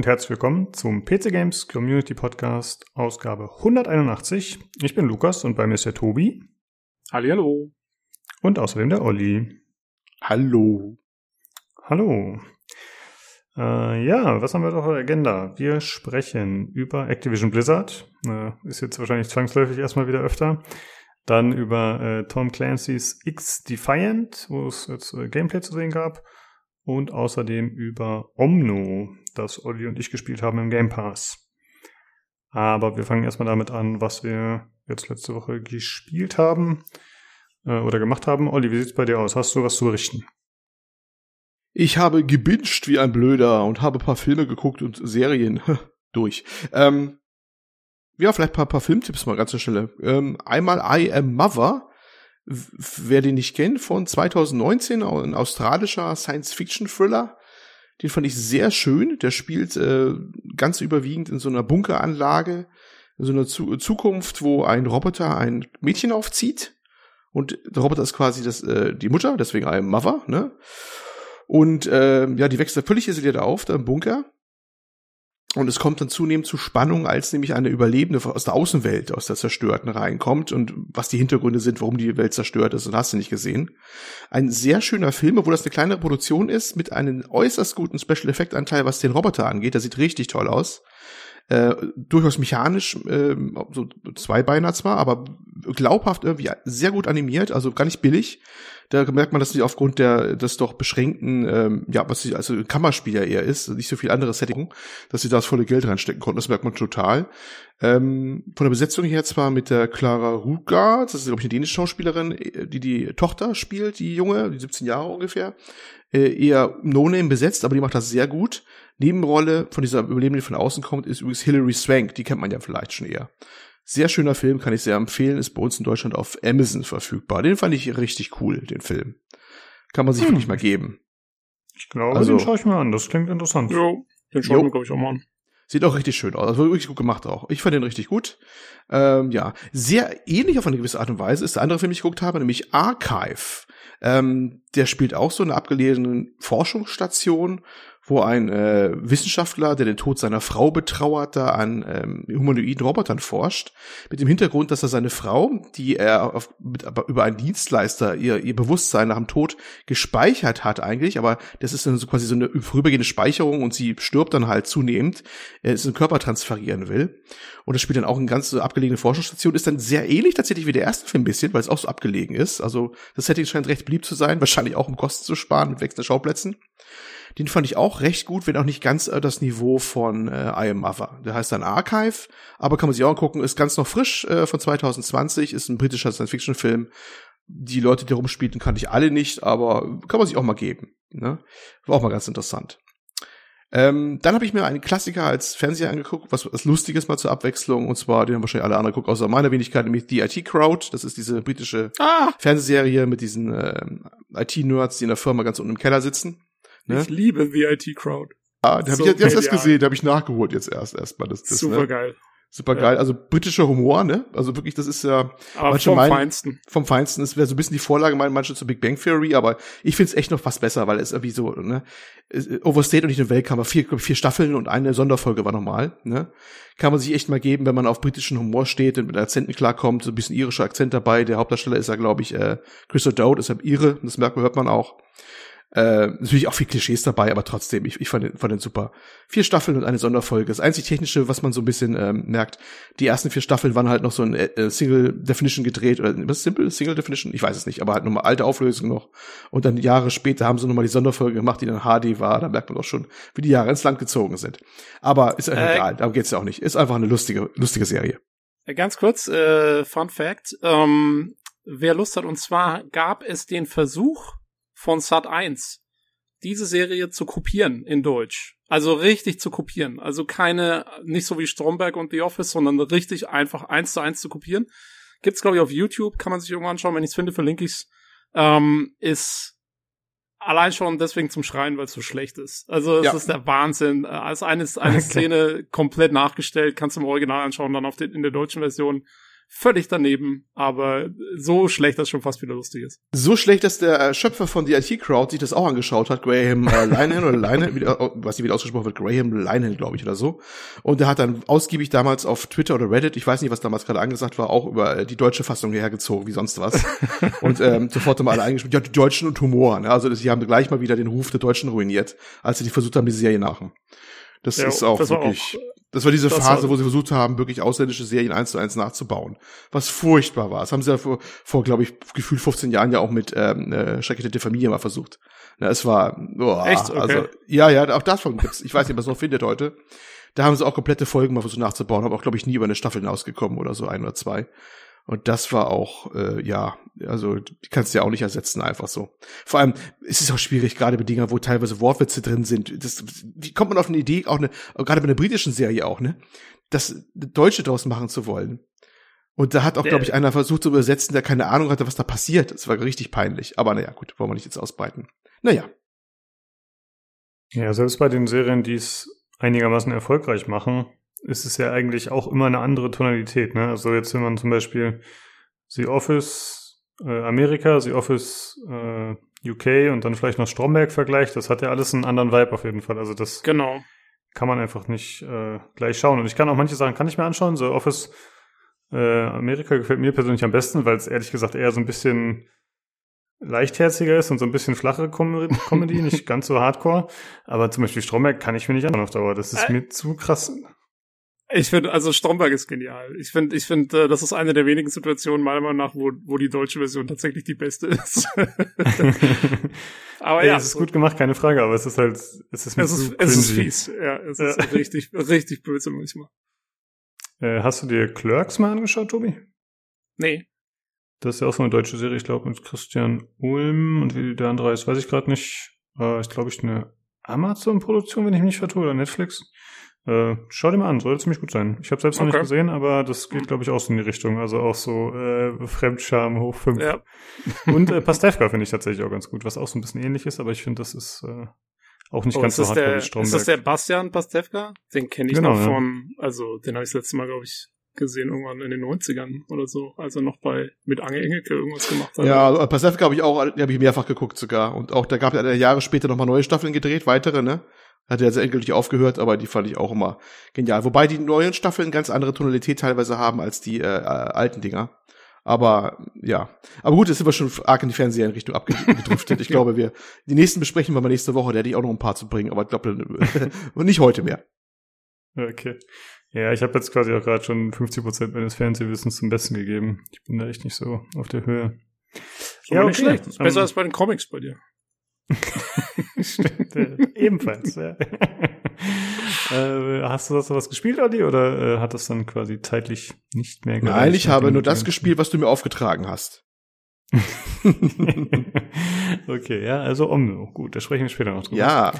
Und herzlich willkommen zum PC Games Community Podcast Ausgabe 181. Ich bin Lukas und bei mir ist der Tobi. Hallo. Und außerdem der Olli. Hallo. Hallo. Äh, ja, was haben wir doch auf der Agenda? Wir sprechen über Activision Blizzard. Äh, ist jetzt wahrscheinlich zwangsläufig erstmal wieder öfter. Dann über äh, Tom Clancy's X Defiant, wo es jetzt äh, Gameplay zu sehen gab. Und außerdem über Omno, das Olli und ich gespielt haben im Game Pass. Aber wir fangen erstmal damit an, was wir jetzt letzte Woche gespielt haben äh, oder gemacht haben. Olli, wie sieht's bei dir aus? Hast du was zu berichten? Ich habe gebinged wie ein Blöder und habe paar Filme geguckt und Serien durch. Ähm, ja, vielleicht paar, paar Filmtipps mal ganz zur Stelle. Ähm, einmal I Am Mother. Wer den nicht kennt, von 2019, ein australischer Science-Fiction-Thriller. Den fand ich sehr schön. Der spielt äh, ganz überwiegend in so einer Bunkeranlage, in so einer Zu Zukunft, wo ein Roboter ein Mädchen aufzieht. Und der Roboter ist quasi das, äh, die Mutter, deswegen Am Mother, ne? Und äh, ja, die wächst da völlig isoliert auf, da im Bunker. Und es kommt dann zunehmend zu Spannung, als nämlich eine Überlebende aus der Außenwelt, aus der Zerstörten reinkommt und was die Hintergründe sind, warum die Welt zerstört ist, und hast du nicht gesehen. Ein sehr schöner Film, obwohl das eine kleinere Produktion ist, mit einem äußerst guten Special Effect Anteil, was den Roboter angeht. Der sieht richtig toll aus. Äh, durchaus mechanisch, äh, so Zweibeiner zwar, aber glaubhaft irgendwie sehr gut animiert, also gar nicht billig. Da merkt man, dass sie aufgrund der des doch beschränkten, ähm, ja, was sie also Kammerspieler eher ist, nicht so viel andere Setting, dass sie da das volle Geld reinstecken konnten. Das merkt man total. Ähm, von der Besetzung her zwar mit der Clara Rutgard, das ist glaube ich eine dänische Schauspielerin, die die Tochter spielt, die junge, die 17 Jahre ungefähr, äh, eher No-Name besetzt, aber die macht das sehr gut. Nebenrolle von dieser Überlebenden, die von außen kommt, ist übrigens Hilary Swank, die kennt man ja vielleicht schon eher. Sehr schöner Film, kann ich sehr empfehlen, ist bei uns in Deutschland auf Amazon verfügbar. Den fand ich richtig cool, den Film. Kann man sich hm. wirklich mal geben. Ich glaube, also, den schaue ich mir an. Das klingt interessant. Ja, den schaue ich mir, glaube ich, auch mal an. Sieht auch richtig schön aus. Also wirklich gut gemacht auch. Ich fand den richtig gut. Ähm, ja, sehr ähnlich auf eine gewisse Art und Weise ist der andere Film, den ich geguckt habe, nämlich Archive. Ähm, der spielt auch so eine abgelegene Forschungsstation wo ein äh, Wissenschaftler, der den Tod seiner Frau betrauert, da an ähm, humanoiden Robotern forscht, mit dem Hintergrund, dass er seine Frau, die er auf, mit, über einen Dienstleister ihr, ihr Bewusstsein nach dem Tod gespeichert hat eigentlich, aber das ist dann so quasi so eine vorübergehende Speicherung und sie stirbt dann halt zunehmend, er ist einen Körper transferieren will. Und das spielt dann auch in ganz so abgelegene Forschungsstation, ist dann sehr ähnlich tatsächlich wie der erste Film ein bisschen, weil es auch so abgelegen ist. Also das Setting scheint recht beliebt zu sein, wahrscheinlich auch um Kosten zu sparen mit wechselnden Schauplätzen. Den fand ich auch recht gut, wenn auch nicht ganz äh, das Niveau von äh, I Am Mother. Der heißt dann Archive, aber kann man sich auch angucken, ist ganz noch frisch äh, von 2020, ist ein britischer Science-Fiction-Film. Die Leute, die rumspielten, kannte ich alle nicht, aber kann man sich auch mal geben. Ne? War auch mal ganz interessant. Ähm, dann habe ich mir einen Klassiker als Fernseher angeguckt, was, was Lustiges mal zur Abwechslung, und zwar, den haben wahrscheinlich alle anderen geguckt, außer meiner Wenigkeit, nämlich The IT Crowd. Das ist diese britische ah. Fernsehserie mit diesen äh, IT-Nerds, die in der Firma ganz unten im Keller sitzen. Ne? Ich liebe The IT Crowd. Ah, da so habe ich jetzt erst gesehen, da habe ich nachgeholt jetzt erst erstmal das, das Super ne? geil. Super geil. Ja. Also britischer Humor, ne? Also wirklich, das ist ja aber vom meinen, Feinsten. Vom Feinsten. Das wäre so ein bisschen die Vorlage, meinen manche zu Big Bang Theory, aber ich find's echt noch fast besser, weil es irgendwie so, ne? Overstate und nicht eine Weltkammer. Vier, vier Staffeln und eine Sonderfolge war normal, ne? Kann man sich echt mal geben, wenn man auf britischen Humor steht und mit Akzenten klarkommt, so ein bisschen irischer Akzent dabei. Der Hauptdarsteller ist ja, glaube ich, äh, Chris O'Dowd, ist ja Ire, das merkt man, hört man auch. Äh, natürlich auch viel Klischees dabei, aber trotzdem, ich, ich fand, den, fand den super. Vier Staffeln und eine Sonderfolge. Das einzig Technische, was man so ein bisschen ähm, merkt, die ersten vier Staffeln waren halt noch so ein äh, Single Definition gedreht, oder was Simple Single Definition? Ich weiß es nicht, aber halt nochmal alte Auflösung noch. Und dann Jahre später haben sie nochmal die Sonderfolge gemacht, die dann HD war. Da merkt man auch schon, wie die Jahre ins Land gezogen sind. Aber ist äh, egal, darum geht's ja auch nicht. Ist einfach eine lustige, lustige Serie. Äh, ganz kurz, äh, Fun Fact. Ähm, wer Lust hat, und zwar gab es den Versuch, von Sat 1 diese Serie zu kopieren in Deutsch. Also richtig zu kopieren. Also keine, nicht so wie Stromberg und The Office, sondern richtig einfach eins zu eins zu kopieren. Gibt's, glaube ich, auf YouTube, kann man sich irgendwann anschauen. Wenn ich's finde, verlinke ich's. Ähm, ist allein schon deswegen zum Schreien, weil es so schlecht ist. Also es ja. ist der Wahnsinn. Also eine, eine Szene komplett nachgestellt, kannst du im Original anschauen, dann auf den, in der deutschen Version völlig daneben, aber so schlecht, dass schon fast wieder lustig ist. So schlecht, dass der Schöpfer von The IT Crowd sich das auch angeschaut hat, Graham äh, Linehan oder Linehan, wie, was nicht wieder ausgesprochen wird, Graham Linehan, glaube ich, oder so. Und der hat dann ausgiebig damals auf Twitter oder Reddit, ich weiß nicht, was damals gerade angesagt war, auch über äh, die deutsche Fassung hergezogen, wie sonst was. und ähm, sofort mal alle eingespielt, ja, die Deutschen und Humor. Ne? Also sie haben gleich mal wieder den Ruf der Deutschen ruiniert, als sie die versucht haben, die Serie nachher. Das ja, ist auch das wirklich. Auch, das war diese das Phase, war, wo sie versucht haben, wirklich ausländische Serien eins zu eins nachzubauen. Was furchtbar war. Das haben sie ja vor, vor glaube ich, gefühlt 15 Jahren ja auch mit ähm, äh, Schreckliche Familie mal versucht. Ja, es war, oh, Echt? Okay. also, ja, ja, auch davon gibt's. Ich weiß nicht, was man noch findet heute. Da haben sie auch komplette Folgen mal versucht nachzubauen, aber auch, glaube ich, nie über eine Staffel hinausgekommen oder so, ein oder zwei. Und das war auch, äh, ja, also die kannst du ja auch nicht ersetzen, einfach so. Vor allem es ist auch schwierig, gerade bei Dingen, wo teilweise Wortwitze drin sind. Das, wie kommt man auf eine Idee, auch eine, gerade bei einer britischen Serie auch, ne? Das Deutsche draus machen zu wollen. Und da hat auch, glaube ich, einer versucht zu übersetzen, der keine Ahnung hatte, was da passiert. Das war richtig peinlich. Aber naja, gut, wollen wir nicht jetzt ausbreiten. Naja. Ja, selbst bei den Serien, die es einigermaßen erfolgreich machen, ist es ja eigentlich auch immer eine andere Tonalität. Ne? Also jetzt, wenn man zum Beispiel The Office äh, Amerika, The Office äh, UK und dann vielleicht noch Stromberg vergleicht, das hat ja alles einen anderen Vibe auf jeden Fall. Also das genau. kann man einfach nicht äh, gleich schauen. Und ich kann auch manche Sachen kann ich mir anschauen. The Office äh, Amerika gefällt mir persönlich am besten, weil es ehrlich gesagt eher so ein bisschen leichtherziger ist und so ein bisschen flachere Comedy, nicht ganz so hardcore. Aber zum Beispiel Stromberg kann ich mir nicht anschauen auf Dauer. Das ist äh, mir zu krass. Ich finde, also Stromberg ist genial. Ich finde, ich finde, äh, das ist eine der wenigen Situationen meiner Meinung nach, wo, wo die deutsche Version tatsächlich die beste ist. aber Ey, ja, es ist gut gemacht, keine Frage, aber es ist halt, es ist es ist, es ist fies. Ja, es ist ja. richtig, richtig böse manchmal. Äh, hast du dir Clerks mal angeschaut, Tobi? Nee. Das ist ja auch so eine deutsche Serie, ich glaube, mit Christian Ulm und wie der andere ist, weiß ich gerade nicht. Äh, ist, glaube ich, eine Amazon-Produktion, wenn ich mich vertue, oder Netflix. Äh, schau dir mal an, soll ziemlich gut sein. Ich habe selbst noch okay. nicht gesehen, aber das geht, glaube ich, auch so in die Richtung. Also auch so äh, Fremdscham hoch fünf. Ja. Und äh, Pastewka finde ich tatsächlich auch ganz gut, was auch so ein bisschen ähnlich ist, aber ich finde, das ist äh, auch nicht oh, ganz so hart der, wie Stromberg. Ist das der Bastian Pastewka? Den kenne ich genau, noch von, ja. also den habe ich das letzte Mal, glaube ich, gesehen, irgendwann in den 90ern oder so, als er noch bei mit Ange Engelke irgendwas gemacht hat. Ja, also Pastewka habe ich auch, habe ich mehrfach geguckt sogar. Und auch da gab es Jahre später nochmal neue Staffeln gedreht, weitere, ne? Hat jetzt endgültig aufgehört, aber die fand ich auch immer genial. Wobei die neuen Staffeln ganz andere Tonalität teilweise haben als die äh, äh, alten Dinger. Aber ja. Aber gut, jetzt sind wir schon arg in die Fernseher-Richtung abgedriftet. Ich glaube, wir die nächsten besprechen wir mal nächste Woche. Da hätte ich auch noch ein paar zu bringen, aber ich glaube, nicht heute mehr. Okay. Ja, ich habe jetzt quasi auch gerade schon 50 Prozent meines Fernsehwissens zum Besten gegeben. Ich bin da echt nicht so auf der Höhe. So ja, okay. schlecht. Besser um, ähm, als bei den Comics bei dir. Stimmt, äh, ebenfalls. Ja. äh, hast du das was gespielt, Adi, oder äh, hat das dann quasi zeitlich nicht mehr gereicht? Nein, ich habe nur das gespielt, was du mir aufgetragen hast. okay, ja, also Omno. Gut, da sprechen wir später noch drüber. Ja.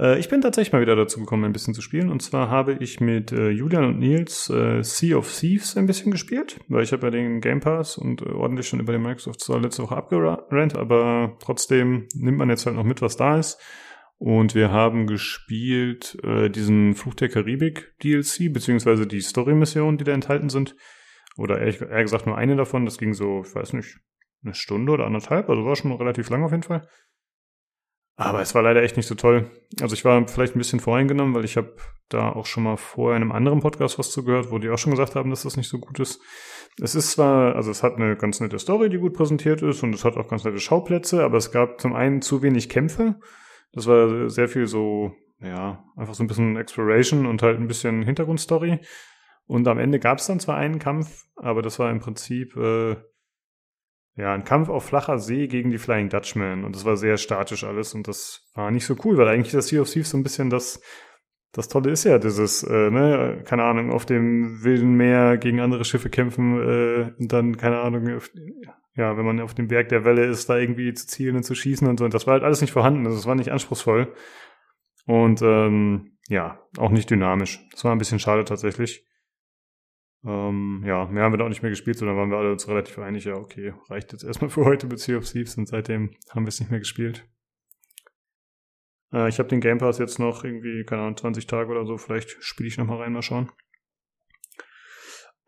Äh, ich bin tatsächlich mal wieder dazu gekommen, ein bisschen zu spielen. Und zwar habe ich mit äh, Julian und Nils äh, Sea of Thieves ein bisschen gespielt, weil ich habe ja den Game Pass und äh, ordentlich schon über den Microsoft Store letzte Woche abgerannt, aber trotzdem nimmt man jetzt halt noch mit, was da ist. Und wir haben gespielt äh, diesen Fluch der Karibik DLC, beziehungsweise die Story-Missionen, die da enthalten sind. Oder ehrlich, eher gesagt nur eine davon. Das ging so, ich weiß nicht, eine Stunde oder anderthalb. Also war schon relativ lang auf jeden Fall. Aber es war leider echt nicht so toll. Also ich war vielleicht ein bisschen voreingenommen, weil ich habe da auch schon mal vorher in einem anderen Podcast was zugehört, wo die auch schon gesagt haben, dass das nicht so gut ist. Es ist zwar, also es hat eine ganz nette Story, die gut präsentiert ist und es hat auch ganz nette Schauplätze, aber es gab zum einen zu wenig Kämpfe. Das war sehr viel so, ja, einfach so ein bisschen Exploration und halt ein bisschen Hintergrundstory. Und am Ende gab es dann zwar einen Kampf, aber das war im Prinzip äh, ja, ein Kampf auf flacher See gegen die Flying Dutchman. Und das war sehr statisch alles und das war nicht so cool, weil eigentlich das Sea of Thieves so ein bisschen das, das Tolle ist ja dieses, äh, ne, keine Ahnung, auf dem wilden Meer gegen andere Schiffe kämpfen äh, und dann, keine Ahnung, ja, wenn man auf dem Berg der Welle ist, da irgendwie zu zielen und zu schießen und so. Und das war halt alles nicht vorhanden, also es war nicht anspruchsvoll. Und ähm, ja, auch nicht dynamisch. Das war ein bisschen schade tatsächlich. Ähm, ja, mehr haben wir da auch nicht mehr gespielt, sondern waren wir alle uns relativ einig, ja, okay, reicht jetzt erstmal für heute mit Sea of Thieves und seitdem haben wir es nicht mehr gespielt. Äh, ich habe den Game Pass jetzt noch irgendwie, keine Ahnung, 20 Tage oder so, vielleicht spiele ich nochmal rein, mal schauen.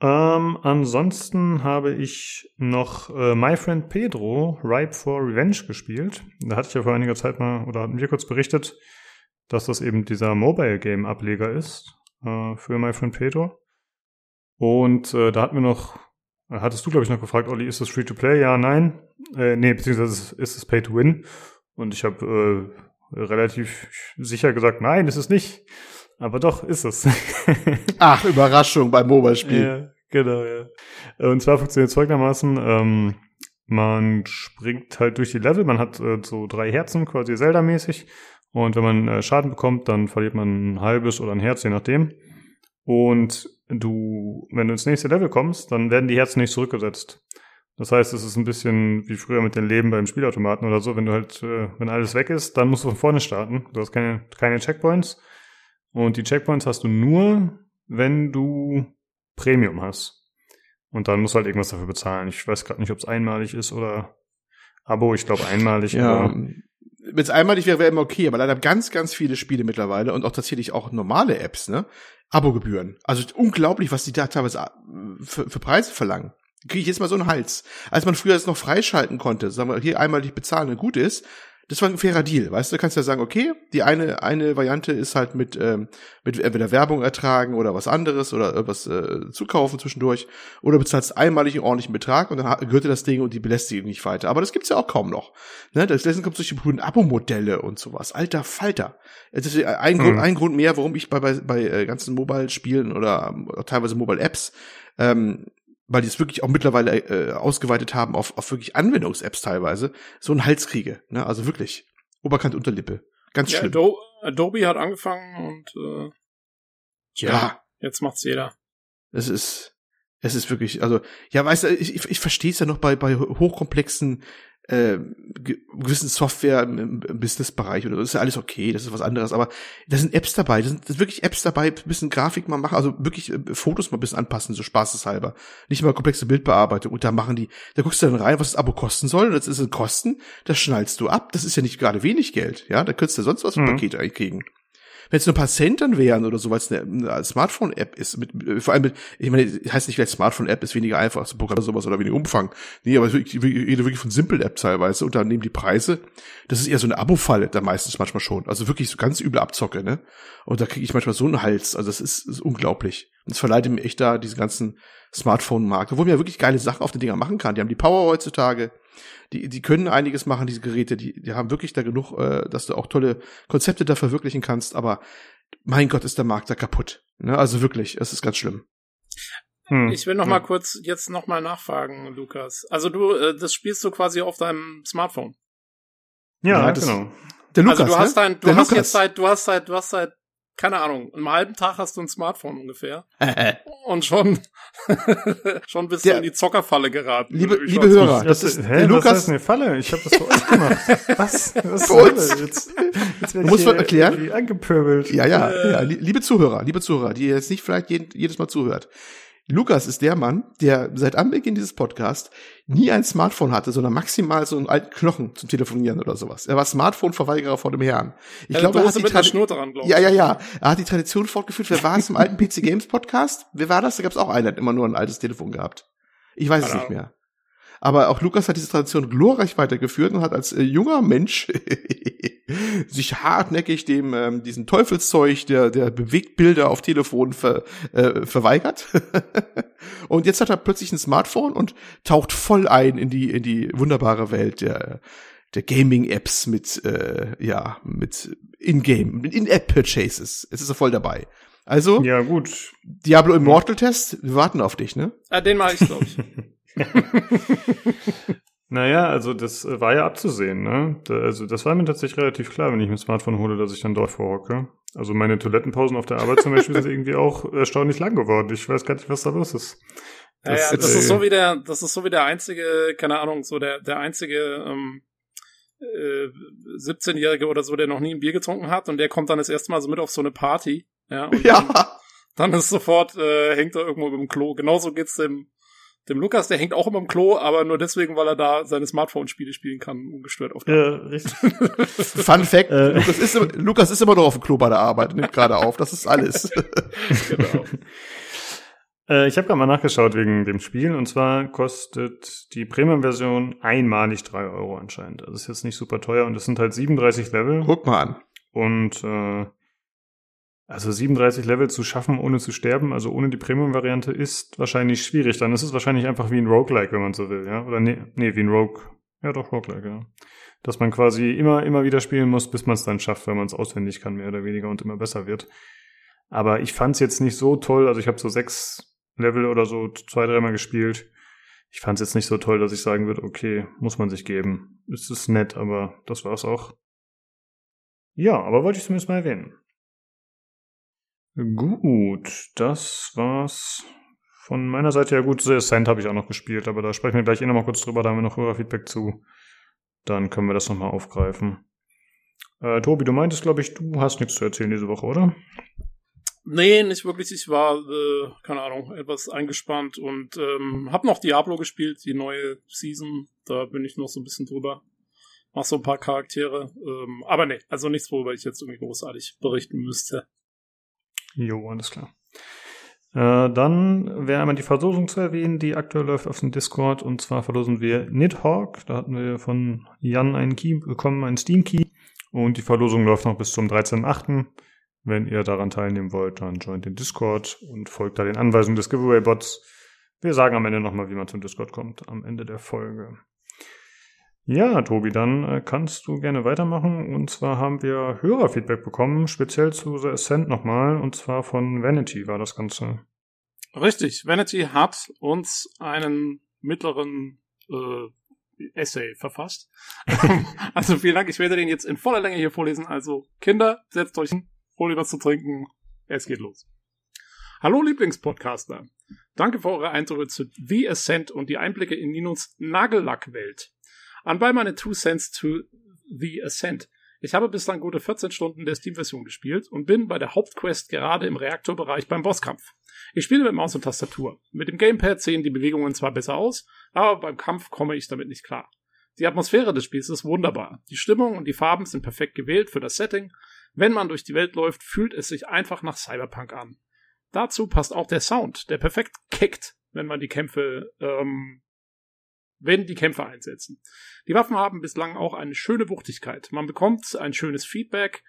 Ähm, ansonsten habe ich noch äh, My Friend Pedro Ripe for Revenge gespielt. Da hatte ich ja vor einiger Zeit mal, oder hatten wir kurz berichtet, dass das eben dieser Mobile Game Ableger ist äh, für My Friend Pedro. Und äh, da hatten wir noch, hattest du glaube ich noch gefragt, Olli, ist das Free to Play? Ja, nein. Äh, nee, beziehungsweise ist es Pay to Win? Und ich habe äh, relativ sicher gesagt, nein, ist es nicht. Aber doch, ist es. Ach, Überraschung beim Mobile-Spiel. Ja, genau, ja. Und zwar funktioniert es folgendermaßen, ähm, man springt halt durch die Level, man hat äh, so drei Herzen, quasi Zelda-mäßig. Und wenn man äh, Schaden bekommt, dann verliert man ein halbes oder ein Herz, je nachdem. Und du, wenn du ins nächste Level kommst, dann werden die Herzen nicht zurückgesetzt. Das heißt, es ist ein bisschen wie früher mit den Leben beim Spielautomaten oder so. Wenn du halt, äh, wenn alles weg ist, dann musst du von vorne starten. Du hast keine, keine Checkpoints. Und die Checkpoints hast du nur, wenn du Premium hast. Und dann musst du halt irgendwas dafür bezahlen. Ich weiß gerade nicht, ob es einmalig ist oder Abo. Ich glaube einmalig. Ja. Wenn es einmalig wäre, wäre immer okay, aber leider ganz, ganz viele Spiele mittlerweile und auch tatsächlich auch normale Apps, ne? Abogebühren. Also unglaublich, was die da teilweise äh, für, für Preise verlangen kriege ich jetzt mal so einen Hals. Als man früher das noch freischalten konnte, sagen wir, hier einmal dich bezahlen und gut ist, das war ein fairer Deal, weißt du, du kannst ja sagen, okay, die eine eine Variante ist halt mit ähm, mit entweder Werbung ertragen oder was anderes oder irgendwas äh, zukaufen zwischendurch oder bezahlst einmalig einen ordentlichen Betrag und dann gehört dir das Ding und die Belästigung nicht weiter. Aber das gibt's ja auch kaum noch. Ne, deswegen kommt solche coolen Abo-Modelle und sowas. Alter Falter. Das ist ein, mhm. Grund, ein Grund mehr, warum ich bei bei, bei äh, ganzen Mobile-Spielen oder ähm, teilweise Mobile-Apps ähm, weil die es wirklich auch mittlerweile äh, ausgeweitet haben auf, auf wirklich Anwendungs-Apps teilweise, so ein Hals kriege. Ne? Also wirklich. Oberkant, Unterlippe. Ganz ja, schlimm. Adobe, Adobe hat angefangen und äh, ja. ja, jetzt macht's jeder. Es ist, es ist wirklich, also, ja, weißt du, ich, ich, ich verstehe es ja noch bei, bei hochkomplexen äh, gewissen Software im, im Businessbereich oder so, das ist ja alles okay, das ist was anderes, aber da sind Apps dabei, da sind, da sind wirklich Apps dabei, ein bisschen Grafik mal machen, also wirklich äh, Fotos mal ein bisschen anpassen, so spaßeshalber. Nicht mal komplexe Bildbearbeitung. Und da machen die, da guckst du dann rein, was das Abo kosten soll, und das ist ein Kosten, das schnallst du ab, das ist ja nicht gerade wenig Geld, ja, da könntest du sonst was für mhm. Pakete eigentlich kriegen wenn es nur ein paar Cent dann wären oder so, weil es eine, eine Smartphone-App ist, mit, vor allem mit, ich meine, heißt nicht vielleicht Smartphone-App ist weniger einfach zu programmieren sowas oder weniger Umfang. Nee, aber ich rede wirklich von Simple-App teilweise und dann nehmen die Preise. Das ist eher so eine Abo-Falle, da meistens manchmal schon. Also wirklich so ganz übel Abzocke, ne? Und da kriege ich manchmal so einen Hals. Also das ist, ist unglaublich. Und es verleiht mir echt da diese ganzen Smartphone-Markt, wo man ja wirklich geile Sachen auf den Dinger machen kann. Die haben die Power heutzutage die, die können einiges machen, diese Geräte, die, die haben wirklich da genug, äh, dass du auch tolle Konzepte da verwirklichen kannst, aber mein Gott, ist der Markt da kaputt. Ne? Also wirklich, es ist ganz schlimm. Hm. Ich will noch mal kurz jetzt noch mal nachfragen, Lukas. Also du, äh, das spielst du quasi auf deinem Smartphone. Ja, ja das, genau. Der Lukas, also du hast dein, du hast Lukas. jetzt seit, du hast seit, du hast seit keine Ahnung, einen halben Tag hast du ein Smartphone ungefähr. und schon, schon bist der, du in die Zockerfalle geraten. Liebe, liebe Hörer, das ist, hä, der Lukas. Das ist eine Falle. Ich habe das für euch gemacht. Was? Was für uns? Jetzt, jetzt muss man erklären. Angepöbelt. Ja, ja, äh. ja. Liebe Zuhörer, liebe Zuhörer, die jetzt nicht vielleicht jedes Mal zuhört. Lukas ist der Mann, der seit Anbeginn dieses Podcasts nie ein Smartphone hatte, sondern maximal so einen alten Knochen zum Telefonieren oder sowas. Er war Smartphone-Verweigerer vor dem Herrn. Ich glaube, er hat die dran, ja, ja, ja. Er hat die Tradition fortgeführt. Wer war es im alten PC Games Podcast? Wer war das? Da gab es auch einen, der hat immer nur ein altes Telefon gehabt. Ich weiß es nicht mehr. Aber auch Lukas hat diese Tradition glorreich weitergeführt und hat als äh, junger Mensch sich hartnäckig dem ähm, diesen Teufelszeug der der Bewegtbilder auf Telefon ver, äh, verweigert. und jetzt hat er plötzlich ein Smartphone und taucht voll ein in die in die wunderbare Welt der der Gaming-Apps mit äh, ja mit In-Game, In-App-Purchases. Es ist er voll dabei. Also ja gut. Diablo Immortal Test, wir warten auf dich, ne? Ah, den mache ich glaube ich. naja, also das äh, war ja abzusehen, ne? also das war mir tatsächlich relativ klar, wenn ich mir ein Smartphone hole, dass ich dann dort vorhocke. Also meine Toilettenpausen auf der Arbeit zum Beispiel sind irgendwie auch erstaunlich lang geworden. Ich weiß gar nicht, was da los ist. Das, ja, ja, das äh, ist so wie der, das ist so wie der einzige, keine Ahnung, so der, der einzige ähm, äh, 17-Jährige oder so, der noch nie ein Bier getrunken hat und der kommt dann das erste Mal so mit auf so eine Party. Ja. Ja. Dann, dann ist sofort, äh, hängt er irgendwo im Klo. Genauso geht's dem dem Lukas, der hängt auch immer im Klo, aber nur deswegen, weil er da seine Smartphone-Spiele spielen kann, ungestört auf der Ja, richtig. Fun Fact, äh. Lukas, ist, Lukas ist immer noch auf dem Klo bei der Arbeit, nimmt gerade auf, das ist alles. genau. Äh, ich habe gerade mal nachgeschaut wegen dem Spiel und zwar kostet die Premium-Version einmalig drei Euro anscheinend. Das ist jetzt nicht super teuer und es sind halt 37 Level. Guck mal an. Und äh, also 37 Level zu schaffen, ohne zu sterben, also ohne die Premium-Variante, ist wahrscheinlich schwierig. Dann ist es wahrscheinlich einfach wie ein Roguelike, wenn man so will, ja? Oder nee, nee wie ein Rogue. Ja, doch, Roguelike, ja. Dass man quasi immer, immer wieder spielen muss, bis man es dann schafft, wenn man es auswendig kann, mehr oder weniger und immer besser wird. Aber ich fand es jetzt nicht so toll. Also ich habe so sechs Level oder so zwei, dreimal gespielt. Ich fand es jetzt nicht so toll, dass ich sagen würde, okay, muss man sich geben. Es ist nett, aber das war's auch. Ja, aber wollte ich zumindest mal erwähnen. Gut, das war's von meiner Seite. Ja gut, The Ascent habe ich auch noch gespielt, aber da sprechen wir gleich eh nochmal kurz drüber, da haben wir noch Hörerfeedback zu. Dann können wir das nochmal aufgreifen. Äh, Tobi, du meintest, glaube ich, du hast nichts zu erzählen diese Woche, oder? Nee, nicht wirklich. Ich war, äh, keine Ahnung, etwas eingespannt und ähm, hab noch Diablo gespielt, die neue Season. Da bin ich noch so ein bisschen drüber. Mach so ein paar Charaktere. Ähm, aber nee, also nichts, worüber ich jetzt irgendwie großartig berichten müsste. Jo, alles klar. Äh, dann wäre einmal die Verlosung zu erwähnen, die aktuell läuft auf dem Discord. Und zwar verlosen wir Nidhawk. Da hatten wir von Jan einen Key bekommen, einen Steam-Key. Und die Verlosung läuft noch bis zum 13.8. Wenn ihr daran teilnehmen wollt, dann joint den Discord und folgt da den Anweisungen des Giveaway-Bots. Wir sagen am Ende nochmal, wie man zum Discord kommt, am Ende der Folge. Ja, Tobi, dann äh, kannst du gerne weitermachen. Und zwar haben wir Hörerfeedback bekommen, speziell zu The Ascent nochmal, und zwar von Vanity war das Ganze. Richtig, Vanity hat uns einen mittleren äh, Essay verfasst. also vielen Dank, ich werde den jetzt in voller Länge hier vorlesen. Also Kinder, setzt euch hin, holt ihr was zu trinken, es geht los. Hallo Lieblingspodcaster. Danke für eure Eindrücke zu The Ascent und die Einblicke in Ninos Nagellackwelt. Anbei meine Two Cents to The Ascent. Ich habe bislang gute 14 Stunden der Steam-Version gespielt und bin bei der Hauptquest gerade im Reaktorbereich beim Bosskampf. Ich spiele mit Maus und Tastatur. Mit dem Gamepad sehen die Bewegungen zwar besser aus, aber beim Kampf komme ich damit nicht klar. Die Atmosphäre des Spiels ist wunderbar. Die Stimmung und die Farben sind perfekt gewählt für das Setting. Wenn man durch die Welt läuft, fühlt es sich einfach nach Cyberpunk an. Dazu passt auch der Sound, der perfekt kickt, wenn man die Kämpfe ähm, wenn die Kämpfer einsetzen. Die Waffen haben bislang auch eine schöne Wuchtigkeit. Man bekommt ein schönes Feedback.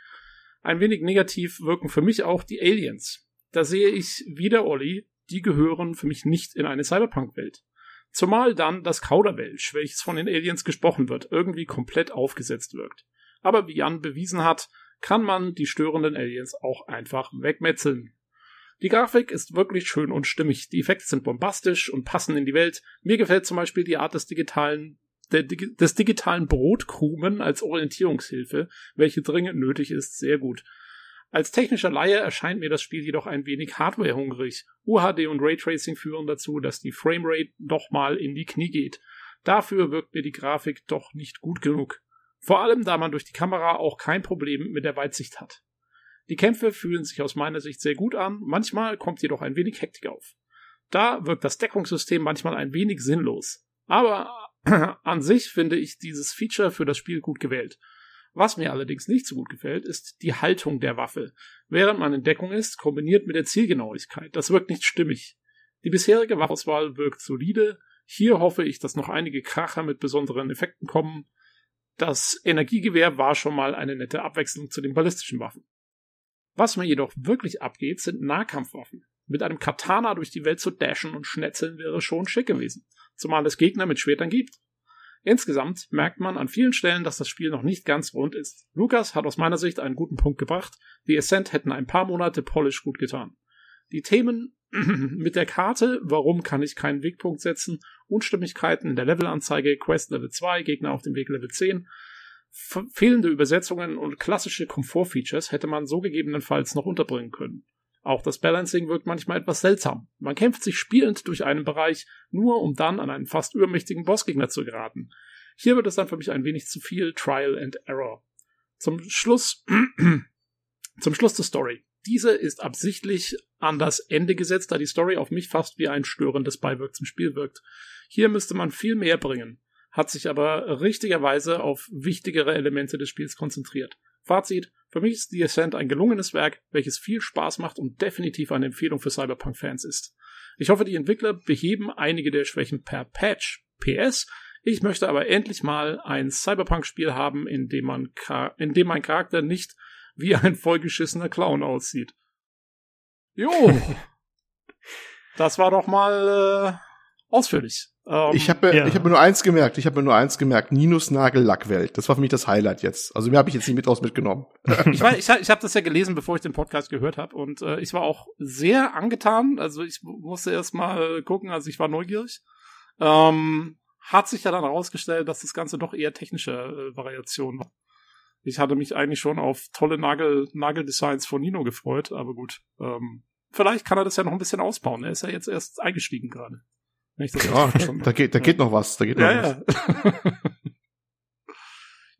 Ein wenig negativ wirken für mich auch die Aliens. Da sehe ich wieder Olli, die gehören für mich nicht in eine Cyberpunk-Welt. Zumal dann das Kauderwelsch, welches von den Aliens gesprochen wird, irgendwie komplett aufgesetzt wirkt. Aber wie Jan bewiesen hat, kann man die störenden Aliens auch einfach wegmetzeln. Die Grafik ist wirklich schön und stimmig. Die Effekte sind bombastisch und passen in die Welt. Mir gefällt zum Beispiel die Art des digitalen der, des digitalen Brotkrumen als Orientierungshilfe, welche dringend nötig ist, sehr gut. Als technischer Laie erscheint mir das Spiel jedoch ein wenig hardwarehungrig. UHD und Raytracing führen dazu, dass die Framerate doch mal in die Knie geht. Dafür wirkt mir die Grafik doch nicht gut genug. Vor allem, da man durch die Kamera auch kein Problem mit der Weitsicht hat. Die Kämpfe fühlen sich aus meiner Sicht sehr gut an, manchmal kommt jedoch ein wenig Hektik auf. Da wirkt das Deckungssystem manchmal ein wenig sinnlos. Aber an sich finde ich dieses Feature für das Spiel gut gewählt. Was mir allerdings nicht so gut gefällt, ist die Haltung der Waffe. Während man in Deckung ist, kombiniert mit der Zielgenauigkeit. Das wirkt nicht stimmig. Die bisherige Waffenauswahl wirkt solide. Hier hoffe ich, dass noch einige Kracher mit besonderen Effekten kommen. Das Energiegewehr war schon mal eine nette Abwechslung zu den ballistischen Waffen. Was mir jedoch wirklich abgeht, sind Nahkampfwaffen. Mit einem Katana durch die Welt zu dashen und schnetzeln wäre schon schick gewesen, zumal es Gegner mit Schwertern gibt. Insgesamt merkt man an vielen Stellen, dass das Spiel noch nicht ganz rund ist. Lukas hat aus meiner Sicht einen guten Punkt gebracht. Die Ascent hätten ein paar Monate Polish gut getan. Die Themen mit der Karte, warum kann ich keinen Wegpunkt setzen, Unstimmigkeiten in der Levelanzeige, Quest Level 2, Gegner auf dem Weg Level 10, fehlende Übersetzungen und klassische Komfortfeatures hätte man so gegebenenfalls noch unterbringen können. Auch das Balancing wirkt manchmal etwas seltsam. Man kämpft sich spielend durch einen Bereich, nur um dann an einen fast übermächtigen Bossgegner zu geraten. Hier wird es dann für mich ein wenig zu viel Trial and Error. Zum Schluss, zum Schluss der Story. Diese ist absichtlich an das Ende gesetzt, da die Story auf mich fast wie ein störendes Beiwirk zum Spiel wirkt. Hier müsste man viel mehr bringen hat sich aber richtigerweise auf wichtigere Elemente des Spiels konzentriert. Fazit, für mich ist The Ascent ein gelungenes Werk, welches viel Spaß macht und definitiv eine Empfehlung für Cyberpunk-Fans ist. Ich hoffe, die Entwickler beheben einige der Schwächen per Patch. PS. Ich möchte aber endlich mal ein Cyberpunk-Spiel haben, in dem man, in dem mein Charakter nicht wie ein vollgeschissener Clown aussieht. Jo. das war doch mal äh, ausführlich. Ähm, ich habe ja. ich hab mir nur eins gemerkt. Ich habe mir nur eins gemerkt. Ninus Nagellackwelt. Das war für mich das Highlight jetzt. Also mir habe ich jetzt nicht mit aus mitgenommen. ich war, ich, ich habe das ja gelesen, bevor ich den Podcast gehört habe, und äh, ich war auch sehr angetan. Also ich musste erst mal gucken. Also ich war neugierig. Ähm, hat sich ja dann herausgestellt, dass das Ganze doch eher technische äh, Variation war. Ich hatte mich eigentlich schon auf tolle Nagel, Nageldesigns von Nino gefreut, aber gut. Ähm, vielleicht kann er das ja noch ein bisschen ausbauen. Er ist ja jetzt erst eingestiegen gerade. Ja, da geht, da geht noch was. Da geht noch ja, was. Ja.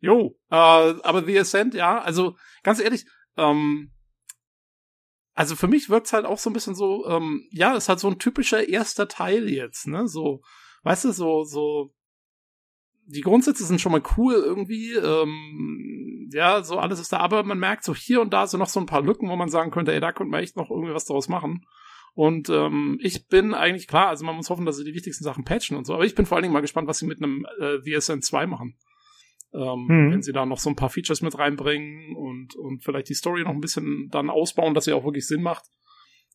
jo, äh, aber The Ascent, ja, also ganz ehrlich, ähm, also für mich wirkt's halt auch so ein bisschen so, ähm, ja, ist halt so ein typischer erster Teil jetzt, ne? So, weißt du, so, so, die Grundsätze sind schon mal cool irgendwie, ähm, ja, so alles ist da, aber man merkt so hier und da so noch so ein paar Lücken, wo man sagen könnte, ey, da könnte man echt noch irgendwie was draus machen. Und ähm, ich bin eigentlich klar, also man muss hoffen, dass sie die wichtigsten Sachen patchen und so, aber ich bin vor allen Dingen mal gespannt, was sie mit einem äh, VSN 2 machen. Ähm, mhm. Wenn sie da noch so ein paar Features mit reinbringen und, und vielleicht die Story noch ein bisschen dann ausbauen, dass sie auch wirklich Sinn macht.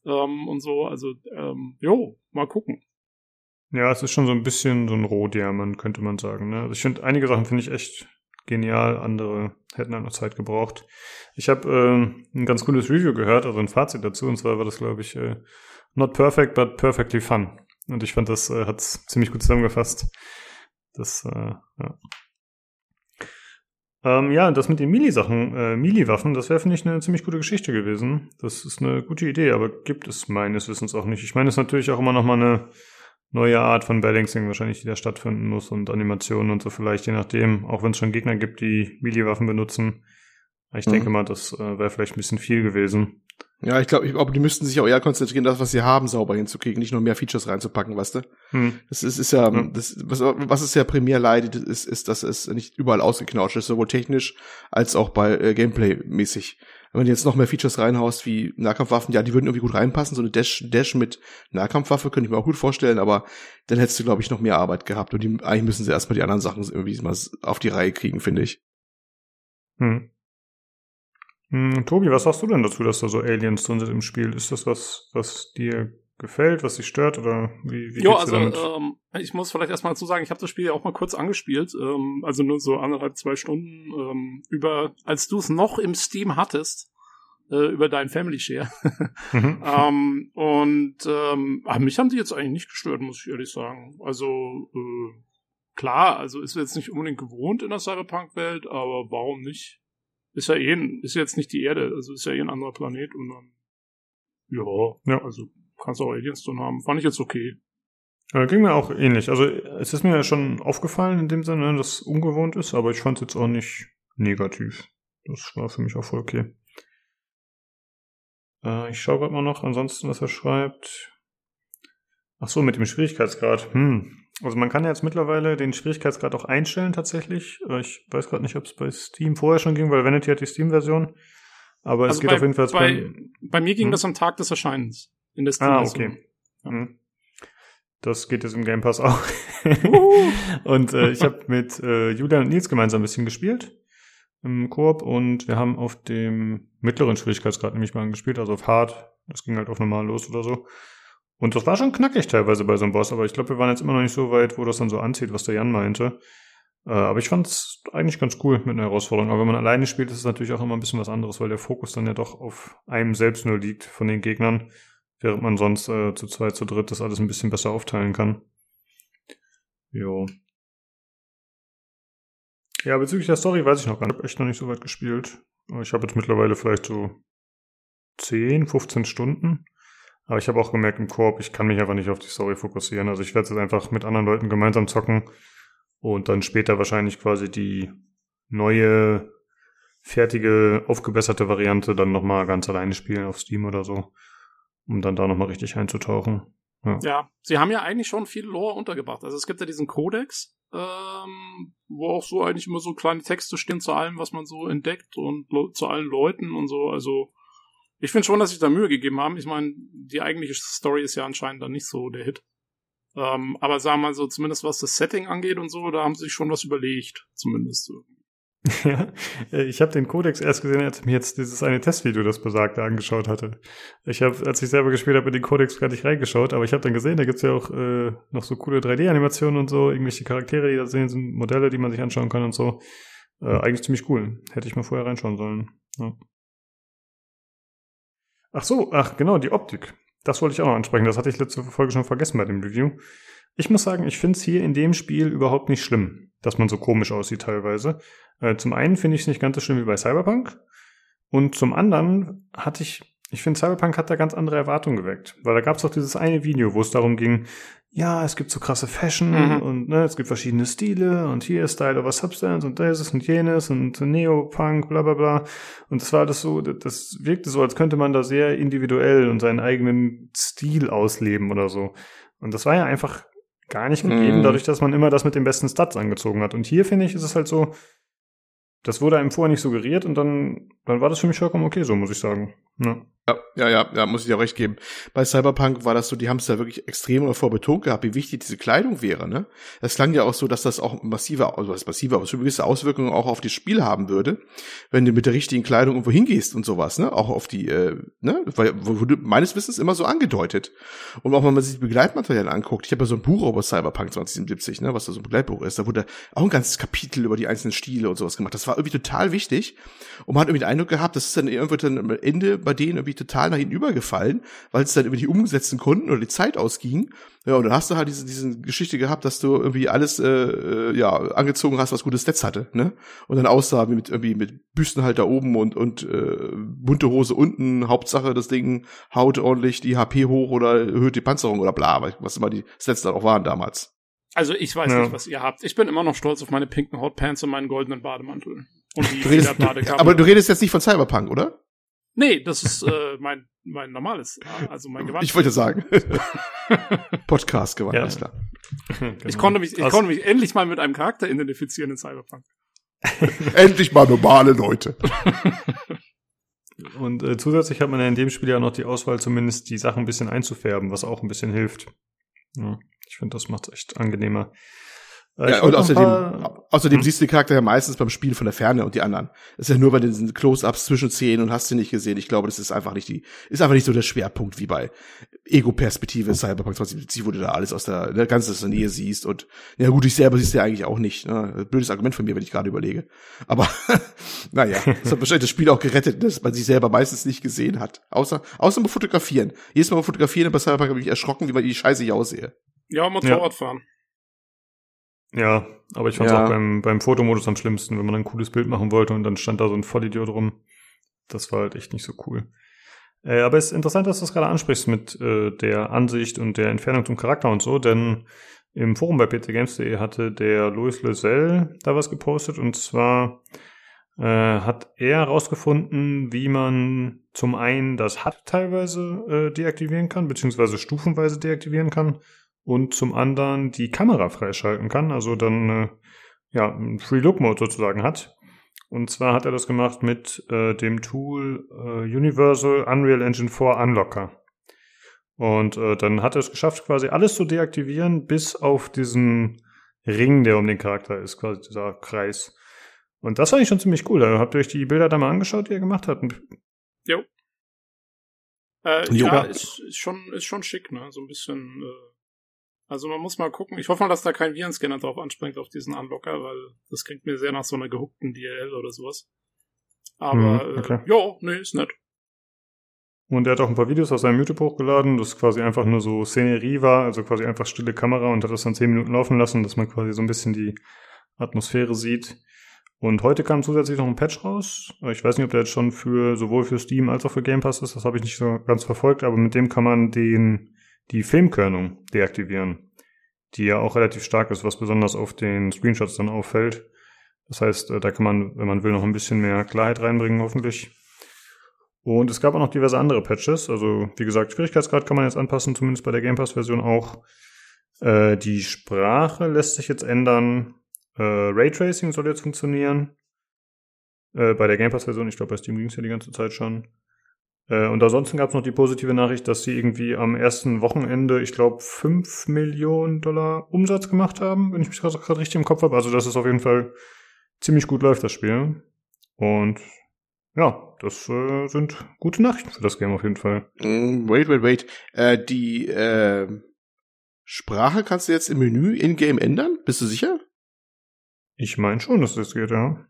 Ähm, und so, also, ähm, jo, mal gucken. Ja, es ist schon so ein bisschen so ein Rohdiamant, könnte man sagen. Ne? Also ich finde, einige Sachen finde ich echt genial, andere hätten halt noch Zeit gebraucht. Ich habe äh, ein ganz cooles Review gehört, also ein Fazit dazu, und zwar war das, glaube ich, äh, not perfect, but perfectly fun. Und ich fand, das äh, hat ziemlich gut zusammengefasst. Das, äh, ja. Ähm, ja, das mit den Mili-Sachen, äh, Mili-Waffen, das wäre, finde ich, eine ziemlich gute Geschichte gewesen. Das ist eine gute Idee, aber gibt es meines Wissens auch nicht. Ich meine, es ist natürlich auch immer noch mal eine neue Art von Balancing wahrscheinlich, die da stattfinden muss und Animationen und so vielleicht, je nachdem, auch wenn es schon Gegner gibt, die Melee-Waffen benutzen. Ich mhm. denke mal, das äh, wäre vielleicht ein bisschen viel gewesen. Ja, ich glaube, ich glaub, die müssten sich auch eher konzentrieren, das, was sie haben, sauber hinzukriegen, nicht nur mehr Features reinzupacken, weißt du? Hm. Das ist, ist ja, hm. das, was, was es ja primär leidet, ist, ist, dass es nicht überall ausgeknautscht ist, sowohl technisch als auch bei äh, Gameplay-mäßig wenn du jetzt noch mehr Features reinhaust wie Nahkampfwaffen, ja, die würden irgendwie gut reinpassen. So eine Dash, Dash mit Nahkampfwaffe könnte ich mir auch gut vorstellen, aber dann hättest du, glaube ich, noch mehr Arbeit gehabt. Und die, eigentlich müssen sie erstmal die anderen Sachen irgendwie mal auf die Reihe kriegen, finde ich. Hm. Hm, Tobi, was sagst du denn dazu, dass da so Aliens drin sind im Spiel? Ist das was, was dir gefällt, was dich stört oder wie, wie Jo, also ähm, ich muss vielleicht erstmal dazu sagen, ich habe das Spiel ja auch mal kurz angespielt, ähm, also nur so anderthalb, zwei Stunden ähm, über, als du es noch im Steam hattest, äh, über deinen Family Share. mhm. ähm, und ähm, ach, mich haben die jetzt eigentlich nicht gestört, muss ich ehrlich sagen. Also äh, klar, also ist jetzt nicht unbedingt gewohnt in der Cyberpunk-Welt, aber warum nicht? Ist ja eh, ist jetzt nicht die Erde, also ist ja eh ein anderer Planet und dann ja, ja, also kannst auch Aliens drin haben. Fand ich jetzt okay. Äh, ging mir auch ähnlich. Also es ist mir ja schon aufgefallen in dem Sinne, dass es ungewohnt ist, aber ich fand es jetzt auch nicht negativ. Das war für mich auch voll okay. Äh, ich schaue gerade mal noch ansonsten, was er schreibt. Ach so, mit dem Schwierigkeitsgrad. Hm. Also man kann ja jetzt mittlerweile den Schwierigkeitsgrad auch einstellen tatsächlich. Äh, ich weiß gerade nicht, ob es bei Steam vorher schon ging, weil Vanity hat die Steam-Version. Aber also es geht bei, auf jeden Fall. Bei, bei mir ging hm? das am Tag des Erscheinens in der Steam. Ah, okay. Hm. Das geht jetzt im Game Pass auch. und äh, ich habe mit äh, Julian und Nils gemeinsam ein bisschen gespielt im Koop und wir haben auf dem mittleren Schwierigkeitsgrad nämlich mal gespielt, also auf Hard. Das ging halt auf normal los oder so. Und das war schon knackig teilweise bei so einem Boss, aber ich glaube, wir waren jetzt immer noch nicht so weit, wo das dann so anzieht, was der Jan meinte. Äh, aber ich fand es eigentlich ganz cool mit einer Herausforderung. Aber wenn man alleine spielt, ist es natürlich auch immer ein bisschen was anderes, weil der Fokus dann ja doch auf einem selbst nur liegt von den Gegnern während man sonst äh, zu zweit, zu dritt das alles ein bisschen besser aufteilen kann. Jo. Ja, bezüglich der Story weiß ich noch gar nicht. Ich habe echt noch nicht so weit gespielt. Ich habe jetzt mittlerweile vielleicht so 10, 15 Stunden. Aber ich habe auch gemerkt im Korb, ich kann mich einfach nicht auf die Story fokussieren. Also ich werde jetzt einfach mit anderen Leuten gemeinsam zocken und dann später wahrscheinlich quasi die neue, fertige, aufgebesserte Variante dann nochmal ganz alleine spielen auf Steam oder so um dann da nochmal richtig einzutauchen. Ja. ja, sie haben ja eigentlich schon viel Lore untergebracht. Also es gibt ja diesen Codex, ähm, wo auch so eigentlich immer so kleine Texte stehen zu allem, was man so entdeckt und zu allen Leuten und so. Also Ich finde schon, dass sich da Mühe gegeben haben. Ich meine, die eigentliche Story ist ja anscheinend dann nicht so der Hit. Ähm, aber sagen wir mal so, zumindest was das Setting angeht und so, da haben sie sich schon was überlegt. Zumindest so. Ja, äh, ich habe den Codex erst gesehen, als ich mir jetzt dieses eine Testvideo, das besagte, angeschaut hatte. Ich habe, als ich selber gespielt habe, in den Codex gar nicht reingeschaut, aber ich habe dann gesehen, da gibt's ja auch äh, noch so coole 3D-Animationen und so, irgendwelche Charaktere, die da sehen, sind Modelle, die man sich anschauen kann und so. Äh, eigentlich ziemlich cool. Hätte ich mal vorher reinschauen sollen. Ja. Ach so, ach genau, die Optik. Das wollte ich auch noch ansprechen. Das hatte ich letzte Folge schon vergessen bei dem Review. Ich muss sagen, ich finde es hier in dem Spiel überhaupt nicht schlimm, dass man so komisch aussieht teilweise. Äh, zum einen finde ich es nicht ganz so schlimm wie bei Cyberpunk. Und zum anderen hatte ich, ich finde, Cyberpunk hat da ganz andere Erwartungen geweckt. Weil da gab es doch dieses eine Video, wo es darum ging, ja, es gibt so krasse Fashion mhm. und ne, es gibt verschiedene Stile und hier ist Style over Substance und dieses und jenes und Neopunk, bla bla bla. Und das war alles so, das wirkte so, als könnte man da sehr individuell und seinen eigenen Stil ausleben oder so. Und das war ja einfach gar nicht gegeben, mhm. dadurch, dass man immer das mit den besten Stats angezogen hat. Und hier finde ich, ist es halt so, das wurde einem vorher nicht suggeriert und dann, dann war das für mich vollkommen okay, so muss ich sagen. Ja. Ja, ja, ja, muss ich dir auch recht geben. Bei Cyberpunk war das so, die haben es da wirklich extrem davor betont gehabt, wie wichtig diese Kleidung wäre, ne? Es klang ja auch so, dass das auch massive, also was massive, aber gewisse Auswirkungen auch auf das Spiel haben würde, wenn du mit der richtigen Kleidung irgendwo hingehst und sowas, ne? Auch auf die, äh, ne? Weil, wurde meines Wissens immer so angedeutet. Und auch wenn man sich die Begleitmaterialien anguckt, ich habe ja so ein Buch über Cyberpunk 2077, ne? Was da so ein Begleitbuch ist, da wurde auch ein ganzes Kapitel über die einzelnen Stile und sowas gemacht. Das war irgendwie total wichtig. Und man hat irgendwie den Eindruck gehabt, das ist dann irgendwie dann am Ende bei denen irgendwie total nach hinten übergefallen, weil es dann über die umsetzen konnten oder die Zeit ausging. Ja, und dann hast du halt diese, diese Geschichte gehabt, dass du irgendwie alles äh, äh, ja angezogen hast, was gutes Netz hatte, ne? Und dann aussah mit irgendwie mit Büsten halt da oben und und äh, bunte Hose unten, Hauptsache das Ding haut ordentlich die HP hoch oder erhöht die Panzerung oder bla, was immer die Sets dann auch waren damals. Also ich weiß ja. nicht, was ihr habt. Ich bin immer noch stolz auf meine pinken Hotpants und meinen goldenen Bademantel. Und die redest, Aber du redest jetzt nicht von Cyberpunk, oder? Nee, das ist äh, mein, mein normales, also mein Gewand. Ich wollte sagen. Podcast-Gewand, ja. ist klar. Genau. Ich, konnte mich, ich also, konnte mich endlich mal mit einem Charakter identifizieren in Cyberpunk. endlich mal normale Leute. Und äh, zusätzlich hat man ja in dem Spiel ja noch die Auswahl, zumindest die Sachen ein bisschen einzufärben, was auch ein bisschen hilft. Ja, ich finde, das macht es echt angenehmer. Ja, und außerdem, außerdem hm. siehst du den Charakter ja meistens beim Spiel von der Ferne und die anderen. Das ist ja nur bei diesen Close-Ups zwischen Szenen und hast du nicht gesehen. Ich glaube, das ist einfach nicht die, ist einfach nicht so der Schwerpunkt wie bei Ego-Perspektive Cyberpunk 2070, wo du da alles aus der, der ganzen aus der Nähe siehst und, ja gut, ich selber siehst du ja eigentlich auch nicht. Ne? Blödes Argument von mir, wenn ich gerade überlege. Aber, naja, das hat wahrscheinlich das Spiel auch gerettet, dass man sich selber meistens nicht gesehen hat. Außer, außer beim Fotografieren. Jedes Mal beim Fotografieren bei Cyberpunk habe ich erschrocken, wie man die Scheiße ich aussehe. Ja, Motorradfahren. Ja. Ja, aber ich fand es ja. auch beim, beim Fotomodus am schlimmsten, wenn man ein cooles Bild machen wollte und dann stand da so ein Vollidiot rum. Das war halt echt nicht so cool. Äh, aber es ist interessant, dass du das gerade ansprichst mit äh, der Ansicht und der Entfernung zum Charakter und so, denn im Forum bei pcgames.de hatte der Louis Lezell da was gepostet und zwar äh, hat er herausgefunden, wie man zum einen das HUD teilweise äh, deaktivieren kann, beziehungsweise stufenweise deaktivieren kann und zum anderen die Kamera freischalten kann, also dann äh, ja, einen Free-Look-Mode sozusagen hat. Und zwar hat er das gemacht mit äh, dem Tool äh, Universal Unreal Engine 4 Unlocker. Und äh, dann hat er es geschafft, quasi alles zu deaktivieren, bis auf diesen Ring, der um den Charakter ist, quasi dieser Kreis. Und das fand ich schon ziemlich cool. habt ihr euch die Bilder da mal angeschaut, die er gemacht hat? Jo. Äh, ja, ist, ist, schon, ist schon schick, ne? So ein bisschen äh, also man muss mal gucken. Ich hoffe mal, dass da kein Virenscanner drauf anspringt auf diesen Unlocker, weil das klingt mir sehr nach so einer gehuckten DLL oder sowas. Aber mhm, okay. äh, ja, nee, ist nett. Und er hat auch ein paar Videos aus seinem YouTube hochgeladen, das quasi einfach nur so Szenerie war, also quasi einfach stille Kamera und hat das dann zehn Minuten laufen lassen, dass man quasi so ein bisschen die Atmosphäre sieht. Und heute kam zusätzlich noch ein Patch raus. Ich weiß nicht, ob der jetzt schon für sowohl für Steam als auch für Game Pass ist, das habe ich nicht so ganz verfolgt, aber mit dem kann man den die Filmkörnung deaktivieren, die ja auch relativ stark ist, was besonders auf den Screenshots dann auffällt. Das heißt, äh, da kann man, wenn man will, noch ein bisschen mehr Klarheit reinbringen, hoffentlich. Und es gab auch noch diverse andere Patches. Also, wie gesagt, Schwierigkeitsgrad kann man jetzt anpassen, zumindest bei der Game Pass-Version auch. Äh, die Sprache lässt sich jetzt ändern. Äh, Raytracing soll jetzt funktionieren. Äh, bei der Game Pass-Version, ich glaube, bei Steam ging es ja die ganze Zeit schon. Äh, und ansonsten gab es noch die positive Nachricht, dass sie irgendwie am ersten Wochenende, ich glaube, 5 Millionen Dollar Umsatz gemacht haben, wenn ich mich gerade richtig im Kopf habe. Also dass es auf jeden Fall ziemlich gut läuft, das Spiel. Und ja, das äh, sind gute Nachrichten für das Game auf jeden Fall. Mm, wait, wait, wait. Äh, die äh, Sprache kannst du jetzt im Menü in-game ändern? Bist du sicher? Ich meine schon, dass das geht, ja.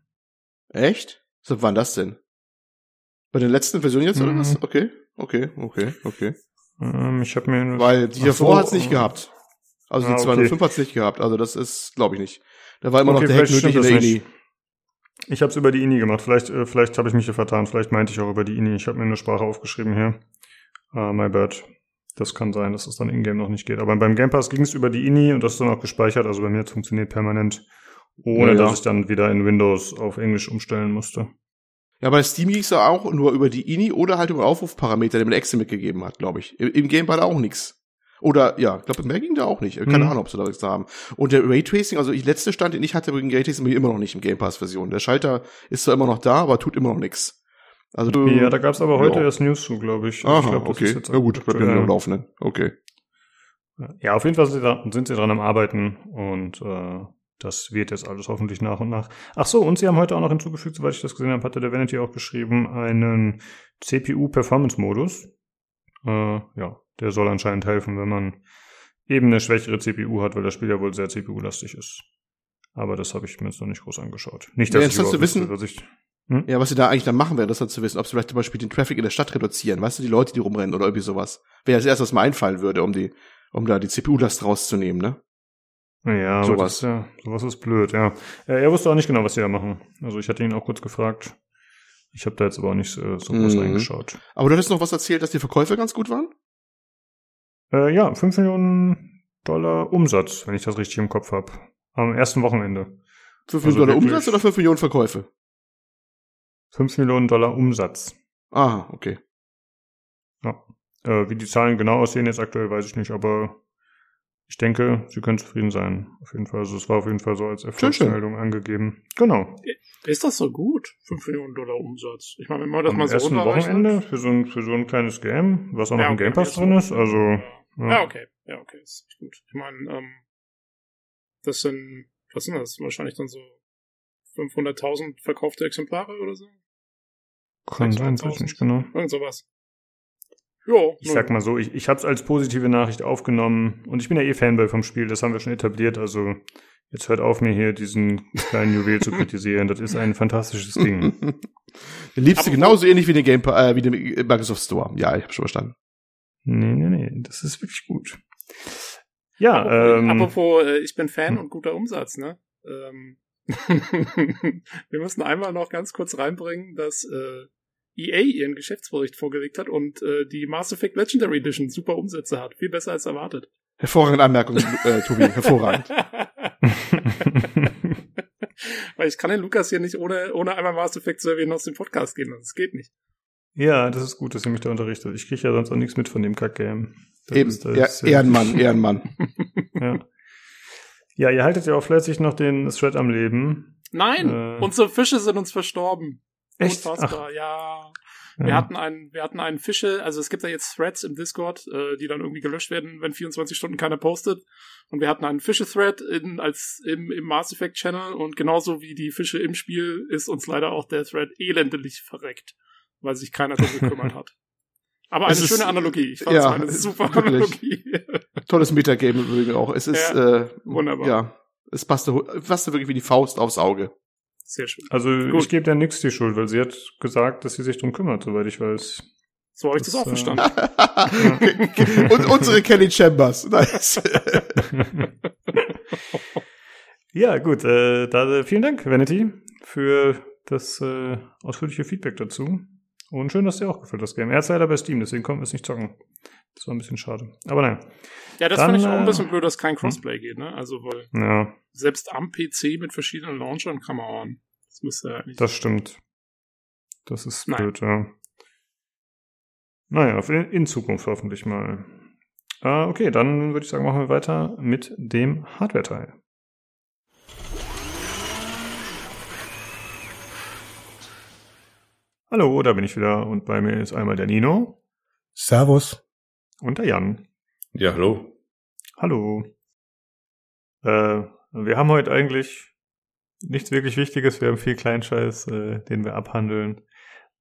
Echt? So, wann das denn? Bei der letzten Version jetzt oder Mhm. was? Okay, okay, okay, okay. Ähm, ich habe mir Weil die davor so, hat's nicht äh, gehabt. Also die ah, okay. 205 hat's nicht gehabt. Also das ist, glaube ich nicht. Da war immer Okay, noch der Hack nötig in der das INI. Ich habe es über die INI gemacht. Vielleicht, äh, vielleicht habe ich mich hier vertan. Vielleicht meinte ich auch über die INI. Ich habe mir eine Sprache aufgeschrieben hier. Uh, my bad. Das kann sein, dass es dann in-game noch nicht geht. Aber beim Game Pass ging es über die INI und das ist dann auch gespeichert. Also bei mir jetzt funktioniert permanent, ohne Ja, ja. dass ich dann wieder in Windows auf Englisch umstellen musste. Ja, bei Steam ging's ja auch nur über die INI oder halt über Aufrufparameter, den man Excel mitgegeben hat, glaube ich. Im, Im Game war da auch nix. Oder, ja, ich glaube, mehr ging da auch nicht. Keine Mhm. Ahnung, ob sie da nichts da haben. Und der Raytracing, also ich letzte Stand, den ich hatte wegen Raytracing, bin ich immer noch nicht im Game Pass-Version. Der Schalter ist zwar immer noch da, aber tut immer noch nix. Also, Ja, da gab es aber heute ja. erst News zu, glaube ich. Also Aha, ich glaub, okay. Ja gut, bleibt ja am Laufenden. Okay. Ja, auf jeden Fall sind sie, da, sind sie dran am Arbeiten und äh, das wird jetzt alles hoffentlich nach und nach. Ach so, und sie haben heute auch noch hinzugefügt, soweit ich das gesehen habe, hatte der Vanity auch geschrieben, einen CPU-Performance-Modus. Äh, ja, der soll anscheinend helfen, wenn man eben eine schwächere CPU hat, weil das Spiel ja wohl sehr CPU-lastig ist. Aber das habe ich mir jetzt noch nicht groß angeschaut. Nicht, dass Ja, ich zu wissen- dass ich Hm? Ja, was sie da eigentlich dann machen, wäre interessant zu wissen, ob sie vielleicht zum Beispiel den Traffic in der Stadt reduzieren. Weißt du, die Leute, die rumrennen oder irgendwie sowas. Wäre das erste, was mir einfallen würde, um die, um da die CPU-Last rauszunehmen, ne? Ja, Sowas. ist ja, sowas ist blöd, ja. Er wusste auch nicht genau, was sie da machen. Also ich hatte ihn auch kurz gefragt. Ich habe da jetzt aber auch nicht äh, so groß Mhm. reingeschaut. Aber du hattest noch was erzählt, dass die Verkäufe ganz gut waren? Äh, ja, 5 Millionen Dollar Umsatz, wenn ich das richtig im Kopf habe. Am ersten Wochenende. 5 Also Millionen Dollar wirklich- Umsatz oder 5 Millionen Verkäufe? 5 Millionen Dollar Umsatz. Ah, okay. Äh, wie die Zahlen genau aussehen jetzt aktuell, weiß ich nicht, aber ich denke, sie können zufrieden sein. Auf jeden Fall. Also es war auf jeden Fall so als. Erfolgsmeldung angegeben. Genau. Ist das so gut? 5 Millionen Dollar Umsatz. Ich meine, wenn man das Am mal so ersten. Wochenende für so, ein, für so ein kleines Game, was auch noch Ja, im okay, Game Pass drin ist. Also, Ja, okay. Ja, okay. Ist echt gut. Ich meine, ähm, das sind, was sind das? Wahrscheinlich dann so 500.000 verkaufte Exemplare oder so? kann sein, weiß ich nicht genau. Irgend sowas. Jo. Ich sag mal so, ich, ich habe es als positive Nachricht aufgenommen und ich bin ja eh Fanboy vom Spiel, das haben wir schon etabliert, also jetzt hört auf mir hier diesen kleinen Juwel zu kritisieren, das ist ein fantastisches Ding. Den liebst du genauso ähnlich wie den Game, äh, wie den Microsoft Store. Ja, ich hab schon verstanden. Nee, nee, nee, das ist wirklich gut. Ja, apropos, ähm, apropos äh, ich bin Fan hm. und guter Umsatz, ne? Ähm, wir müssen einmal noch ganz kurz reinbringen, dass äh, EA ihren Geschäftsbericht vorgelegt hat und äh, die Mass Effect Legendary Edition super Umsätze hat. Viel besser als erwartet. Hervorragende Anmerkung, äh, Tobi. Hervorragend. Weil ich kann den Lukas hier nicht ohne, ohne einmal Mass Effect zu erwähnen aus dem Podcast gehen. Das geht nicht. ja, das ist gut, dass ihr mich da unterrichtet. Ich kriege ja sonst auch nichts mit von dem Kack-Game. Eben, ist, ja, ist Ehrenmann, Ehrenmann. Ja. ja, ihr haltet ja auch fleißig noch den Thread am Leben. Nein, Äh. unsere Fische sind uns verstorben. Echt? Unfassbar, ja. Ja. Wir hatten einen, wir hatten einen Fische, also es gibt ja jetzt Threads im Discord, äh, die dann irgendwie gelöscht werden, wenn 24 Stunden keiner postet. Und wir hatten einen Fische-Thread in, als im, im Mass Effect Channel und genauso wie die Fische im Spiel ist uns leider auch der Thread elendlich verreckt, weil sich keiner darum gekümmert hat. Aber eine Es ist- schöne Analogie. Ich fand ja, es eine super wirklich. Analogie. Tolles Metagame übrigens auch. Es ist, äh, wunderbar. ja, es passte, passte wirklich wie die Faust aufs Auge. Sehr schön. Also Gut. ich gebe der nix die Schuld, weil sie hat gesagt, dass sie sich drum kümmert, soweit ich weiß. So habe ich das, Das, auch äh, verstanden. Und unsere Kelly Chambers. Nice. ja, gut. Äh, da, äh, vielen Dank, Vanity, für das äh, ausführliche Feedback dazu. Und schön, dass dir auch gefällt, das Game. Er hat leider bei Steam, deswegen konnten wir es nicht zocken. Das war ein bisschen schade. Aber nein. Ja, das Dann, finde ich auch ein äh, bisschen blöd, dass kein Crossplay geht, ne? Also, weil Ja, selbst am PC mit verschiedenen Launchern kann man on. Das müsste ja eigentlich. das stimmt. Das ist Nein. blöd, ja. Naja, in, in Zukunft hoffentlich mal. Äh, okay, dann würde ich sagen, machen wir weiter mit dem Hardware-Teil. Hallo, da bin ich wieder und bei mir ist einmal der Nino. Servus. Und der Jan. Ja, hallo. Hallo. Äh, wir haben heute eigentlich nichts wirklich Wichtiges. Wir haben viel Kleinscheiß, äh, den wir abhandeln.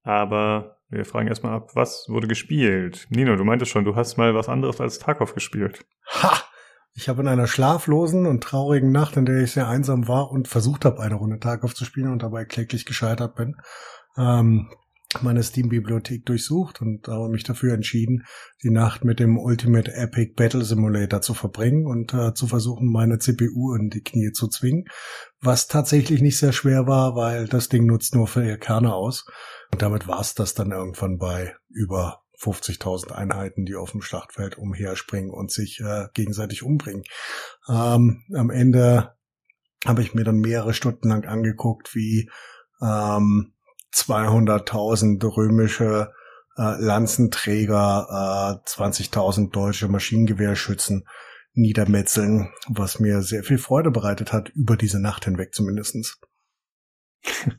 Aber wir fragen erstmal ab, was wurde gespielt? Nino, du meintest schon, du hast mal was anderes als Tarkov gespielt. Ha! Ich habe in einer schlaflosen und traurigen Nacht, in der ich sehr einsam war und versucht habe, eine Runde Tarkov zu spielen und dabei kläglich gescheitert bin, ähm, meine Steam-Bibliothek durchsucht und habe mich dafür entschieden, die Nacht mit dem Ultimate Epic Battle Simulator zu verbringen und äh, zu versuchen, meine CPU in die Knie zu zwingen, was tatsächlich nicht sehr schwer war, weil das Ding nutzt nur vier Kerne aus. Und damit war es das dann irgendwann bei über 50.000 Einheiten, die auf dem Schlachtfeld umherspringen und sich äh, gegenseitig umbringen. Ähm, am Ende habe ich mir dann mehrere Stunden lang angeguckt, wie ähm, 200.000 römische äh, Lanzenträger, äh, 20.000 deutsche Maschinengewehrschützen niedermetzeln, was mir sehr viel Freude bereitet hat, über diese Nacht hinweg zumindestens.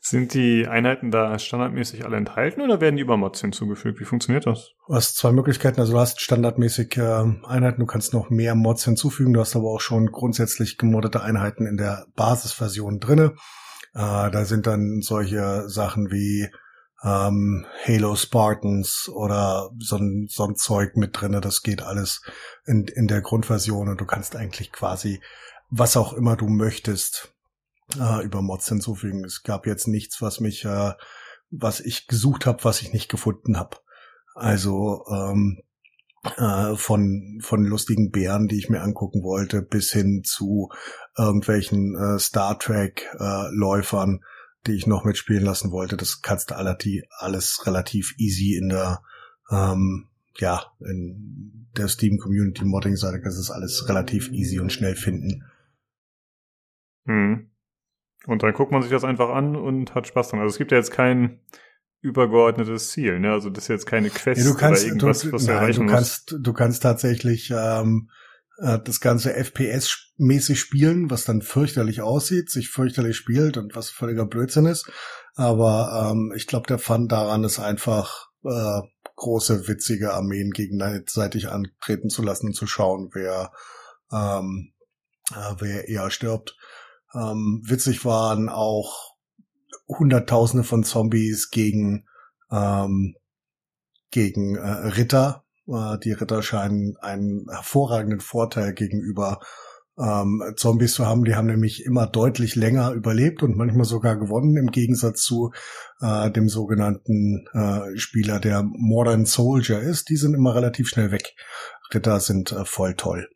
Sind die Einheiten da standardmäßig alle enthalten oder werden die über Mods hinzugefügt? Wie funktioniert das? Du hast zwei Möglichkeiten. Also du hast standardmäßig äh, Einheiten, du kannst noch mehr Mods hinzufügen. Du hast aber auch schon grundsätzlich gemoddete Einheiten in der Basisversion drinne. Äh, da sind dann solche Sachen wie ähm, Halo Spartans oder so ein, so ein Zeug mit drinne. Das geht alles in, in der Grundversion und du kannst eigentlich quasi was auch immer du möchtest äh, über Mods hinzufügen. Es gab jetzt nichts, was mich, äh, was ich gesucht habe, was ich nicht gefunden habe. Also ähm, äh, von von lustigen Bären, die ich mir angucken wollte, bis hin zu irgendwelchen äh, Star Trek äh, die ich noch mitspielen lassen wollte. Das kannst du alles relativ easy in der ähm, ja in der Steam Community Modding Seite kannst du das alles relativ easy und schnell finden. Hm. Und dann guckt man sich das einfach an und hat Spaß dran. Also es gibt ja jetzt kein übergeordnetes Ziel, ne? Also das ist jetzt keine Quest ja, du kannst, oder irgendwas, du, was du nein, erreichen du kannst, musst. Du kannst tatsächlich ähm, äh, das Ganze FPS-mäßig spielen, was dann fürchterlich aussieht, sich fürchterlich spielt und was völliger Blödsinn ist. Aber ähm, ich glaube, der Fun daran ist einfach äh, große, witzige Armeen gegenseitig antreten zu lassen und zu schauen, wer, ähm, äh, wer eher stirbt. Ähm, witzig waren auch Hunderttausende von Zombies gegen ähm, gegen äh, Ritter. Äh, die Ritter scheinen einen hervorragenden Vorteil gegenüber ähm, Zombies zu haben. Die haben nämlich immer deutlich länger überlebt und manchmal sogar gewonnen, im Gegensatz zu äh, dem sogenannten äh, Spieler, der Modern Soldier ist. Die sind immer relativ schnell weg. Ritter sind äh, voll toll.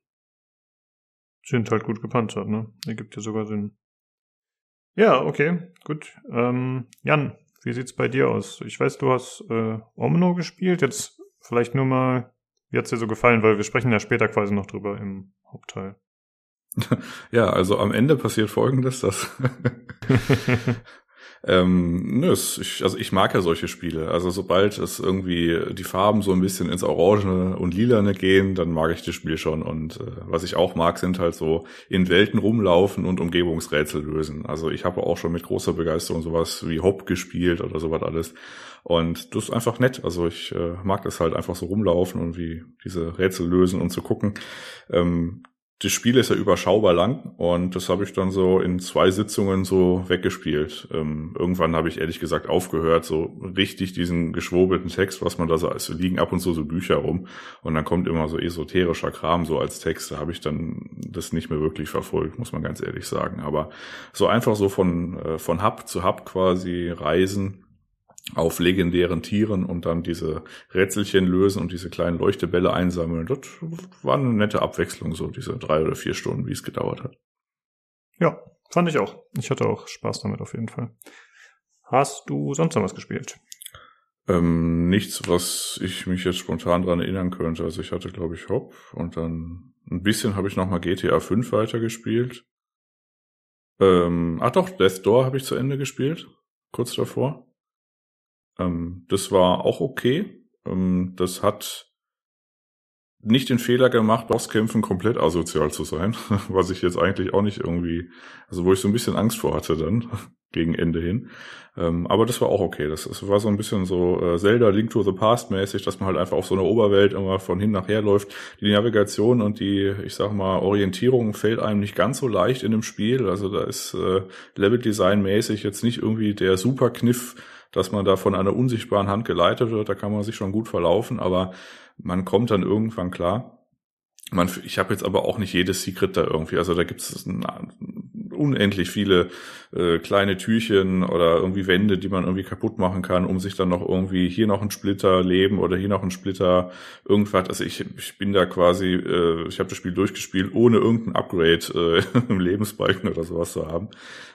Sind halt gut gepanzert, ne? Ergibt ja sogar Sinn. Ja, okay, gut. Ähm, Jan, wie sieht's bei dir aus? Ich weiß, du hast äh, Omno gespielt. Jetzt vielleicht nur mal, wie hat's dir so gefallen? Weil wir sprechen ja später quasi noch drüber im Hauptteil. Ja, also am Ende passiert Folgendes, dass Ähm, nö, ich, also ich mag ja solche Spiele. Also sobald es irgendwie die Farben so ein bisschen ins Orangene und Lilane gehen, dann mag ich das Spiel schon. Und äh, was ich auch mag, sind halt so in Welten rumlaufen und Umgebungsrätsel lösen. Also ich habe auch schon mit großer Begeisterung sowas wie Hop gespielt oder sowas alles. Und das ist einfach nett. Also ich äh, mag das halt einfach so rumlaufen und wie diese Rätsel lösen und zu gucken. Ähm, das Spiel ist ja überschaubar lang und das habe ich dann so in zwei Sitzungen so weggespielt. Ähm, irgendwann habe ich ehrlich gesagt aufgehört, so richtig diesen geschwobelten Text, was man da so, es liegen ab und zu so Bücher rum und dann kommt immer so esoterischer Kram so als Text, da habe ich dann das nicht mehr wirklich verfolgt, muss man ganz ehrlich sagen. Aber so einfach so von, äh, von Hub zu Hub quasi reisen, auf legendären Tieren und dann diese Rätselchen lösen und diese kleinen Leuchtebälle einsammeln. Das war eine nette Abwechslung, so diese drei oder vier Stunden, wie es gedauert hat. Ja, fand ich auch. Ich hatte auch Spaß damit auf jeden Fall. Hast du sonst noch was gespielt? Ähm, nichts, was ich mich jetzt spontan dran erinnern könnte. Also ich hatte, glaube ich, Hop und dann ein bisschen habe ich noch mal GTA 5 weitergespielt. Ähm, ach doch, Death Door habe ich zu Ende gespielt, kurz davor. Ähm, das war auch okay. Ähm, das hat nicht den Fehler gemacht, Bosskämpfen komplett asozial zu sein, was ich jetzt eigentlich auch nicht irgendwie, also wo ich so ein bisschen Angst vor hatte dann gegen Ende hin. Ähm, aber das war auch okay. Das, das war so ein bisschen so äh, Zelda Link to the Past mäßig, dass man halt einfach auf so einer Oberwelt immer von hin nach her läuft. Die Navigation und die, ich sag mal, Orientierung fällt einem nicht ganz so leicht in dem Spiel. Also da ist äh, Level Design mäßig jetzt nicht irgendwie der super Kniff, dass man da von einer unsichtbaren Hand geleitet wird. Da kann man sich schon gut verlaufen, aber man kommt dann irgendwann klar. Man, ich habe jetzt aber auch nicht jedes Secret da irgendwie. Also da gibt es unendlich viele äh, kleine Türchen oder irgendwie Wände, die man irgendwie kaputt machen kann, um sich dann noch irgendwie hier noch ein Splitter leben oder hier noch ein Splitter irgendwas. Also ich, ich bin da quasi, äh, ich habe das Spiel durchgespielt, ohne irgendein Upgrade äh, im Lebensbalken oder sowas zu haben,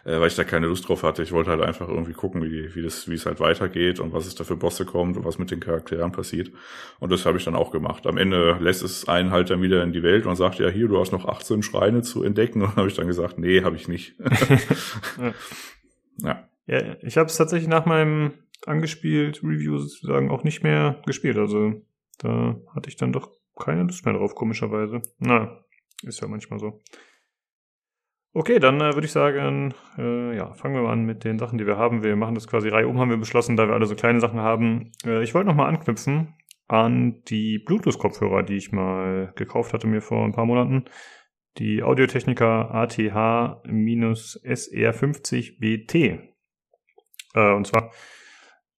äh, weil ich da keine Lust drauf hatte. Ich wollte halt einfach irgendwie gucken, wie, wie das, wie es halt weitergeht und was es da für Bosse kommt und was mit den Charakteren passiert. Und das habe ich dann auch gemacht. Am Ende lässt es einen halt dann wieder in die Welt und sagt, ja, hier, du hast noch 18 Schreine zu entdecken. Und dann habe ich dann gesagt, nee, habe ich nicht. ja. ja. Ich habe es tatsächlich nach meinem angespielt Review sozusagen auch nicht mehr gespielt. Also da hatte ich dann doch keine Lust mehr drauf, komischerweise. Na, ist ja manchmal so. Okay, dann äh, würde ich sagen, äh, ja, fangen wir mal an mit den Sachen, die wir haben. Wir machen das quasi Reihe um, haben wir beschlossen, da wir alle so kleine Sachen haben. Äh, ich wollte nochmal anknüpfen an die Bluetooth-Kopfhörer, die ich mal gekauft hatte mir vor ein paar Monaten die Audiotechnica ATH-SR50BT. Äh, und zwar,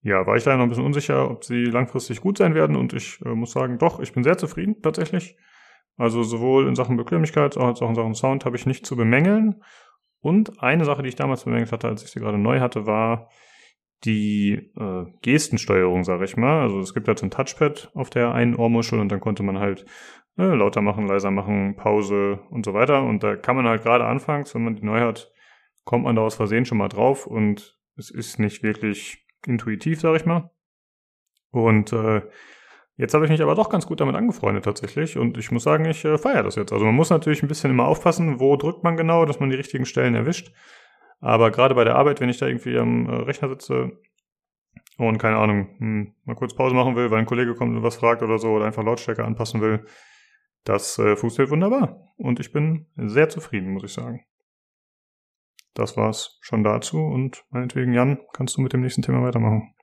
ja, war ich leider noch ein bisschen unsicher, ob sie langfristig gut sein werden und ich äh, muss sagen, doch, ich bin sehr zufrieden tatsächlich. Also sowohl in Sachen Bequemlichkeit als auch in Sachen Sound habe ich nicht zu bemängeln. Und eine Sache, die ich damals bemängelt hatte, als ich sie gerade neu hatte, war die äh, Gestensteuerung, sage ich mal. Also es gibt halt so ein Touchpad auf der einen Ohrmuschel und dann konnte man halt äh, lauter machen, leiser machen, Pause und so weiter. Und da kann man halt gerade anfangs, wenn man die neu hat, kommt man da aus Versehen schon mal drauf und es ist nicht wirklich intuitiv, sag ich mal. Und äh, jetzt habe ich mich aber doch ganz gut damit angefreundet tatsächlich und ich muss sagen, ich äh, feiere das jetzt. Also man muss natürlich ein bisschen immer aufpassen, wo drückt man genau, dass man die richtigen Stellen erwischt. Aber gerade bei der Arbeit, wenn ich da irgendwie am äh, Rechner sitze und keine Ahnung, hm, mal kurz Pause machen will, weil ein Kollege kommt und was fragt oder so oder einfach Lautstärke anpassen will, das äh, funktioniert wunderbar. Und ich bin sehr zufrieden, muss ich sagen. Das war's schon dazu und meinetwegen, Jan, kannst du mit dem nächsten Thema weitermachen.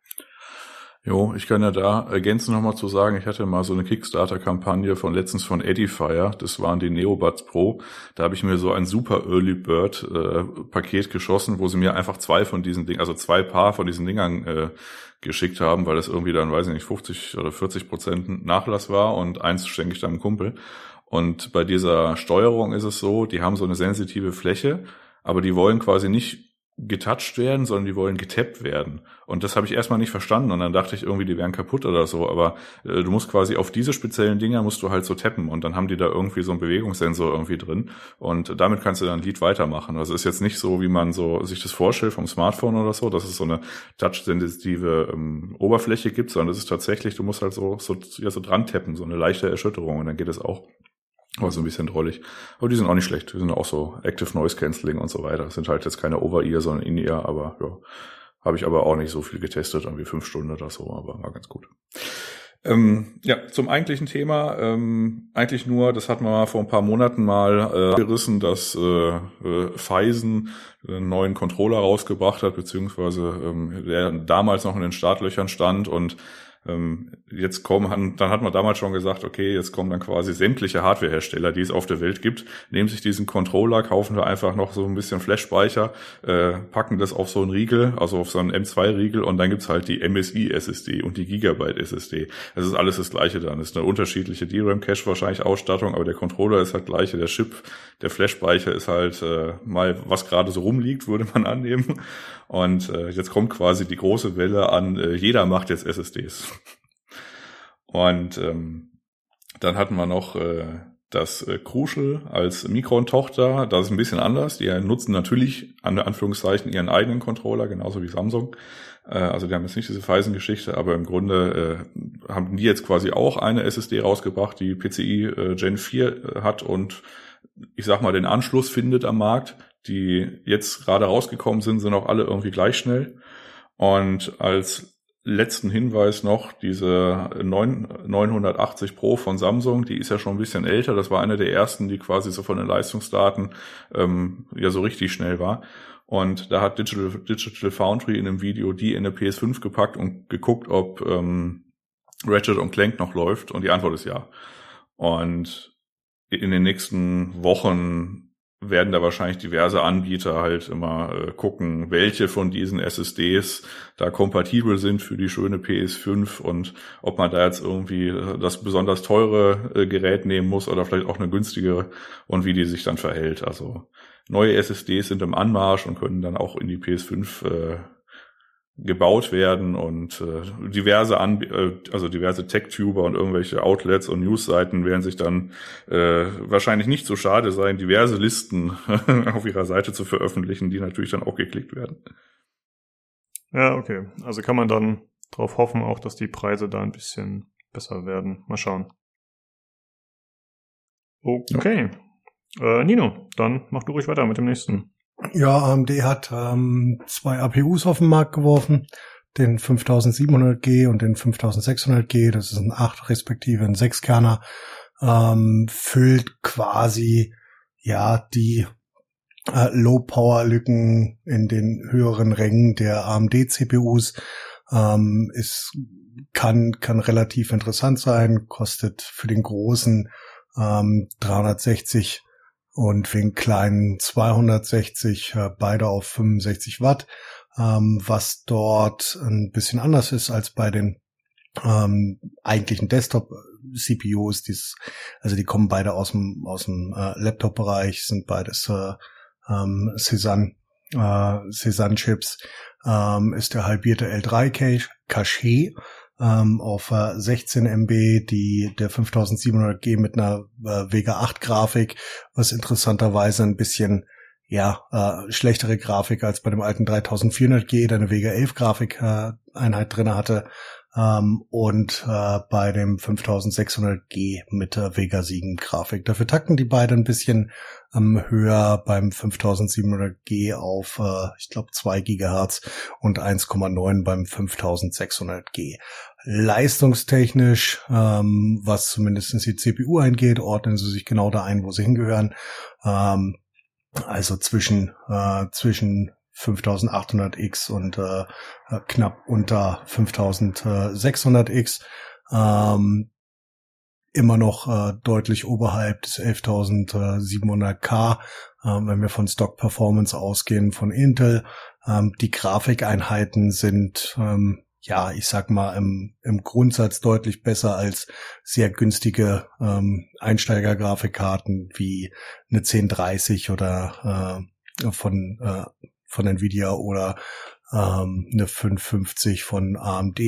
Jo, ich kann ja da ergänzen nochmal zu sagen, ich hatte mal so eine Kickstarter-Kampagne von letztens von Edifier, das waren die Neobuds Pro. Da habe ich mir so ein super Early Bird äh, Paket geschossen, wo sie mir einfach zwei von diesen Dingen, also zwei Paar von diesen Dingern äh, geschickt haben, weil das irgendwie dann, weiß ich nicht, 50 oder 40 Prozent Nachlass war und eins schenke ich dann Kumpel. Und bei dieser Steuerung ist es so, die haben so eine sensitive Fläche, aber die wollen quasi nicht getouched werden, sondern die wollen getappt werden. Und das habe ich erstmal nicht verstanden und dann dachte ich irgendwie, die wären kaputt oder so. Aber äh, du musst quasi auf diese speziellen Dinger musst du halt so tappen und dann haben die da irgendwie so einen Bewegungssensor irgendwie drin und damit kannst du dann ein Lied weitermachen. Also ist jetzt nicht so, wie man so sich das vorstellt vom Smartphone oder so, dass es so eine touch-sensitive ähm, Oberfläche gibt, sondern es ist tatsächlich, du musst halt so, so, ja, so dran tappen, so eine leichte Erschütterung und dann geht es auch. Aber so ein bisschen drollig. Aber die sind auch nicht schlecht. Die sind auch so Active Noise Cancelling und so weiter. Das sind halt jetzt keine Over-Ear, sondern In-Ear, aber ja. Habe ich aber auch nicht so viel getestet, irgendwie fünf Stunden oder so, aber war ganz gut. Ähm, ja, zum eigentlichen Thema. Ähm, eigentlich nur, das hatten wir vor ein paar Monaten mal äh, gerissen, dass äh, äh, einen neuen Controller rausgebracht hat, beziehungsweise ähm, der damals noch in den Startlöchern stand und jetzt kommen, dann hat man damals schon gesagt, okay, jetzt kommen dann quasi sämtliche Hardwarehersteller, die es auf der Welt gibt, nehmen sich diesen Controller, kaufen da einfach noch so ein bisschen Flash-Speicher, äh, packen das auf so einen Riegel, also auf so einen M2-Riegel und dann gibt's halt die MSI-SSD und die Gigabyte-SSD. Es ist alles das gleiche dann. Es ist eine unterschiedliche DRAM-Cache wahrscheinlich Ausstattung, aber der Controller ist halt gleiche, der Chip, der Flash-Speicher ist halt äh, mal, was gerade so rumliegt, würde man annehmen. Und äh, jetzt kommt quasi die große Welle an, äh, jeder macht jetzt SSDs. Und ähm, dann hatten wir noch äh, das äh, Crucial als Micron-Tochter. Das ist ein bisschen anders. Die nutzen natürlich an Anführungszeichen ihren eigenen Controller, genauso wie Samsung. Äh, also die haben jetzt nicht diese Phison-Geschichte, aber im Grunde äh, haben die jetzt quasi auch eine SSD rausgebracht, die PCI äh, Gen 4 äh, hat und ich sag mal den Anschluss findet am Markt die jetzt gerade rausgekommen sind, sind auch alle irgendwie gleich schnell. Und als letzten Hinweis noch, diese 9, 980 Pro von Samsung, die ist ja schon ein bisschen älter. Das war eine der ersten, die quasi so von den Leistungsdaten ähm, ja so richtig schnell war. Und da hat Digital, Digital Foundry in einem Video die in eine PS5 gepackt und geguckt, ob ähm, Ratchet und Clank noch läuft. Und die Antwort ist ja. Und in den nächsten Wochen werden da wahrscheinlich diverse Anbieter halt immer äh, gucken, welche von diesen SSDs da kompatibel sind für die schöne PS5 und ob man da jetzt irgendwie das besonders teure äh, Gerät nehmen muss oder vielleicht auch eine günstigere und wie die sich dann verhält. Also neue SSDs sind im Anmarsch und können dann auch in die PS5 äh, gebaut werden und äh, diverse Anb äh, also diverse Tech-Tuber und irgendwelche Outlets und Newsseiten werden sich dann äh, wahrscheinlich nicht so schade sein, diverse Listen auf ihrer Seite zu veröffentlichen, die natürlich dann auch geklickt werden. Ja, okay. Also kann man dann darauf hoffen, auch dass die Preise da ein bisschen besser werden. Mal schauen. Okay. Ja. Äh, Nino, dann mach du ruhig weiter mit dem nächsten. Ja, AMD hat ähm, zwei APUs auf den Markt geworfen, den 5700G und den 5600G. Das ist ein 8 respektive ein 6 Kerner. Ähm, füllt quasi ja die äh, Low-Power-Lücken in den höheren Rängen der AMD-CPUs. Ähm, ist kann kann relativ interessant sein, kostet für den großen ähm, 360 und für den kleinen 260 äh, beide auf 65 Watt, ähm, was dort ein bisschen anders ist als bei den ähm, eigentlichen Desktop-CPUs. Dies, also die kommen beide aus dem aus dem äh, Laptop-Bereich, sind beides äh, ähm, äh. Ähm, ist der halbierte L3 Cache ähm, auf äh, 16 MB, die der 5700G mit einer äh, Vega 8 Grafik, was interessanterweise ein bisschen ja, äh, schlechtere Grafik als bei dem alten 3400G, der eine Vega 11 Grafik äh, Einheit drinne hatte ähm, und äh, bei dem 5600G mit der Vega 7 Grafik. Dafür takten die beiden ein bisschen ähm, höher beim 5700G auf, äh, ich glaube, 2 Gigahertz und 1,9 beim 5600G. Leistungstechnisch, ähm, was zumindest die CPU eingeht, ordnen sie sich genau da ein, wo sie hingehören. Ähm, also zwischen, äh, zwischen 5800X und äh, knapp unter 5600X. Ähm, immer noch äh, deutlich oberhalb des 11.700K, äh, wenn wir von Stock Performance ausgehen von Intel. Ähm, die Grafikeinheiten sind ähm, ja, ich sag mal, im, im Grundsatz deutlich besser als sehr günstige ähm, Einsteigergrafikkarten wie eine 1030 oder äh, von äh, von Nvidia oder ähm, eine 550 von AMD,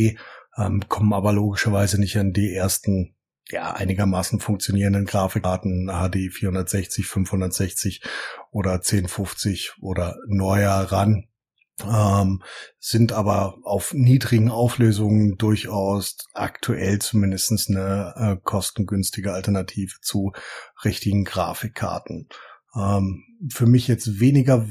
ähm, kommen aber logischerweise nicht an die ersten ja, einigermaßen funktionierenden Grafikkarten HD 460, 560 oder 1050 oder neuer ran. Ähm, sind aber auf niedrigen Auflösungen durchaus aktuell zumindestens eine äh, kostengünstige Alternative zu richtigen Grafikkarten. Ähm, für mich jetzt weniger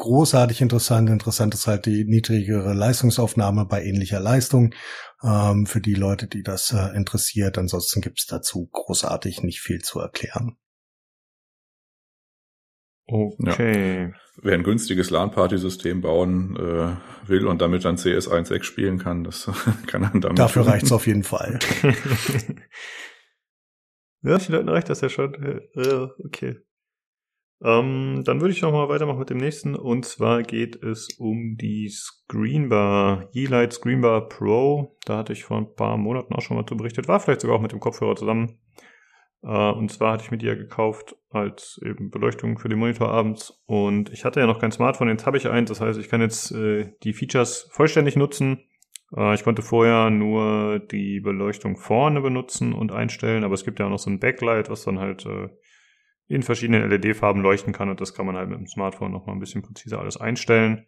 großartig interessant. Interessant ist halt die niedrigere Leistungsaufnahme bei ähnlicher Leistung. Ähm, für die Leute, die das äh, interessiert. Ansonsten gibt's dazu großartig nicht viel zu erklären. Okay. Ja. Wer ein günstiges LAN-Party-System bauen äh, will und damit dann CS1X spielen kann, das kann dann damit. Dafür reicht's auf jeden Fall. ja, die Leuten reicht das ja schon. Okay. Ähm, dann würde ich noch mal weitermachen mit dem nächsten. Und zwar geht es um die Screenbar, Yeelight Screenbar Pro. Da hatte ich vor ein paar Monaten auch schon mal zu berichtet. War vielleicht sogar auch mit dem Kopfhörer zusammen. Äh, und zwar hatte ich mir die ja gekauft als eben Beleuchtung für den Monitor abends. Und ich hatte ja noch kein Smartphone, jetzt habe ich eins. Das heißt, ich kann jetzt äh, die Features vollständig nutzen. Äh, ich konnte vorher nur die Beleuchtung vorne benutzen und einstellen, aber es gibt ja auch noch so ein Backlight, was dann halt in verschiedenen LED-Farben leuchten kann und das kann man halt mit dem Smartphone noch mal ein bisschen präziser alles einstellen.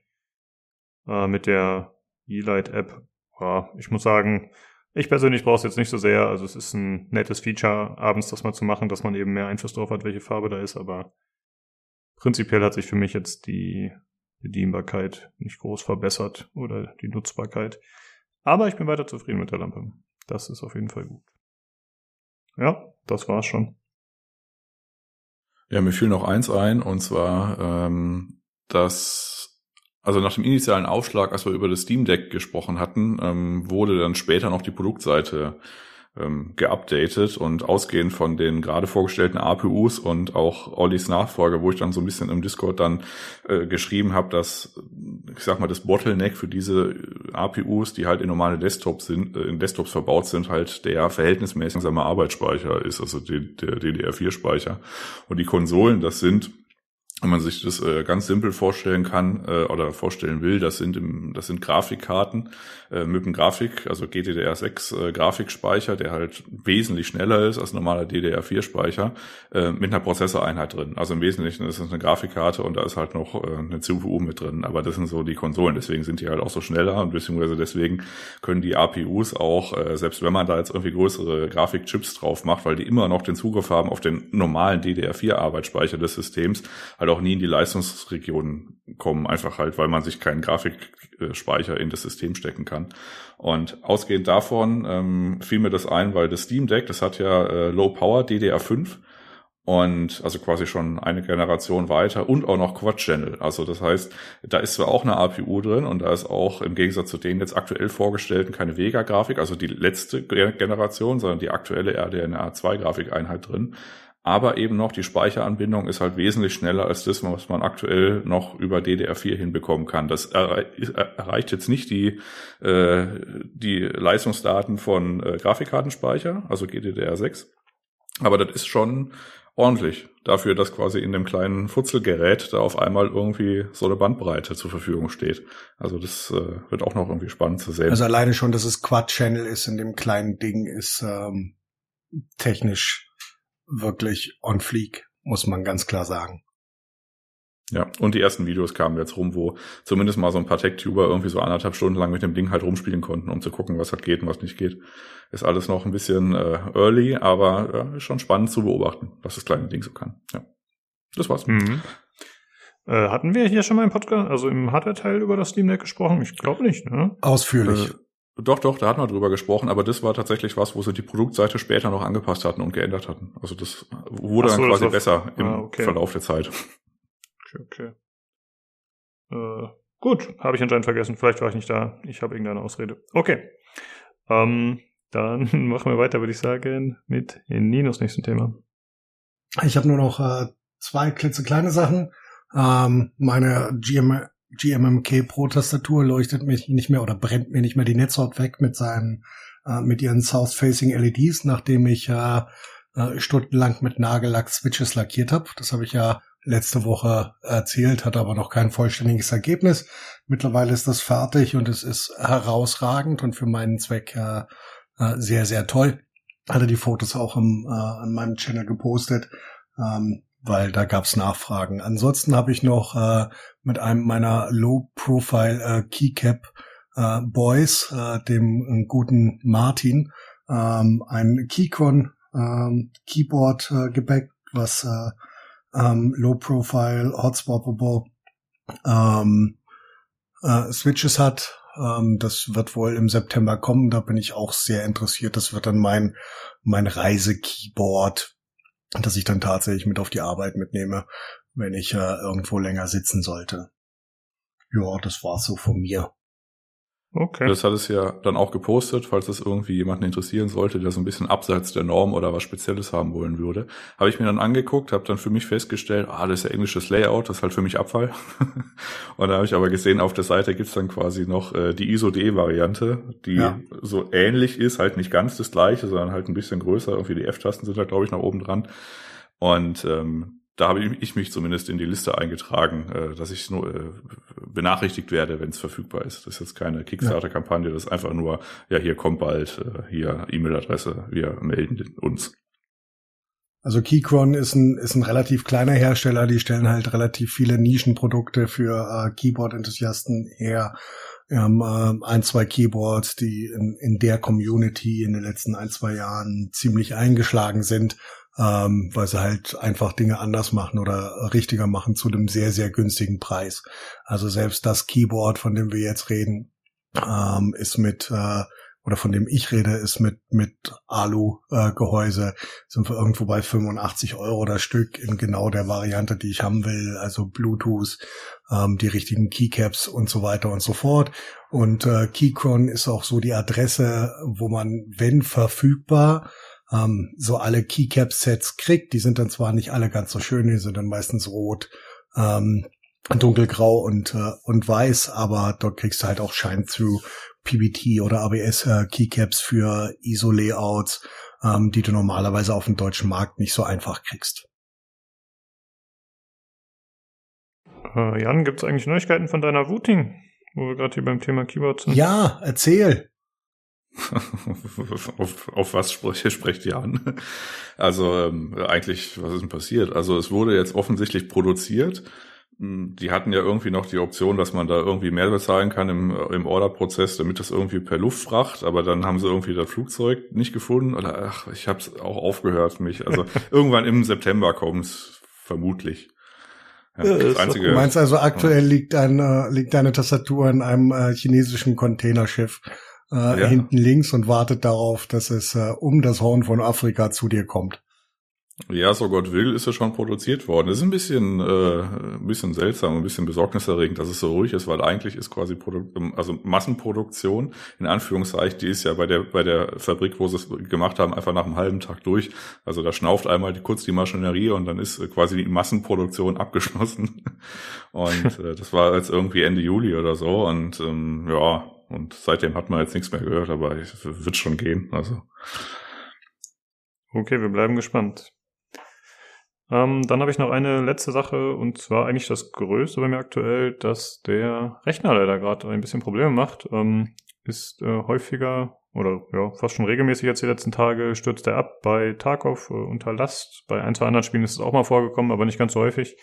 Mit der E-Light-App, ja, ich muss sagen, ich persönlich brauche es jetzt nicht so sehr. Also es ist ein nettes Feature, abends das mal zu machen, dass man eben mehr Einfluss drauf hat, welche Farbe da ist, aber prinzipiell hat sich für mich jetzt die Bedienbarkeit nicht groß verbessert oder die Nutzbarkeit. Aber ich bin weiter zufrieden mit der Lampe. Das ist auf jeden Fall gut. Ja, das war's schon. Ja, mir fiel noch eins ein, und zwar, ähm, dass, also nach dem initialen Aufschlag, als wir über das Steam Deck gesprochen hatten, ähm, wurde dann später noch die Produktseite ähm, geupdatet und ausgehend von den gerade vorgestellten APUs und auch Ollis Nachfolger, wo ich dann so ein bisschen im Discord dann äh, geschrieben habe, dass ich sag mal das Bottleneck für diese APUs, die halt in normale Desktops sind, äh, in Desktops verbaut sind, halt der verhältnismäßig langsame Arbeitsspeicher ist, also der DDR4-Speicher. Und die Konsolen, das sind wenn man sich das äh, ganz simpel vorstellen kann äh, oder vorstellen will, das sind im, das sind Grafikkarten äh, mit einem Grafik, also GDDR6 äh, Grafikspeicher, der halt wesentlich schneller ist als normaler DDR4-Speicher, äh, mit einer Prozessoreinheit drin. Also im Wesentlichen ist es eine Grafikkarte und da ist halt noch äh, eine CPU mit drin. Aber das sind so die Konsolen, deswegen sind die halt auch so schneller und beziehungsweise deswegen können die APUs auch, äh, selbst wenn man da jetzt irgendwie größere Grafikchips drauf macht, weil die immer noch den Zugriff haben auf den normalen DDR4-Arbeitsspeicher des Systems, halt auch nie in die Leistungsregion kommen, einfach halt, weil man sich keinen Grafikspeicher in das System stecken kann. Und ausgehend davon ähm, fiel mir das ein, weil das Steam Deck, das hat ja äh, Low Power DDR5 und also quasi schon eine Generation weiter und auch noch Quad Channel. Also das heißt, da ist zwar auch eine APU drin und da ist auch im Gegensatz zu den jetzt aktuell vorgestellten keine Vega-Grafik, also die letzte Generation, sondern die aktuelle RDNA 2 Grafikeinheit drin aber eben noch die Speicheranbindung ist halt wesentlich schneller als das, was man aktuell noch über DDR4 hinbekommen kann. Das erreicht jetzt nicht die, äh, die Leistungsdaten von äh, Grafikkartenspeicher, also GDDR6, aber das ist schon ordentlich dafür, dass quasi in dem kleinen Futzelgerät da auf einmal irgendwie so eine Bandbreite zur Verfügung steht. Also das äh, wird auch noch irgendwie spannend zu sehen. Also alleine schon, dass es Quad-Channel ist in dem kleinen Ding, ist ähm, technisch wirklich on fleek, muss man ganz klar sagen. Ja, und die ersten Videos kamen jetzt rum, wo zumindest mal so ein paar Tech-Tuber irgendwie so anderthalb Stunden lang mit dem Ding halt rumspielen konnten, um zu gucken, was halt geht und was nicht geht. Ist alles noch ein bisschen äh, early, aber äh, schon spannend zu beobachten, was das kleine Ding so kann. Ja, das war's. Mhm. Äh, hatten wir hier schon mal im Podcast, also im Hardware-Teil über das Steam Deck gesprochen? Ich glaube nicht, ne? Ausführlich. Äh, doch, doch, da hatten wir drüber gesprochen, aber das war tatsächlich was, wo sie die Produktseite später noch angepasst hatten und geändert hatten. Also das wurde so, dann quasi besser im ah, okay. Verlauf der Zeit. Okay, okay. Äh, gut, habe ich anscheinend vergessen. Vielleicht war ich nicht da. Ich habe irgendeine Ausrede. Okay. Ähm, dann machen wir weiter, würde ich sagen, mit Ninos nächsten Thema. Ich habe nur noch äh, zwei klitzekleine Sachen. Ähm, meine GM GMMK Pro Tastatur leuchtet mich nicht mehr oder brennt mir nicht mehr die Netzhaut weg mit seinen äh, mit ihren South Facing LEDs, nachdem ich äh, äh, stundenlang mit Nagellack Switches lackiert habe. Das habe ich ja letzte Woche erzählt, hat aber noch kein vollständiges Ergebnis. Mittlerweile ist das fertig und es ist herausragend und für meinen Zweck äh, äh, sehr, sehr toll. Hatte die Fotos auch im, äh, an meinem Channel gepostet. Ähm, weil da gab's Nachfragen. Ansonsten habe ich noch äh, mit einem meiner Low-Profile äh, Keycap äh, Boys, äh, dem äh, guten Martin, ähm, ein Keycon ähm, Keyboard äh, Gebäck, was äh, ähm, Low-Profile, Hotspotable ähm, äh, Switches hat. Ähm, das wird wohl im September kommen. Da bin ich auch sehr interessiert. Das wird dann mein mein Reise-Keyboard dass ich dann tatsächlich mit auf die Arbeit mitnehme, wenn ich äh, irgendwo länger sitzen sollte. Ja, das war's so von mir. Okay. Das hat es ja dann auch gepostet, falls das irgendwie jemanden interessieren sollte, der so ein bisschen abseits der Norm oder was Spezielles haben wollen würde. Habe ich mir dann angeguckt, habe dann für mich festgestellt, ah, das ist ja englisches Layout, das ist halt für mich Abfall. und da habe ich aber gesehen, auf der Seite gibt's dann quasi noch äh, die ISO-D-Variante, die ja. so ähnlich ist, halt nicht ganz das gleiche, sondern halt ein bisschen größer. Irgendwie die F-Tasten sind da, glaube ich, nach oben dran. Und ähm, da habe ich mich zumindest in die Liste eingetragen, äh, dass ich nur äh, benachrichtigt werde, wenn es verfügbar ist. Das ist jetzt keine Kickstarter-Kampagne, das ist einfach nur, ja, hier kommt bald, äh, hier E-Mail-Adresse, wir melden uns. Also Keychron ist ein, ist ein relativ kleiner Hersteller, die stellen halt relativ viele Nischenprodukte für äh, Keyboard-Enthusiasten her. Wir haben äh, ein, zwei Keyboards, die in, in der Community in den letzten ein, zwei Jahren ziemlich eingeschlagen sind ähm, weil sie halt einfach Dinge anders machen oder richtiger machen zu einem sehr, sehr günstigen Preis. Also selbst das Keyboard, von dem wir jetzt reden, ähm, ist mit äh, oder von dem ich rede, ist mit, mit Alu-Gehäuse, sind wir irgendwo bei 85 Euro das Stück in genau der Variante, die ich haben will, also Bluetooth, ähm, die richtigen Keycaps und so weiter und so fort. Und äh, Keychron ist auch so die Adresse, wo man, wenn verfügbar, ähm, so alle Keycap-Sets kriegt. Die sind dann zwar nicht alle ganz so schön, die sind dann meistens rot, ähm, dunkelgrau und, äh, und weiß, aber dort kriegst du halt auch Shine-Through PBT oder ABS äh, Keycaps für ISO-Layouts, ähm, die du normalerweise auf dem deutschen Markt nicht so einfach kriegst. Äh, Jan, gibt es eigentlich Neuigkeiten von deiner Routing, wo wir gerade hier beim Thema Keyboards sind? Ja, erzähl. auf, auf was spreche, sprecht ihr an? Also ähm, eigentlich, was ist denn passiert? Also es wurde jetzt offensichtlich produziert hm, die hatten ja irgendwie noch die Option, dass man da irgendwie mehr bezahlen kann im, im Orderprozess, damit das irgendwie per Luftfracht, aber dann haben sie irgendwie das Flugzeug nicht gefunden oder ach, ich habe es auch aufgehört mich. Also irgendwann im September kommt's vermutlich. Ja, das einzige, du meinst also aktuell liegt, ein, äh, liegt deine Tastatur in einem äh, chinesischen Containerschiff äh, ja. hinten links und wartet darauf, dass es äh, um das Horn von Afrika zu dir kommt. Ja, so Gott will, ist es schon produziert worden. Das ist ein bisschen, äh, ein bisschen seltsam, ein bisschen besorgniserregend, dass es so ruhig ist, weil eigentlich ist quasi Produ also Massenproduktion, in Anführungszeichen, die ist ja bei der, bei der Fabrik, wo sie es gemacht haben, einfach nach einem halben Tag durch. Also da schnauft einmal die, kurz die Maschinerie und dann ist quasi die Massenproduktion abgeschlossen. Und äh, das war jetzt irgendwie Ende Juli oder so. Und ähm, ja, und seitdem hat man jetzt nichts mehr gehört, aber es wird schon gehen. Also. Okay, wir bleiben gespannt. Ähm, dann habe ich noch eine letzte Sache und zwar eigentlich das Größte bei mir aktuell, dass der Rechner leider gerade ein bisschen Probleme macht. Ähm, ist äh, häufiger oder ja, fast schon regelmäßig jetzt die letzten Tage stürzt er ab bei Tarkov äh, unter Last. Bei ein, zwei anderen Spielen ist es auch mal vorgekommen, aber nicht ganz so häufig.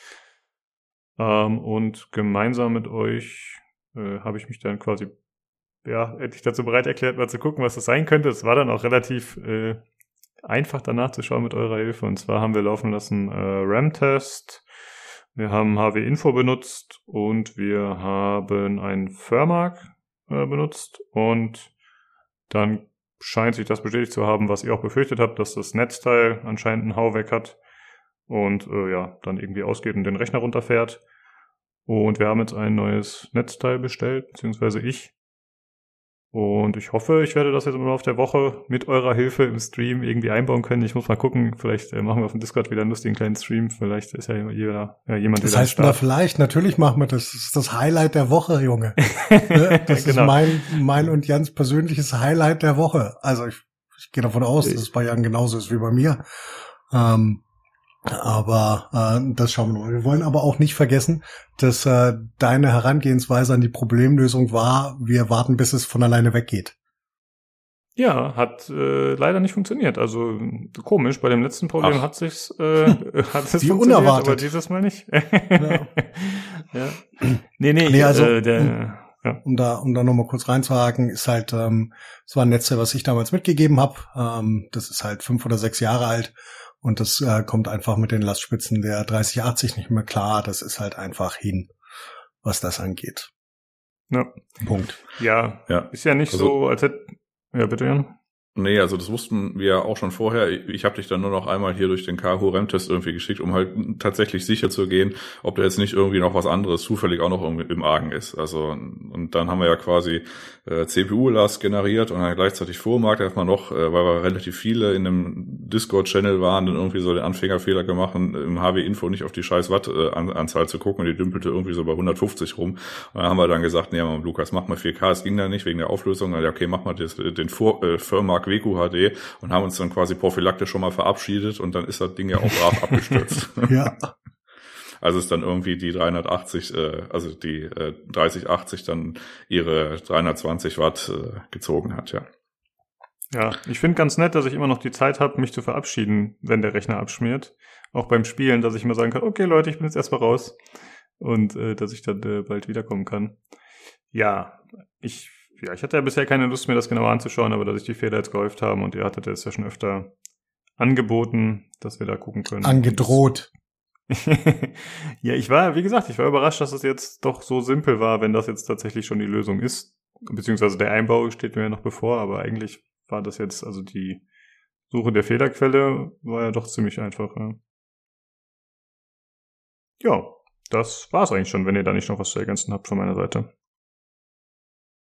Ähm, und gemeinsam mit euch äh, habe ich mich dann quasi ja, endlich dazu bereit erklärt, mal zu gucken, was das sein könnte. Es war dann auch relativ äh, einfach danach zu schauen mit eurer Hilfe. Und zwar haben wir laufen lassen äh, RAM-Test, wir haben HW-Info benutzt und wir haben ein Firmark äh, benutzt und dann scheint sich das bestätigt zu haben, was ihr auch befürchtet habt, dass das Netzteil anscheinend einen Hau weg hat und äh, ja, dann irgendwie ausgeht und den Rechner runterfährt. Und wir haben jetzt ein neues Netzteil bestellt, beziehungsweise ich. Und ich hoffe, ich werde das jetzt im Laufe der Woche mit eurer Hilfe im Stream irgendwie einbauen können. Ich muss mal gucken, vielleicht äh, machen wir auf dem Discord wieder einen lustigen kleinen Stream. Vielleicht ist ja jeder, ja, jemand Das heißt, na, vielleicht, natürlich machen wir das. Das ist das Highlight der Woche, Junge. Ne? das genau. ist mein, mein und Jans persönliches Highlight der Woche. Also ich, ich gehe davon aus, dass es bei Jan genauso ist wie bei mir. Ähm, aber äh, das schauen wir mal. Wir wollen aber auch nicht vergessen, dass äh, deine Herangehensweise an die Problemlösung war, wir warten, bis es von alleine weggeht. Ja, hat äh, leider nicht funktioniert. Also komisch, bei dem letzten Problem Ach. hat sich's äh, hat es funktioniert, unerwartet. aber dieses Mal nicht. ja. ja. Nee, nee, nee also, äh, der ja. um da um da nochmal kurz reinzuhaken, ist halt ähm, es war ein Netz, was ich damals mitgegeben habe. Ähm, das ist halt fünf oder sechs Jahre alt und das äh, kommt einfach mit den Lastspitzen der 3080 nicht mehr klar. Das ist halt einfach hin, was das angeht. Ja. Punkt. Ja, ja. ist ja nicht also, so, als hätte. Ja, bitte, Jan. Nee, also das wussten wir auch schon vorher. Ich habe dich dann nur noch einmal hier durch den Kaho RAM-Test irgendwie geschickt, um halt tatsächlich sicher zu gehen, ob da jetzt nicht irgendwie noch was anderes zufällig auch noch im Argen ist. Also und dann haben wir ja quasi äh, CPU-Last generiert und dann gleichzeitig Vormarkt erstmal noch, äh, weil wir relativ viele in einem Discord-Channel waren, dann irgendwie so den Anfängerfehler gemacht, im HW-Info nicht auf die scheiß Watt-Anzahl zu gucken und die dümpelte irgendwie so bei 150 rum. Und dann haben wir dann gesagt, nee, Lukas, mach mal 4K, es ging da nicht wegen der Auflösung. Ja, okay, mach mal das, den Vor äh, Queco HD und haben uns dann quasi prophylaktisch schon mal verabschiedet und dann ist das Ding ja auch brav abgestürzt. ja. Also ist dann irgendwie die 380, äh, also die äh, 3080 dann ihre 320 Watt äh, gezogen hat, ja. Ja, ich finde ganz nett, dass ich immer noch die Zeit habe, mich zu verabschieden, wenn der Rechner abschmiert. Auch beim Spielen, dass ich immer sagen kann, okay Leute, ich bin jetzt erstmal raus. Und äh, dass ich dann äh, bald wiederkommen kann. Ja, ich ja, ich hatte ja bisher keine Lust, mir das genauer anzuschauen, aber dass sich die Fehler jetzt gehäuft haben und ihr hattet es ja schon öfter angeboten, dass wir da gucken können. Angedroht. ja, ich war, wie gesagt, ich war überrascht, dass es jetzt doch so simpel war, wenn das jetzt tatsächlich schon die Lösung ist. beziehungsweise der Einbau steht mir ja noch bevor, aber eigentlich war das jetzt, also die Suche der Fehlerquelle war ja doch ziemlich einfach. Ja, ja das war's eigentlich schon, wenn ihr da nicht noch was zu ergänzen habt von meiner Seite.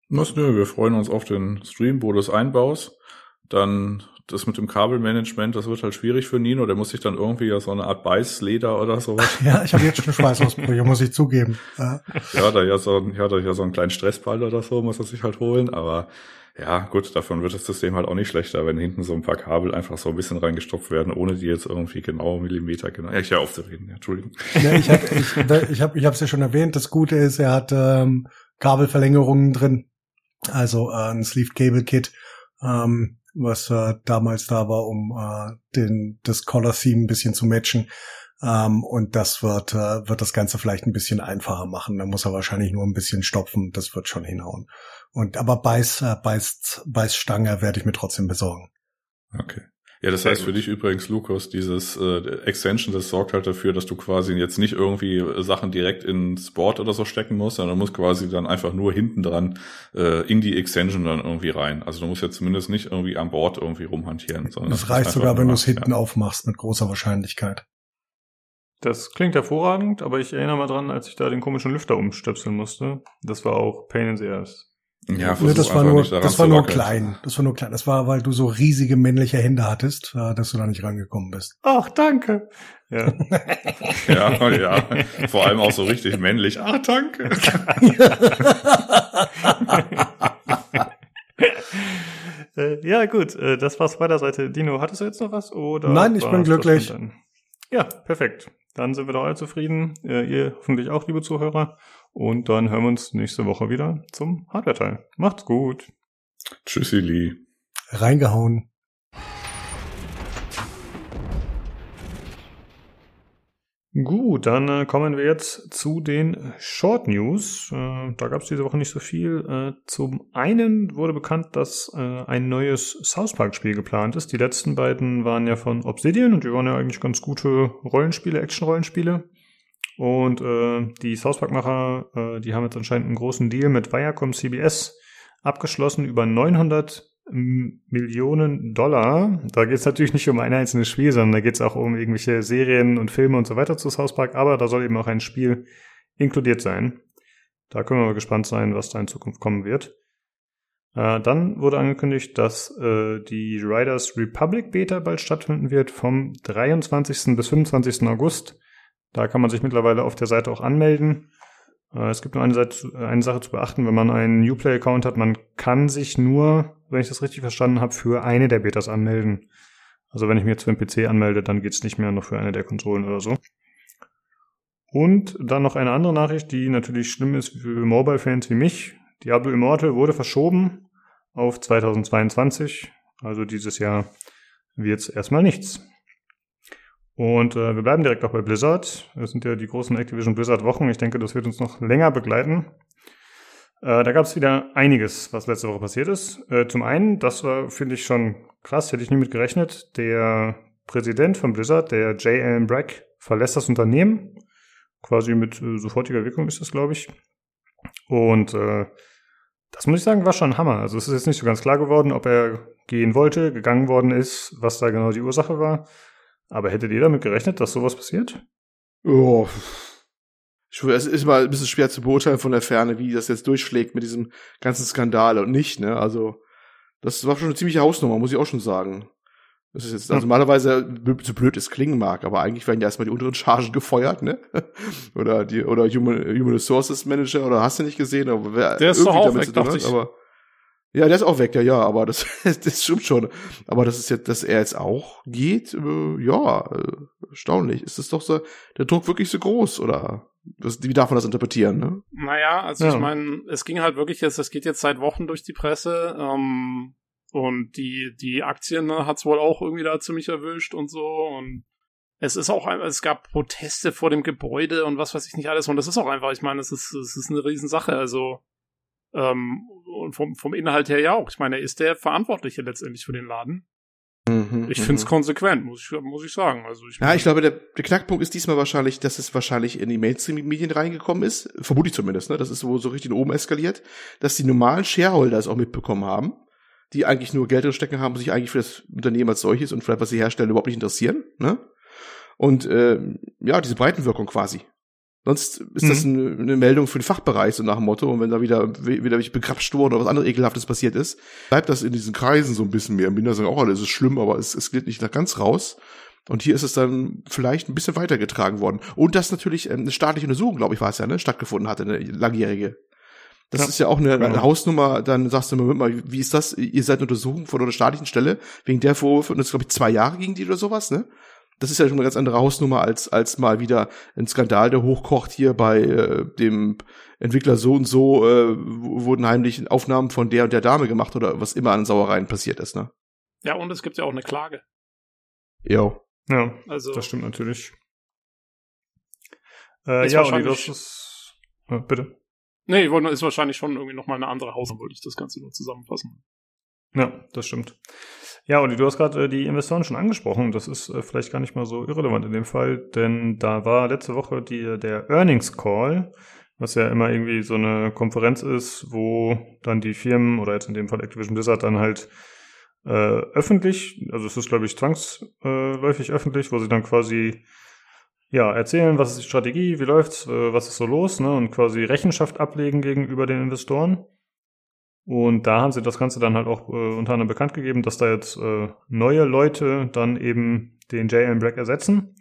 Was, nö, wir freuen uns auf den Stream, wo du es einbaust. Dann das mit dem Kabelmanagement, das wird halt schwierig für Nino. Der muss sich dann irgendwie ja so eine Art Beißleder oder sowas. ja, ich habe jetzt schon Schweißausbrüche, muss ich zugeben. Ja, ja da ja so, ja, da ja so einen kleinen Stressball oder so, muss er sich halt holen. Aber ja, gut, davon wird das System halt auch nicht schlechter, wenn hinten so ein paar Kabel einfach so ein bisschen reingestopft werden, ohne die jetzt irgendwie genau Millimeter genau. Ja, ich höre aufzureden, ja, Entschuldigung. Ja, ich habe ich, ich hab, ich hab's ja schon erwähnt. Das Gute ist, er hat ähm, Kabelverlängerungen drin. Also äh, ein Sleeved Cable Kit. Ähm, was äh, damals da war, um äh, den, das Color Theme ein bisschen zu matchen. Ähm, und das wird, äh, wird das Ganze vielleicht ein bisschen einfacher machen. Da muss er wahrscheinlich nur ein bisschen stopfen. Das wird schon hinhauen. Und aber Beiß, äh, Beiß, Beißstange werde ich mir trotzdem besorgen. Okay. Ja, das heißt für dich übrigens, Lukas, dieses äh, Extension, das sorgt halt dafür, dass du quasi jetzt nicht irgendwie äh, Sachen direkt ins Board oder so stecken musst, sondern du musst quasi dann einfach nur hinten dran äh, in die Extension dann irgendwie rein. Also du musst jetzt zumindest nicht irgendwie am Board irgendwie rumhantieren. Sondern das, das reicht sogar, wenn du es hinten ja. aufmachst, mit großer Wahrscheinlichkeit. Das klingt hervorragend, aber ich erinnere mal dran, als ich da den komischen Lüfter umstöpseln musste. Das war auch Pain in the Ass. Ja, nee, das war nur, das war nur klein. Das war nur klein. Das war, weil du so riesige männliche Hände hattest, äh, dass du da nicht rangekommen bist. Ach, danke. Ja. ja, ja. Vor allem auch so richtig männlich. Ach, danke. Äh, ja, gut. Äh, das war's bei der Seite. Dino, hattest du jetzt noch was? Oder Nein, ich bin glücklich. Ja, perfekt. Dann sind wir doch alle zufrieden. Ihr hoffentlich auch, liebe Zuhörer. Und dann hören wir uns nächste Woche wieder zum Hardware-Teil. Macht's gut. Tschüssi, Lee. Reingehauen. Gut, dann äh, kommen wir jetzt zu den Short News. Äh, da gab es diese Woche nicht so viel. Äh, zum einen wurde bekannt, dass äh, ein neues South Park-Spiel geplant ist. Die letzten beiden waren ja von Obsidian und die waren ja eigentlich ganz gute Rollenspiele, Action-Rollenspiele. Und äh, die South Park-Macher, äh, die haben jetzt anscheinend einen großen Deal mit Viacom CBS abgeschlossen über 900 Millionen Dollar. Da geht es natürlich nicht um ein einzelnes Spiel, sondern da geht es auch um irgendwelche Serien und Filme und so weiter zu South Park. Aber da soll eben auch ein Spiel inkludiert sein. Da können wir mal gespannt sein, was da in Zukunft kommen wird. Äh, dann wurde angekündigt, dass äh, die Riders Republic Beta bald stattfinden wird vom 23. bis 25. August. Da kann man sich mittlerweile auf der Seite auch anmelden. Äh, es gibt nur eine, Seite, eine Sache zu beachten, wenn man einen Uplay-Account hat, man kann sich nur, wenn ich das richtig verstanden habe, für eine der Betas anmelden. Also wenn ich mir jetzt für den PC anmelde, dann geht's nicht mehr noch für eine der Konsolen oder so. Und dann noch eine andere Nachricht, die natürlich schlimm ist für Mobile-Fans wie mich. Diablo Immortal wurde verschoben auf 2022. Also dieses Jahr wird's erstmal nichts. Und äh, wir bleiben direkt auch bei Blizzard. Es sind ja die großen Activision Blizzard Wochen. Ich denke, das wird uns noch länger begleiten. Äh, da gab es wieder einiges, was letzte Woche passiert ist. Äh, zum einen, das war, finde ich, schon krass, hätte ich nie mit gerechnet. Der Präsident von Blizzard, der J. Allen Brack, verlässt das Unternehmen. Quasi mit äh, sofortiger Wirkung ist das, glaube ich. Und äh, das muss ich sagen, war schon ein Hammer. Also es ist jetzt nicht so ganz klar geworden, ob er gehen wollte, gegangen worden ist, was da genau die Ursache war. Aber hättet ihr damit gerechnet, dass sowas passiert? Oh. Ich, es ist mal ein bisschen schwer zu beurteilen von der Ferne, wie das jetzt durchschlägt mit diesem ganzen Skandal und nicht, ne? Also, das war schon eine ziemliche Hausnummer, muss ich auch schon sagen. Das ist jetzt, also normalerweise, so blöd es klingen mag, aber eigentlich werden ja erstmal die unteren Chargen gefeuert, ne? oder die, oder Human, Human Resources Manager, oder hast du nicht gesehen? Aber wer Der ist doch auch weg, dachte ich. Aber, ja, der ist auch weg, ja, ja, aber das, das stimmt schon. Aber das ist jetzt, dass er jetzt auch geht, äh, ja, äh, erstaunlich. Ist das doch so, der Druck wirklich so groß, oder? Das, wie darf man das interpretieren, ne? Naja, also ja. ich meine, es ging halt wirklich jetzt, es geht jetzt seit Wochen durch die Presse, ähm, und die, die Aktien ne, hat's wohl auch irgendwie da ziemlich erwischt und so, und es ist auch es gab Proteste vor dem Gebäude und was weiß ich nicht alles, und das ist auch einfach, ich meine, es ist, es ist eine Riesensache, also, ähm, und vom, vom Inhalt her ja auch. Ich meine, er ist der Verantwortliche letztendlich für den Laden. Mhm, ich finde es mhm. konsequent, muss ich, muss ich sagen. Also ich ja, ich glaube, der, der Knackpunkt ist diesmal wahrscheinlich, dass es wahrscheinlich in die Mainstream-Medien reingekommen ist. Vermute ich zumindest, ne? Das ist wo so richtig oben eskaliert, dass die normalen Shareholder es auch mitbekommen haben, die eigentlich nur Geld stecken haben, sich eigentlich für das Unternehmen als solches und vielleicht was sie herstellen überhaupt nicht interessieren, ne? Und äh, ja, diese Breitenwirkung quasi. Sonst ist mhm. das eine, eine, Meldung für den Fachbereich, so nach dem Motto. Und wenn da wieder, wieder begrapscht wurde oder was anderes Ekelhaftes passiert ist, bleibt das in diesen Kreisen so ein bisschen mehr. Im Binder sagen auch alle, es ist schlimm, aber es, es geht nicht nach ganz raus. Und hier ist es dann vielleicht ein bisschen weitergetragen worden. Und dass natürlich eine staatliche Untersuchung, glaube ich, war es ja, ne, stattgefunden hatte, eine langjährige. Das ja, ist ja auch eine, genau. eine, Hausnummer, dann sagst du mal, wie ist das? Ihr seid eine Untersuchung von einer staatlichen Stelle, wegen der Vorwürfe, und das glaube ich zwei Jahre ging die oder sowas, ne? Das ist ja schon eine ganz andere Hausnummer als, als mal wieder ein Skandal, der hochkocht hier bei äh, dem Entwickler so und so, äh, wurden heimlich Aufnahmen von der und der Dame gemacht oder was immer an Sauereien passiert ist, ne? Ja, und es gibt ja auch eine Klage. Jo. Ja, also, das stimmt natürlich. Äh, ja, und das ist, äh, bitte. Nee, ist wahrscheinlich schon irgendwie nochmal eine andere Hausnummer, wollte ich das Ganze nur zusammenfassen. Ja, das stimmt. Ja, und du hast gerade äh, die Investoren schon angesprochen. Das ist äh, vielleicht gar nicht mal so irrelevant in dem Fall, denn da war letzte Woche die, der Earnings Call, was ja immer irgendwie so eine Konferenz ist, wo dann die Firmen oder jetzt in dem Fall Activision Blizzard dann halt äh, öffentlich, also es ist glaube ich zwangsläufig öffentlich, wo sie dann quasi ja erzählen, was ist die Strategie, wie läuft's, äh, was ist so los, ne, und quasi Rechenschaft ablegen gegenüber den Investoren. Und da haben sie das Ganze dann halt auch äh, unter anderem bekannt gegeben, dass da jetzt äh, neue Leute dann eben den J.M. Black ersetzen.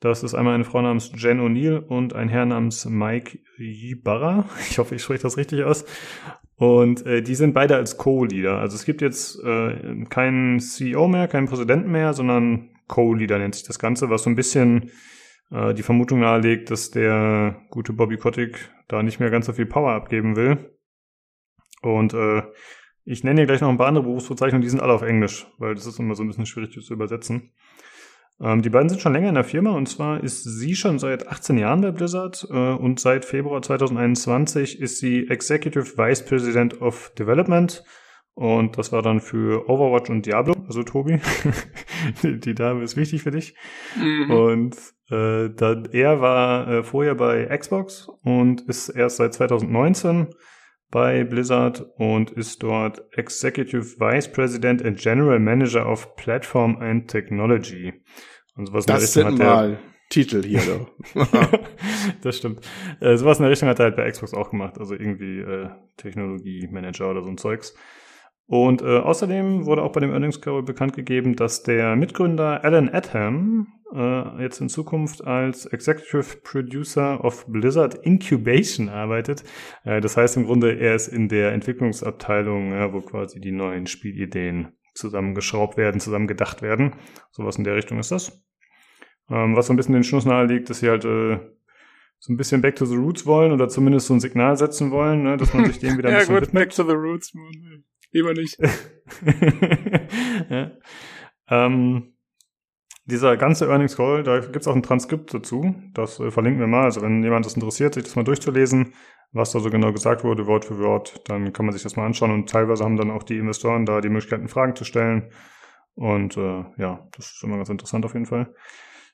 Das ist einmal eine Frau namens Jen O'Neill und ein Herr namens Mike Ybarra. Ich hoffe, ich spreche das richtig aus. Und äh, die sind beide als Co-Leader. Also es gibt jetzt äh, keinen CEO mehr, keinen Präsidenten mehr, sondern Co-Leader nennt sich das Ganze, was so ein bisschen äh, die Vermutung nahelegt, dass der gute Bobby Kotick da nicht mehr ganz so viel Power abgeben will und äh, ich nenne hier gleich noch ein paar andere Berufsbezeichnungen, die sind alle auf Englisch, weil das ist immer so ein bisschen schwierig zu übersetzen. Ähm, die beiden sind schon länger in der Firma und zwar ist sie schon seit 18 Jahren bei Blizzard äh, und seit Februar 2021 ist sie Executive Vice President of Development und das war dann für Overwatch und Diablo, also Tobi. die Dame ist wichtig für dich. Mhm. Und äh, da, er war äh, vorher bei Xbox und ist erst seit 2019 bei Blizzard und ist dort Executive Vice President and General Manager of Platform and Technology. Und sowas das in der Richtung sind hat mal Titel hier. das stimmt. Äh, sowas in der Richtung hat er halt bei Xbox auch gemacht, also irgendwie äh, Technologie-Manager oder so ein Zeugs. Und äh, außerdem wurde auch bei dem Earnings Call bekannt gegeben, dass der Mitgründer Alan Adham äh, jetzt in Zukunft als Executive Producer of Blizzard Incubation arbeitet. Äh, das heißt im Grunde, er ist in der Entwicklungsabteilung, ja, wo quasi die neuen Spielideen zusammengeschraubt werden, zusammengedacht werden. Sowas in der Richtung ist das. Ähm, was so ein bisschen den Schluss nahe liegt, dass sie halt äh, so ein bisschen back to the roots wollen oder zumindest so ein Signal setzen wollen, ne, dass man sich dem wieder ein ja, bisschen gut, widmet. back to the roots, man. Lieber nicht. ja. ähm, dieser ganze Earnings Call, da gibt's auch ein Transkript dazu. Das äh, verlinken wir mal. Also wenn jemand das interessiert, sich das mal durchzulesen, was da so genau gesagt wurde, Wort für Wort, dann kann man sich das mal anschauen. Und teilweise haben dann auch die Investoren da die Möglichkeit, Fragen zu stellen. Und äh, ja, das ist immer ganz interessant auf jeden Fall.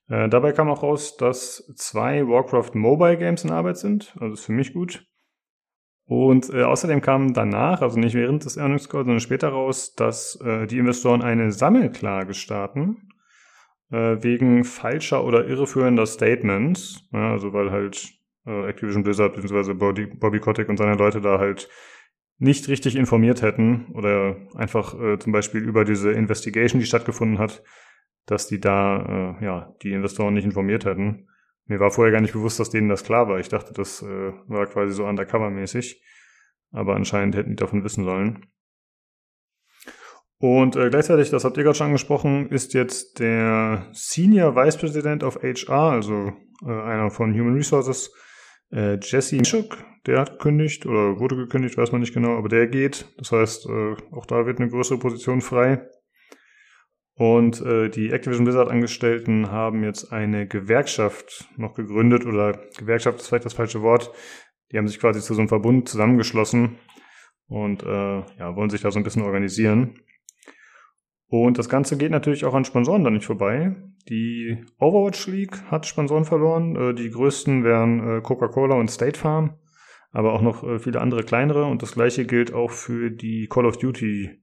Äh, dabei kam auch raus, dass zwei Warcraft Mobile Games in Arbeit sind. Also ist für mich gut. Und äh, außerdem kam danach, also nicht während des Earnings Calls, sondern später raus, dass äh, die Investoren eine Sammelklage starten äh, wegen falscher oder irreführender Statements. Ja, also weil halt äh, Activision Blizzard bzw. Bobby, Bobby Kotick und seine Leute da halt nicht richtig informiert hätten oder einfach äh, zum Beispiel über diese Investigation, die stattgefunden hat, dass die da äh, ja die Investoren nicht informiert hätten. Mir war vorher gar nicht bewusst, dass denen das klar war. Ich dachte, das äh, war quasi so undercover-mäßig. Aber anscheinend hätten die davon wissen sollen. Und äh, gleichzeitig, das habt ihr gerade schon angesprochen, ist jetzt der Senior Vice President of HR, also äh, einer von Human Resources, äh, Jesse Mischuk, der hat gekündigt oder wurde gekündigt, weiß man nicht genau, aber der geht. Das heißt, äh, auch da wird eine größere Position frei. Und äh, die Activision Blizzard Angestellten haben jetzt eine Gewerkschaft noch gegründet oder Gewerkschaft ist vielleicht das falsche Wort. Die haben sich quasi zu so einem Verbund zusammengeschlossen und äh, ja, wollen sich da so ein bisschen organisieren. Und das Ganze geht natürlich auch an Sponsoren dann nicht vorbei. Die Overwatch League hat Sponsoren verloren. Äh, die größten wären äh, Coca-Cola und State Farm, aber auch noch äh, viele andere kleinere. Und das gleiche gilt auch für die Call of Duty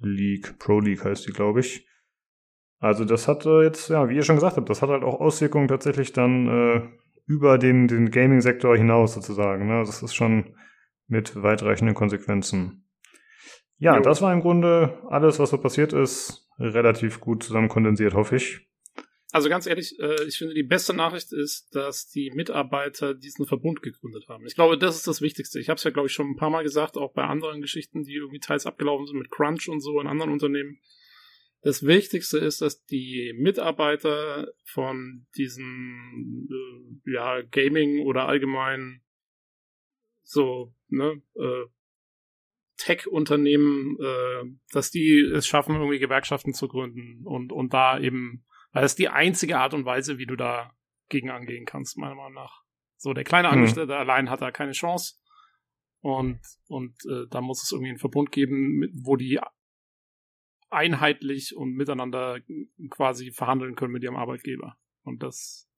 League, Pro League heißt die, glaube ich. Also das hat jetzt, ja, wie ihr schon gesagt habt, das hat halt auch Auswirkungen tatsächlich dann äh, über den, den Gaming-Sektor hinaus sozusagen. Ne? Das ist schon mit weitreichenden Konsequenzen. Ja, jo. das war im Grunde alles, was so passiert ist, relativ gut zusammen kondensiert, hoffe ich. Also ganz ehrlich, äh, ich finde, die beste Nachricht ist, dass die Mitarbeiter diesen Verbund gegründet haben. Ich glaube, das ist das Wichtigste. Ich habe es ja, glaube ich, schon ein paar Mal gesagt, auch bei anderen Geschichten, die irgendwie teils abgelaufen sind mit Crunch und so in anderen Unternehmen. Das Wichtigste ist, dass die Mitarbeiter von diesen äh, ja, Gaming oder allgemein so ne, äh, Tech-Unternehmen, äh, dass die es schaffen, irgendwie Gewerkschaften zu gründen und, und da eben, weil das ist die einzige Art und Weise, wie du da gegen angehen kannst, meiner Meinung nach. So, der kleine hm. Angestellte hm. allein hat da keine Chance. Und, und äh, da muss es irgendwie einen Verbund geben, wo die einheitlich und miteinander quasi verhandeln können mit ihrem Arbeitgeber. Und das,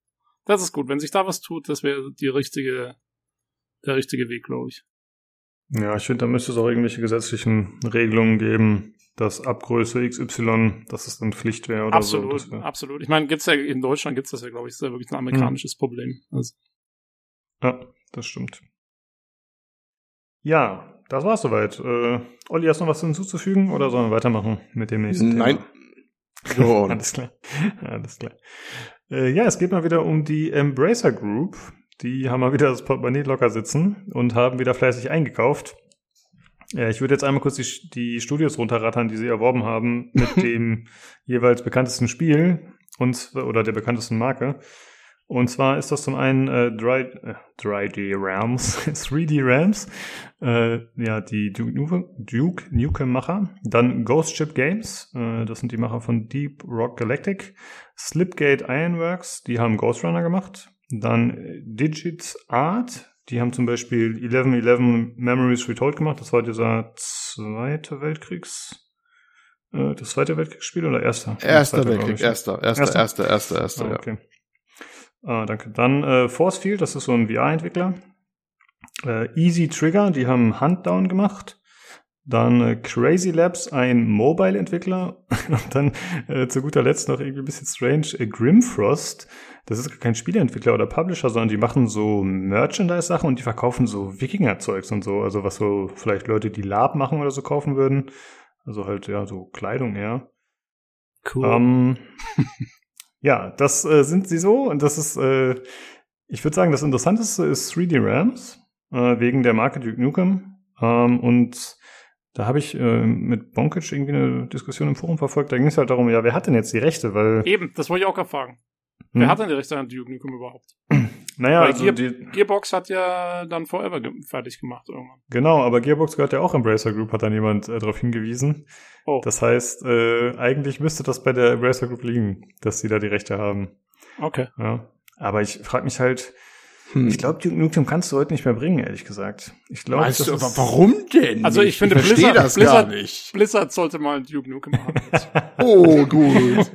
das ist gut. Wenn sich da was tut, das wäre die richtige, der richtige Weg, glaube ich. Ja, ich finde, da müsste es auch irgendwelche gesetzlichen Regelungen geben, dass ab Größe XY, dass es dann Pflicht wäre oder absolut, so. Absolut, Ich meine, gibt's ja in Deutschland gibt's das ja, glaube ich, ist ja wirklich ein amerikanisches hm. Problem. Also. Ja, das stimmt. Ja, das war's soweit. Äh, Olli, hast du noch was hinzuzufügen oder sollen wir weitermachen mit dem nächsten Nein. Thema? Nein. Alles klar. Alles klar. Äh, ja, es geht mal wieder um die Embracer Group. Die haben mal wieder das Portemonnaie locker sitzen und haben wieder fleißig eingekauft. Ja, ich würde jetzt einmal kurz die, die Studios runterrattern, die sie erworben haben mit dem jeweils bekanntesten Spiel und oder der bekanntesten Marke. Und zwar ist das zum einen äh, 3, äh, 3D Rams, 3D Rams, äh, ja, die Duke, Duke Nukem-Macher. Dann Ghost Ship Games, äh, das sind die Macher von Deep Rock Galactic. Slipgate Ironworks, die haben Ghost Runner gemacht. Dann äh, Digits Art, die haben zum Beispiel 1111 Memories Retold gemacht. Das war dieser zweite Weltkriegs, äh, das zweite Weltkriegsspiel oder erster? Erster Weltkrieg, erster, erster, erster, erster, erster, ah, okay. Ah, danke. Dann äh, Forcefield, das ist so ein VR-Entwickler. Äh, Easy Trigger, die haben Huntdown gemacht. Dann äh, Crazy Labs, ein Mobile-Entwickler. Und dann äh, zu guter Letzt noch irgendwie ein bisschen strange, äh, Grimfrost. Das ist kein Spieleentwickler oder Publisher, sondern die machen so Merchandise-Sachen und die verkaufen so Wikinger-Zeugs und so. Also was so vielleicht Leute, die Lab machen oder so kaufen würden. Also halt, ja, so Kleidung eher. Cool. Ähm, ja, das äh, sind sie so und das ist, äh, ich würde sagen, das Interessanteste ist 3D Rams äh, wegen der Marke Duke Nukem. Ähm, und da habe ich äh, mit Bonkic irgendwie eine Diskussion im Forum verfolgt. Da ging es halt darum, ja, wer hat denn jetzt die Rechte? Weil Eben, das wollte ich auch gerade fragen. Hm? Wer hat denn die Rechte an Duke Nukem überhaupt? Naja, also Gear, die, Gearbox hat ja dann Forever ge fertig gemacht irgendwann. Genau, aber Gearbox gehört ja auch Embracer Group, hat dann jemand äh, darauf hingewiesen. Oh. Das heißt, äh, eigentlich müsste das bei der Embracer Group liegen, dass sie da die Rechte haben. Okay. Ja. Aber ich frage mich halt, hm. Ich glaube, Duke Nukem kannst du heute nicht mehr bringen, ehrlich gesagt. Ich glaube, weißt du, aber warum denn? Also ich finde, ich Blizzard, das Blizzard, gar nicht. Blizzard sollte mal ein Duke Nukem machen. oh, gut.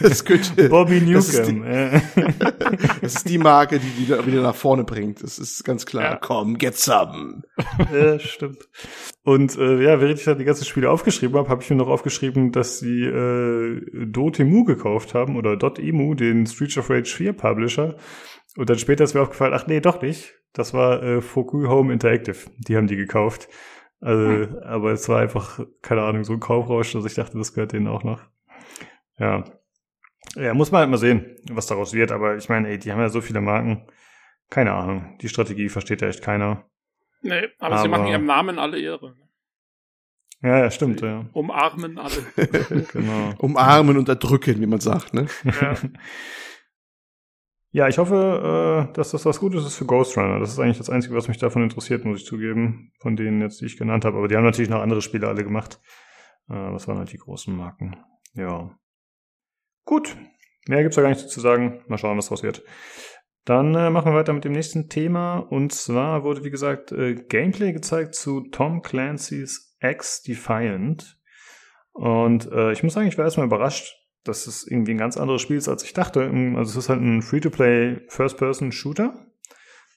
das könnte, Bobby Nukem. Das ist, die, das ist die Marke, die die wieder nach vorne bringt. Das ist ganz klar. Ja. Komm, get some. ja, stimmt. Und äh, ja, während ich dann die ganzen Spiele aufgeschrieben habe, habe ich mir noch aufgeschrieben, dass sie äh, Dotemu gekauft haben oder Dotemu, den Street of Rage 4 Publisher. Und dann später ist mir aufgefallen, ach nee, doch nicht. Das war äh, Foku Home Interactive. Die haben die gekauft. Also, hm. aber es war einfach, keine Ahnung, so ein Kaufrausch, dass ich dachte, das gehört denen auch noch. Ja. Ja, muss man halt mal sehen, was daraus wird. Aber ich meine, ey, die haben ja so viele Marken. Keine Ahnung. Die Strategie versteht ja echt keiner. Nee, aber, aber sie machen ihrem Namen alle Ehre. Ja, ja, stimmt, ja. Umarmen alle. genau. Umarmen und erdrücken, wie man sagt, ne? Ja. Ja, ich hoffe, äh, dass das was Gutes ist für Ghost Runner. Das ist eigentlich das Einzige, was mich davon interessiert, muss ich zugeben, von denen jetzt, die ich genannt habe. Aber die haben natürlich noch andere Spiele alle gemacht. Äh, das waren halt die großen Marken. Ja. Gut. Mehr gibt's da gar nicht zu sagen. Mal schauen, was wird. Dann äh, machen wir weiter mit dem nächsten Thema. Und zwar wurde, wie gesagt, äh, Gameplay gezeigt zu Tom Clancy's X Defiant. Und äh, ich muss sagen, ich war erstmal überrascht, dass es irgendwie ein ganz anderes Spiel ist, als ich dachte. Also es ist halt ein Free-to-Play First-Person-Shooter.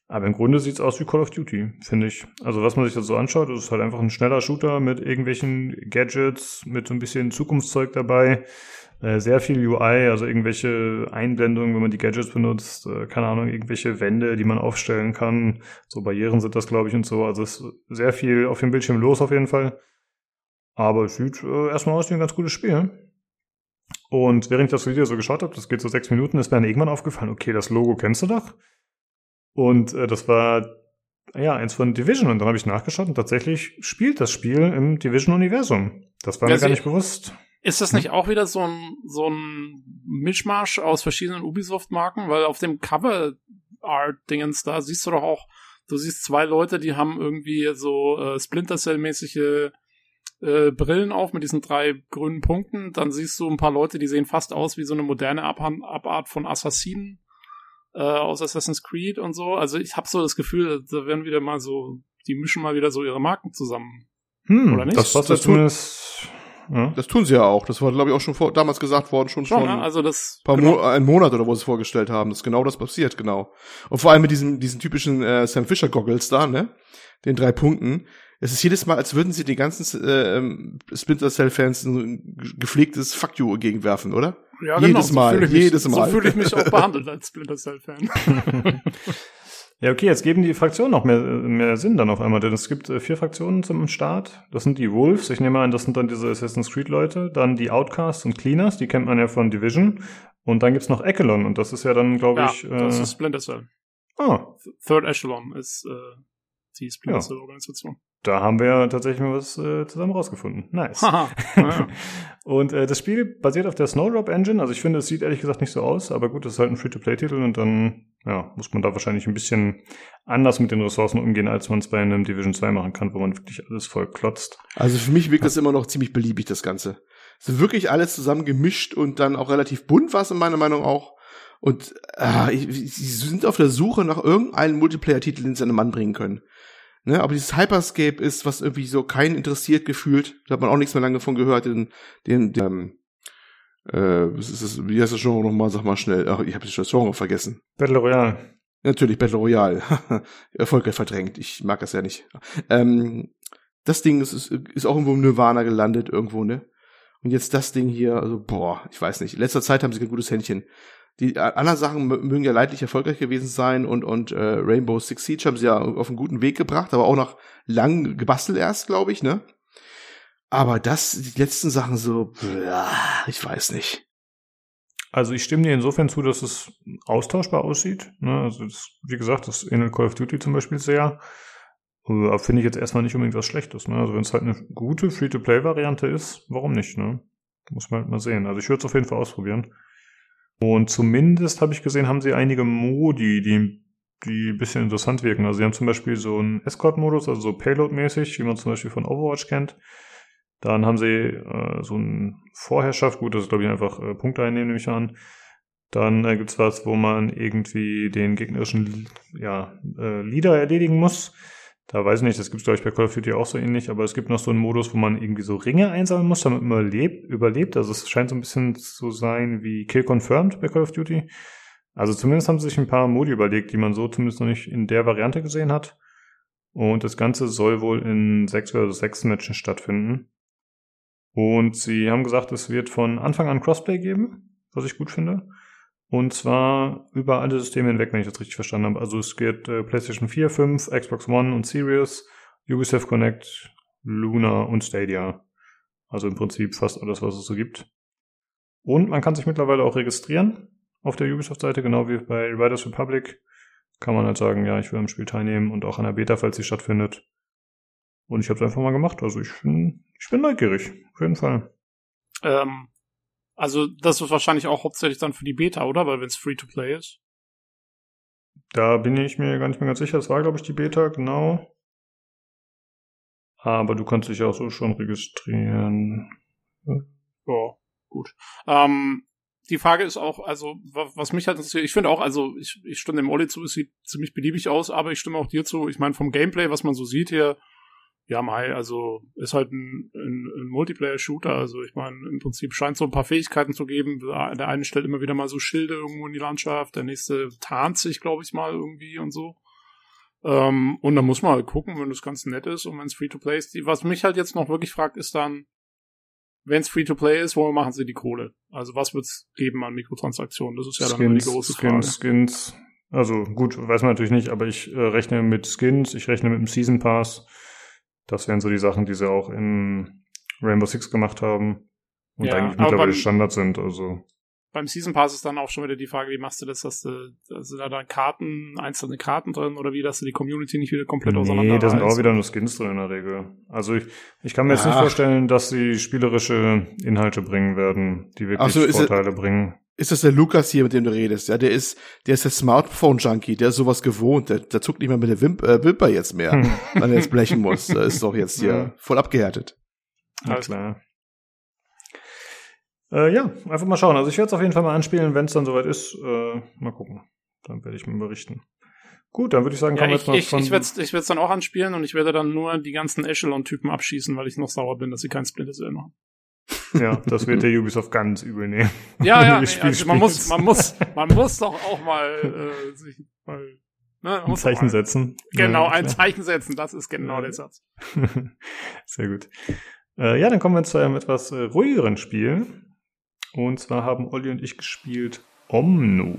Aber im Grunde sieht es aus wie Call of Duty, finde ich. Also was man sich da so anschaut, ist halt einfach ein schneller Shooter mit irgendwelchen Gadgets, mit so ein bisschen Zukunftszeug dabei. Äh, sehr viel UI, also irgendwelche Einblendungen, wenn man die Gadgets benutzt, äh, keine Ahnung, irgendwelche Wände, die man aufstellen kann. So Barrieren sind das, glaube ich, und so. Also es ist sehr viel auf dem Bildschirm los auf jeden Fall. Aber es sieht äh, erstmal aus wie ein ganz gutes Spiel. Und während ich das Video so geschaut habe, das geht so sechs Minuten, ist mir dann irgendwann aufgefallen, okay, das Logo kennst du doch. Und äh, das war ja eins von Division. Und dann habe ich nachgeschaut und tatsächlich spielt das Spiel im Division-Universum. Das war mir gar nicht bewusst. Ist das nicht hm? auch wieder so ein, so ein Mischmasch aus verschiedenen Ubisoft-Marken? Weil auf dem Cover-Art-Dingens da siehst du doch auch, du siehst zwei Leute, die haben irgendwie so äh, Splinter Cell-mäßige äh, Brillen auf mit diesen drei grünen Punkten. Dann siehst du ein paar Leute, die sehen fast aus wie so eine moderne Ab Abart von Assassinen äh, aus Assassin's Creed und so. Also ich habe so das Gefühl, da werden wieder mal so, die mischen mal wieder so ihre Marken zusammen. Hm, Oder nicht? Das, das, das zumindest ja. Das tun sie ja auch. Das war, glaube ich, auch schon vor, damals gesagt worden, schon schon. Ja, also das paar genau. Mo einen Monat oder wo sie es vorgestellt haben. Das ist genau das passiert, genau. Und vor allem mit diesen, diesen typischen äh, Sam Fisher Goggles da, ne? Den drei Punkten. Es ist jedes Mal, als würden sie die ganzen äh, ähm, Splinter Cell Fans ein gepflegtes Fuck you gegenwerfen, oder? Ja, genau. Jedes Mal, so jedes mich, Mal. So fühle ich mich auch behandelt als Splinter Cell Fan. Ja, okay, jetzt geben die Fraktionen noch mehr, mehr Sinn dann auf einmal, denn es gibt äh, vier Fraktionen zum Start. Das sind die Wolves, ich nehme an, das sind dann diese Assassin's Creed Leute, dann die Outcasts und Cleaners, die kennt man ja von Division. Und dann gibt's noch Echelon und das ist ja dann, glaube ja, ich. Äh, das ist Splinter Cell. Ah. Third Echelon ist äh, die Splinter Cell Organisation. Da haben wir ja tatsächlich mal was äh, zusammen rausgefunden. Nice. ja. und äh, das Spiel basiert auf der Snowdrop Engine. Also ich finde, es sieht ehrlich gesagt nicht so aus, aber gut, das ist halt ein Free-to-Play-Titel und dann ja, muss man da wahrscheinlich ein bisschen anders mit den Ressourcen umgehen, als man es bei einem Division 2 machen kann, wo man wirklich alles voll klotzt. Also für mich wirkt das immer noch ziemlich beliebig, das Ganze. Es ist wirklich alles zusammen gemischt und dann auch relativ bunt war es in meiner Meinung auch. Und äh, sie sind auf der Suche nach irgendeinem Multiplayer-Titel, den sie an den Mann bringen können. Ne, aber dieses Hyperscape ist, was irgendwie so keinen interessiert gefühlt. Da hat man auch nichts mehr lange von gehört. Den, den, den ähm, äh, was ist das, wie heißt das Genre nochmal? Sag mal schnell. Ach, ich habe das Genre vergessen. Battle Royale. Natürlich, Battle Royale. Erfolgreich verdrängt. Ich mag das ja nicht. Ähm, das Ding ist, ist, ist auch irgendwo im Nirvana gelandet, irgendwo, ne? Und jetzt das Ding hier, also, boah, ich weiß nicht. In letzter Zeit haben sie kein gutes Händchen. Die anderen Sachen mögen ja leidlich erfolgreich gewesen sein und, und äh, Rainbow Six Siege haben sie ja auf einen guten Weg gebracht, aber auch noch lang gebastelt erst, glaube ich, ne? Aber das, die letzten Sachen so, ich weiß nicht. Also ich stimme dir insofern zu, dass es austauschbar aussieht. Ne? Also das, wie gesagt, das in Call of Duty zum Beispiel sehr. Aber finde ich jetzt erstmal nicht unbedingt was Schlechtes. Ne? Also wenn es halt eine gute Free-to-Play-Variante ist, warum nicht? Ne? Muss man halt mal sehen. Also ich würde es auf jeden Fall ausprobieren. Und zumindest habe ich gesehen, haben sie einige Modi, die, die ein bisschen interessant wirken. Also sie haben zum Beispiel so einen Escort-Modus, also so Payload-mäßig, wie man zum Beispiel von Overwatch kennt. Dann haben sie äh, so ein Vorherrschaft, gut, das ist glaube ich einfach äh, Punkte einnehmen, nehme ich an. Dann äh, gibt's was, wo man irgendwie den gegnerischen ja, äh, Leader erledigen muss. Da weiß ich nicht, das gibt's glaube ich bei Call of Duty auch so ähnlich, aber es gibt noch so einen Modus, wo man irgendwie so Ringe einsammeln muss, damit man überlebt. überlebt. Also es scheint so ein bisschen zu sein wie Kill Confirmed bei Call of Duty. Also zumindest haben sie sich ein paar Modi überlegt, die man so zumindest noch nicht in der Variante gesehen hat. Und das Ganze soll wohl in sechs oder sechs Matches stattfinden. Und sie haben gesagt, es wird von Anfang an Crossplay geben, was ich gut finde. Und zwar über alle Systeme hinweg, wenn ich das richtig verstanden habe. Also es geht äh, PlayStation 4, 5, Xbox One und Series, Ubisoft Connect, Luna und Stadia. Also im Prinzip fast alles, was es so gibt. Und man kann sich mittlerweile auch registrieren auf der Ubisoft-Seite, genau wie bei Riders Republic. Kann man halt sagen, ja, ich will am Spiel teilnehmen und auch an der Beta, falls sie stattfindet. Und ich habe es einfach mal gemacht. Also ich bin, ich bin neugierig, auf jeden Fall. Ähm, also das ist wahrscheinlich auch hauptsächlich dann für die Beta, oder? Weil wenn es Free-to-Play ist. Da bin ich mir gar nicht mehr ganz sicher. Das war, glaube ich, die Beta, genau. Aber du kannst dich auch so schon registrieren. Ja, gut. Ähm, die Frage ist auch, also, was mich halt interessiert, ich finde auch, also, ich, ich stimme dem Olli zu, es sieht ziemlich beliebig aus, aber ich stimme auch dir zu, ich meine, vom Gameplay, was man so sieht hier, ja, Mai, also ist halt ein, ein, ein Multiplayer-Shooter. Also ich meine, im Prinzip scheint so ein paar Fähigkeiten zu geben. Der eine stellt immer wieder mal so Schilde irgendwo in die Landschaft, der nächste tarnt sich, glaube ich, mal irgendwie und so. Ähm, und dann muss man halt gucken, wenn das ganz nett ist und wenn es Free-to-Play ist. Was mich halt jetzt noch wirklich fragt, ist dann, wenn es Free-to-Play ist, wo machen sie die Kohle? Also was wird's geben an Mikrotransaktionen? Das ist ja Skins, dann die große Skins, Frage. Skins. Also gut, weiß man natürlich nicht, aber ich äh, rechne mit Skins, ich rechne mit dem Season Pass. Das wären so die Sachen, die sie auch in Rainbow Six gemacht haben und Ja, eigentlich mittlerweile Standard sind. Also Beim Season Pass ist dann auch schon wieder die Frage, wie machst du das? Hast du, sind da, da Karten, einzelne Karten drin oder wie, dass du die Community nicht wieder komplett auseinander nee, da sind auch wieder nur Skins drin in der Regel. Also ich, ich kann mir jetzt nicht vorstellen, dass sie spielerische Inhalte bringen werden, die wirklich Ach so, ist es- Vorteile bringen. Ist das der Lukas hier, mit dem du redest? Ja, der ist, der ist der Smartphone-Junkie, der ist sowas gewohnt. Der, der zuckt nicht mehr mit der Wimp äh, Wimper jetzt mehr, wenn er jetzt blechen muss. Der ist doch jetzt hier Ja. voll abgehärtet. Na Alles klar. Äh, ja, einfach mal schauen. Also ich werde es auf jeden Fall mal anspielen, wenn es dann soweit ist. Äh, mal gucken. Dann werde ich mir berichten. Gut, dann würde ich sagen, Ja, kommen wir ich, jetzt mal ich, ich werde es ich werd's dann auch anspielen und ich werde dann nur die ganzen Echelon-Typen abschießen, weil ich noch sauer bin, dass sie kein Splinter Cell machen. ja, das wird der Ubisoft ganz übel nehmen. Ja, ja, nee, also man muss, man muss, man muss doch auch mal äh, sich mal ne, Ein Zeichen setzen. Genau, Ja, ein. Zeichen setzen, das ist genau Ja. der Satz. Sehr gut. Äh, ja, dann kommen wir zu einem etwas äh, ruhigeren Spiel. Und zwar haben Olli und ich gespielt Omno.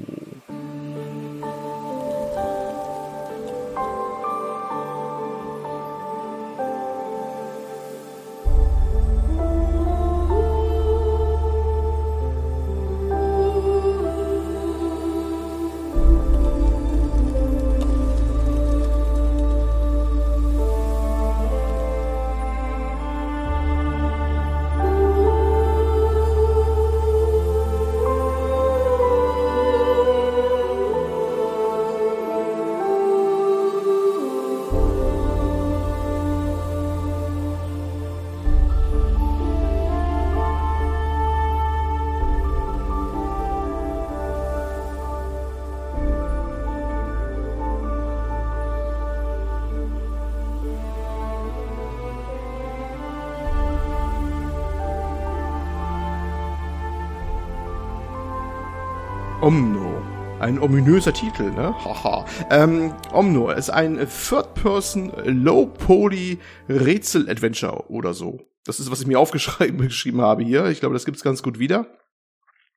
Omno. Ein ominöser Titel, ne? Haha. ähm, Omno ist ein Third-Person Low-Poly-Rätsel-Adventure oder so. Das ist, was ich mir aufgeschrieben geschrieben habe hier. Ich glaube, das gibt's ganz gut wieder.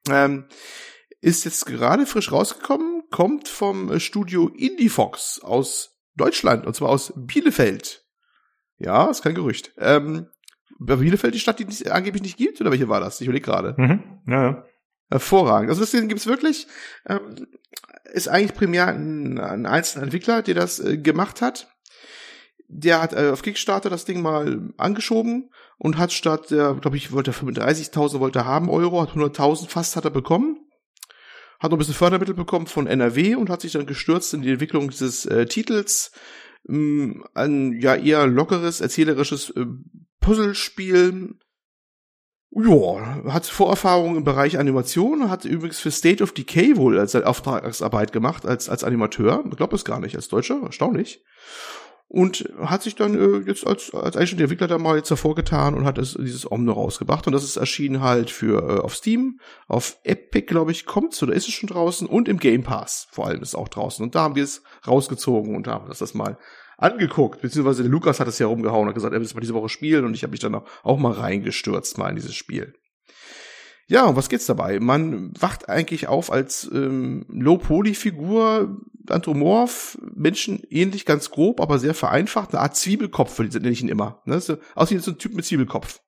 Ähm, ist jetzt gerade frisch rausgekommen, kommt vom Studio IndieFox aus Deutschland, und zwar aus Bielefeld. Ja, ist kein Gerücht. Ähm, Bielefeld die Stadt, die es angeblich nicht gibt, oder welche war das? Ich überlege gerade. Mhm. Ja, ja. Hervorragend. Also deswegen gibt's wirklich, ähm, ist eigentlich primär ein, ein einzelner Entwickler, der das äh, gemacht hat. Der hat äh, auf Kickstarter das Ding mal angeschoben und hat statt, der, glaube ich, wollte 35.000 wollte er haben Euro, hat 100.000 fast hat er bekommen. Hat noch ein bisschen Fördermittel bekommen von NRW und hat sich dann gestürzt in die Entwicklung dieses äh, Titels. Ähm, ein ja eher lockeres, erzählerisches äh, Puzzlespiel, ja, hat Vorerfahrung im Bereich Animation, hat übrigens für State of Decay wohl als seine Auftragsarbeit gemacht, als, als Animateur. Ich glaube es gar nicht, als Deutscher, erstaunlich. Und hat sich dann äh, jetzt als, als eigenständiger Entwickler da mal jetzt hervorgetan und hat es, dieses Omno rausgebracht. Und das ist erschienen halt für äh, auf Steam, auf Epic, glaube ich, kommt's oder ist es schon draußen und im Game Pass vor allem ist es auch draußen. Und da haben wir es rausgezogen und haben das, das mal angeguckt, beziehungsweise der Lukas hat es ja rumgehauen und hat gesagt, er will es mal diese Woche spielen und ich habe mich dann auch mal reingestürzt mal in dieses Spiel. Ja, um was geht's dabei? Man wacht eigentlich auf als ähm, Low-Poly-Figur, Anthropomorph, Menschen ähnlich, ganz grob, aber sehr vereinfacht, eine Art Zwiebelkopf, nenne ich ihn immer. Ne? So, aussieht so ein Typ mit Zwiebelkopf.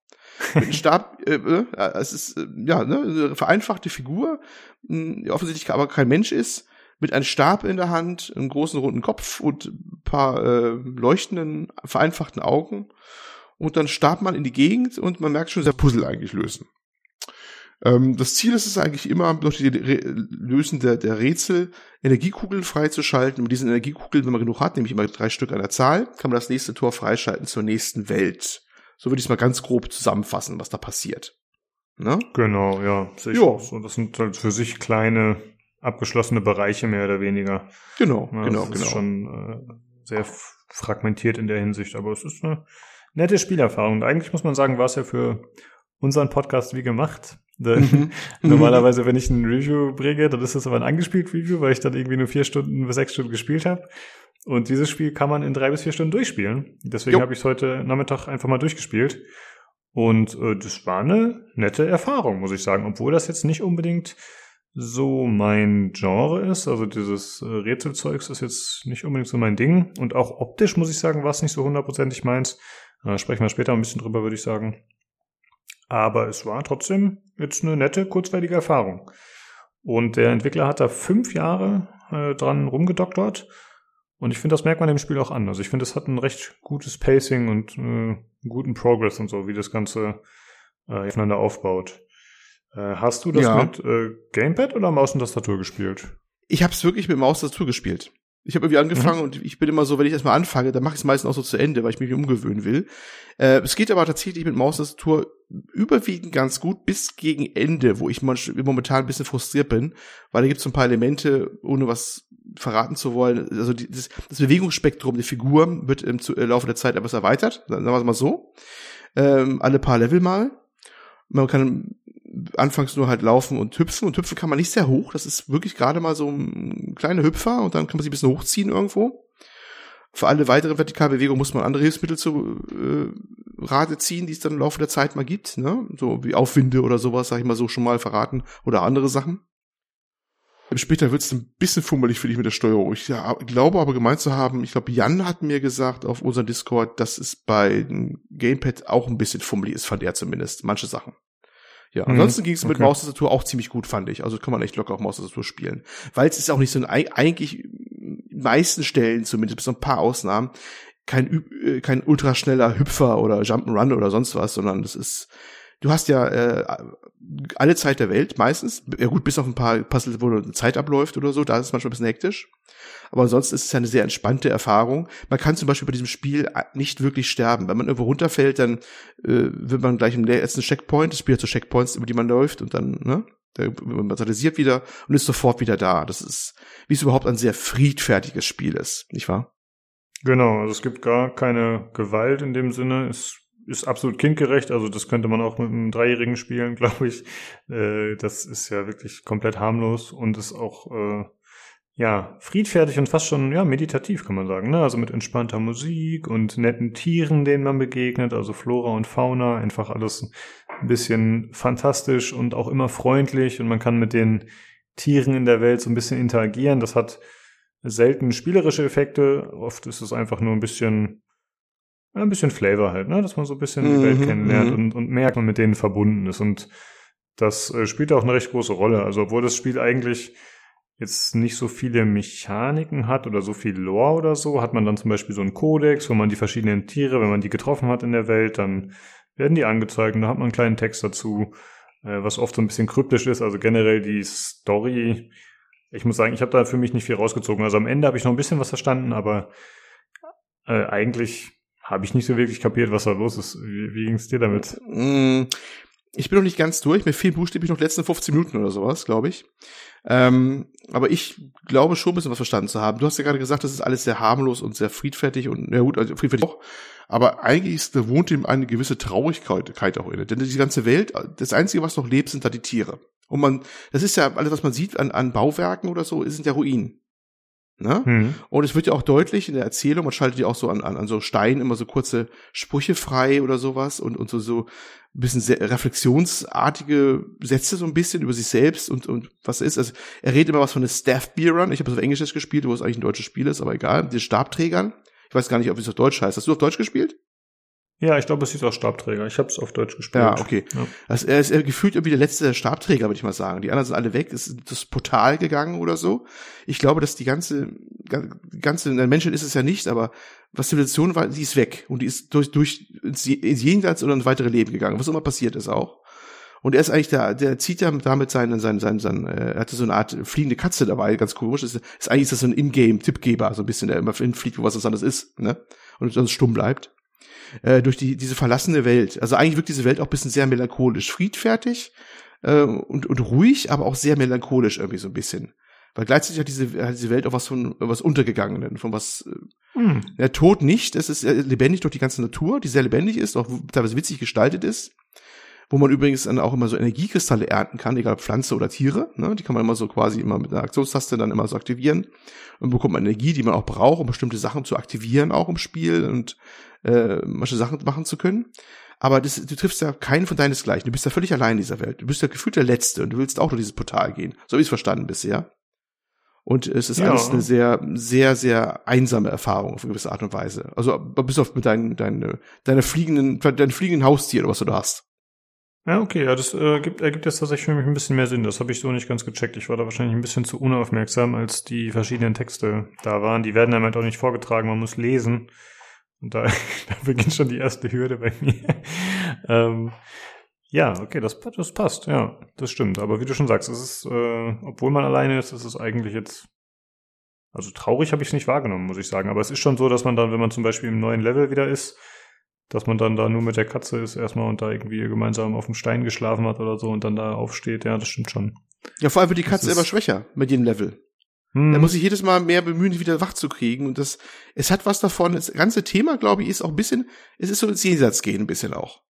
mit einem Stab, äh, äh, es ist, äh, ja, ne, eine vereinfachte Figur, mh, die offensichtlich aber kein Mensch ist, mit einem Stab in der Hand, einem großen runden Kopf und ein paar äh, leuchtenden, vereinfachten Augen. Und dann starrt man in die Gegend und man merkt schon, sehr Puzzle eigentlich lösen. Ähm, das Ziel ist es eigentlich immer, durch die Re Lösen der, der Rätsel Energiekugeln freizuschalten. Mit diesen Energiekugeln, wenn man genug hat, nämlich immer drei Stück an der Zahl, kann man das nächste Tor freischalten zur nächsten Welt. So würde ich es mal ganz grob zusammenfassen, was da passiert. Ne? Genau, ja. Ja. auch so. Das sind halt für sich kleine, abgeschlossene Bereiche mehr oder weniger. Genau, Ja, genau, das ist genau. schon äh, sehr fragmentiert in der Hinsicht, aber es ist eine nette Spielerfahrung. Und eigentlich muss man sagen, war es ja für unseren Podcast wie gemacht. Mhm. Normalerweise, wenn ich ein Review bringe, dann ist das aber ein angespielt Review, weil ich dann irgendwie nur vier Stunden bis sechs Stunden gespielt habe. Und dieses Spiel kann man in drei bis vier Stunden durchspielen. Deswegen habe ich es heute Nachmittag einfach mal durchgespielt. Und äh, das war eine nette Erfahrung, muss ich sagen. Obwohl das jetzt nicht unbedingt so mein Genre ist. Also dieses äh, Rätselzeugs ist jetzt nicht unbedingt so mein Ding. Und auch optisch, muss ich sagen, war es nicht so hundertprozentig meins. Äh, sprechen wir später ein bisschen drüber, würde ich sagen. Aber es war trotzdem jetzt eine nette, kurzweilige Erfahrung. Und der Entwickler hat da fünf Jahre äh, dran rumgedoktort. Und ich finde, das merkt man dem Spiel auch an. Also ich finde, es hat ein recht gutes Pacing und äh, guten Progress und so, wie das Ganze äh, aufeinander aufbaut. Äh, hast du das ja. mit äh, Gamepad oder Maus und Tastatur gespielt? Ich habe es wirklich mit Maus und Tastatur gespielt. Ich habe irgendwie angefangen mhm. und ich bin immer so, wenn ich erstmal anfange, dann mache ich es meistens auch so zu Ende, weil ich mich umgewöhnen will. Äh, es geht aber tatsächlich mit Maus und Tastatur überwiegend ganz gut bis gegen Ende, wo ich momentan ein bisschen frustriert bin, weil da gibt es so ein paar Elemente, ohne was verraten zu wollen. Also die, das, das Bewegungsspektrum der Figur wird im äh, Laufe der Zeit etwas erweitert, sagen wir es mal so. Ähm, alle paar Level mal. Man kann anfangs nur halt laufen und hüpfen und hüpfen kann man nicht sehr hoch. Das ist wirklich gerade mal so ein kleiner Hüpfer und dann kann man sich ein bisschen hochziehen irgendwo. Für alle weiteren Vertikalbewegungen muss man andere Hilfsmittel zu äh, Rate ziehen, die es dann im Laufe der Zeit mal gibt, ne? So wie Aufwinde oder sowas, sag ich mal so schon mal verraten oder andere Sachen. Später wird es ein bisschen fummelig für dich mit der Steuerung. Ich ja, glaube aber gemeint zu haben, ich glaube, Jan hat mir gesagt auf unserem Discord, dass es bei Gamepad auch ein bisschen fummelig ist, fand er zumindest. Manche Sachen. Ja, mhm. ansonsten ging es mit okay. Maustastatur auch ziemlich gut, fand ich. Also kann man echt locker auf Maustastatur spielen. Weil es ist auch nicht so ein, eigentlich meisten Stellen zumindest, bis auf ein paar Ausnahmen, kein, äh, kein ultraschneller Hüpfer oder Jump'n'Run oder sonst was, sondern das ist, du hast ja äh, alle Zeit der Welt meistens, ja gut, bis auf ein paar Puzzle, wo Zeit abläuft oder so, da ist es manchmal ein bisschen hektisch. Aber ansonsten ist es ja eine sehr entspannte Erfahrung. Man kann zum Beispiel bei diesem Spiel äh, nicht wirklich sterben. Wenn man irgendwo runterfällt, dann äh, wird man gleich im letzten Checkpoint, das Spiel hat so Checkpoints, über die man läuft und dann, ne? Da materialisiert wieder und ist sofort wieder da. Das ist, wie es überhaupt ein sehr friedfertiges Spiel ist, nicht wahr? Genau, also es gibt gar keine Gewalt in dem Sinne. Es ist absolut kindgerecht, also das könnte man auch mit einem Dreijährigen spielen, glaube ich. Äh, das ist ja wirklich komplett harmlos und ist auch äh, ja, friedfertig und fast schon, ja, meditativ, kann man sagen, ne? Also mit entspannter Musik und netten Tieren, denen man begegnet, also Flora und Fauna, einfach alles ein bisschen fantastisch und auch immer freundlich und man kann mit den Tieren in der Welt so ein bisschen interagieren. Das hat selten spielerische Effekte, oft ist es einfach nur ein bisschen, ein bisschen Flavor halt, ne? Dass man so ein bisschen die Welt mhm, kennenlernt mhm. und, und merkt, man mit denen verbunden ist und das äh, spielt auch eine recht große Rolle. Also obwohl das Spiel eigentlich jetzt nicht so viele Mechaniken hat oder so viel Lore oder so, hat man dann zum Beispiel so einen Kodex, wo man die verschiedenen Tiere, wenn man die getroffen hat in der Welt, dann werden die angezeigt und da hat man einen kleinen Text dazu, äh, was oft so ein bisschen kryptisch ist. Also generell die Story, ich muss sagen, ich habe da für mich nicht viel rausgezogen. Also am Ende habe ich noch ein bisschen was verstanden, aber äh, eigentlich habe ich nicht so wirklich kapiert, was da los ist. Wie, wie ging es dir damit? Ich bin noch nicht ganz durch. Mir fehlen buchstäblich noch letzten 15 Minuten oder sowas, glaube ich. Ähm, aber ich glaube schon ein bisschen was verstanden zu haben. Du hast ja gerade gesagt, das ist alles sehr harmlos und sehr friedfertig und, ja gut, also friedfertig auch. Aber eigentlich ist, da wohnt ihm eine gewisse Traurigkeit auch inne. Denn die ganze Welt, das Einzige, was noch lebt, sind da die Tiere. Und man, das ist ja alles, was man sieht an, an Bauwerken oder so, sind ja Ruinen. Ne? Mhm. Und es wird ja auch deutlich in der Erzählung, man schaltet ja auch so an, an, an so Steinen immer so kurze Sprüche frei oder sowas und, und so, so ein bisschen sehr reflexionsartige Sätze so ein bisschen über sich selbst und, und was ist. Also er redet immer was von den Staff Bearern. Ich habe es auf Englisch gespielt, wo es eigentlich ein deutsches Spiel ist, aber egal. Den Stabträgern. Ich weiß gar nicht, ob es auf Deutsch heißt. Hast du auf Deutsch gespielt? Ja, ich glaube, es hieß auch Stabträger. Ich habe es auf Deutsch gespielt. Ja, okay. Ja. Also er ist gefühlt irgendwie der letzte Stabträger, würde ich mal sagen. Die anderen sind alle weg, ist das Portal gegangen oder so. Ich glaube, dass die ganze, ganze, der Menschheit ist es ja nicht, aber was Zivilisation war, die ist weg und die ist durch, durch ins Jenseits oder ins weitere Leben gegangen, was immer passiert ist auch. Und er ist eigentlich der, der zieht ja damit seinen, seinen, seinen, seinen äh, er hatte so eine Art fliegende Katze dabei, ganz komisch. Ist, ist eigentlich ist das so ein Ingame-Tippgeber, so ein bisschen, der immer fliegt, wo was das anderes ist, ne? Und sonst stumm bleibt äh, durch die, diese verlassene Welt. Also eigentlich wirkt diese Welt auch ein bisschen sehr melancholisch, friedfertig äh, und, und ruhig, aber auch sehr melancholisch irgendwie so ein bisschen. Weil gleichzeitig hat diese, hat diese Welt auch was von was Untergegangenen, von was äh, Hm. der Tod nicht, es ist äh, lebendig durch die ganze Natur, die sehr lebendig ist, auch teilweise witzig gestaltet ist. Wo man übrigens dann auch immer so Energiekristalle ernten kann, egal ob Pflanze oder Tiere. Ne? Die kann man immer so quasi immer mit einer Aktionstaste dann immer so aktivieren. Und bekommt man Energie, die man auch braucht, um bestimmte Sachen zu aktivieren, auch im Spiel und äh, manche Sachen machen zu können. Aber das, du triffst ja keinen von deinesgleichen. Du bist ja völlig allein in dieser Welt. Du bist ja gefühlt der Letzte und du willst auch durch dieses Portal gehen. So habe ich es verstanden bisher. Und es ist Ja. alles eine sehr, sehr, sehr einsame Erfahrung auf eine gewisse Art und Weise. Also bis auf mit deinen, deinen, deiner fliegenden, deinen fliegenden Haustier oder was du da hast. Ja, okay, ja, das äh, gibt, ergibt jetzt tatsächlich für mich ein bisschen mehr Sinn. Das habe ich so nicht ganz gecheckt. Ich war da wahrscheinlich ein bisschen zu unaufmerksam, als die verschiedenen Texte da waren. Die werden einem halt auch nicht vorgetragen, man muss lesen. Und da, da beginnt schon die erste Hürde bei mir. ähm, ja, okay, das, das passt, ja, das stimmt. Aber wie du schon sagst, es ist, äh, obwohl man alleine ist, ist es eigentlich jetzt, also traurig habe ich es nicht wahrgenommen, muss ich sagen. Aber es ist schon so, dass man dann, wenn man zum Beispiel im neuen Level wieder ist, dass man dann da nur mit der Katze ist erstmal und da irgendwie gemeinsam auf dem Stein geschlafen hat oder so und dann da aufsteht. Ja, das stimmt schon. Ja, vor allem wird die Katze immer schwächer mit jedem Level. Hm. Er muss sich jedes Mal mehr bemühen, sie wieder wach zu kriegen. Und das, es hat was davon. Das ganze Thema, glaube ich, ist auch ein bisschen, es ist so ins Jenseits gehen, ein bisschen auch.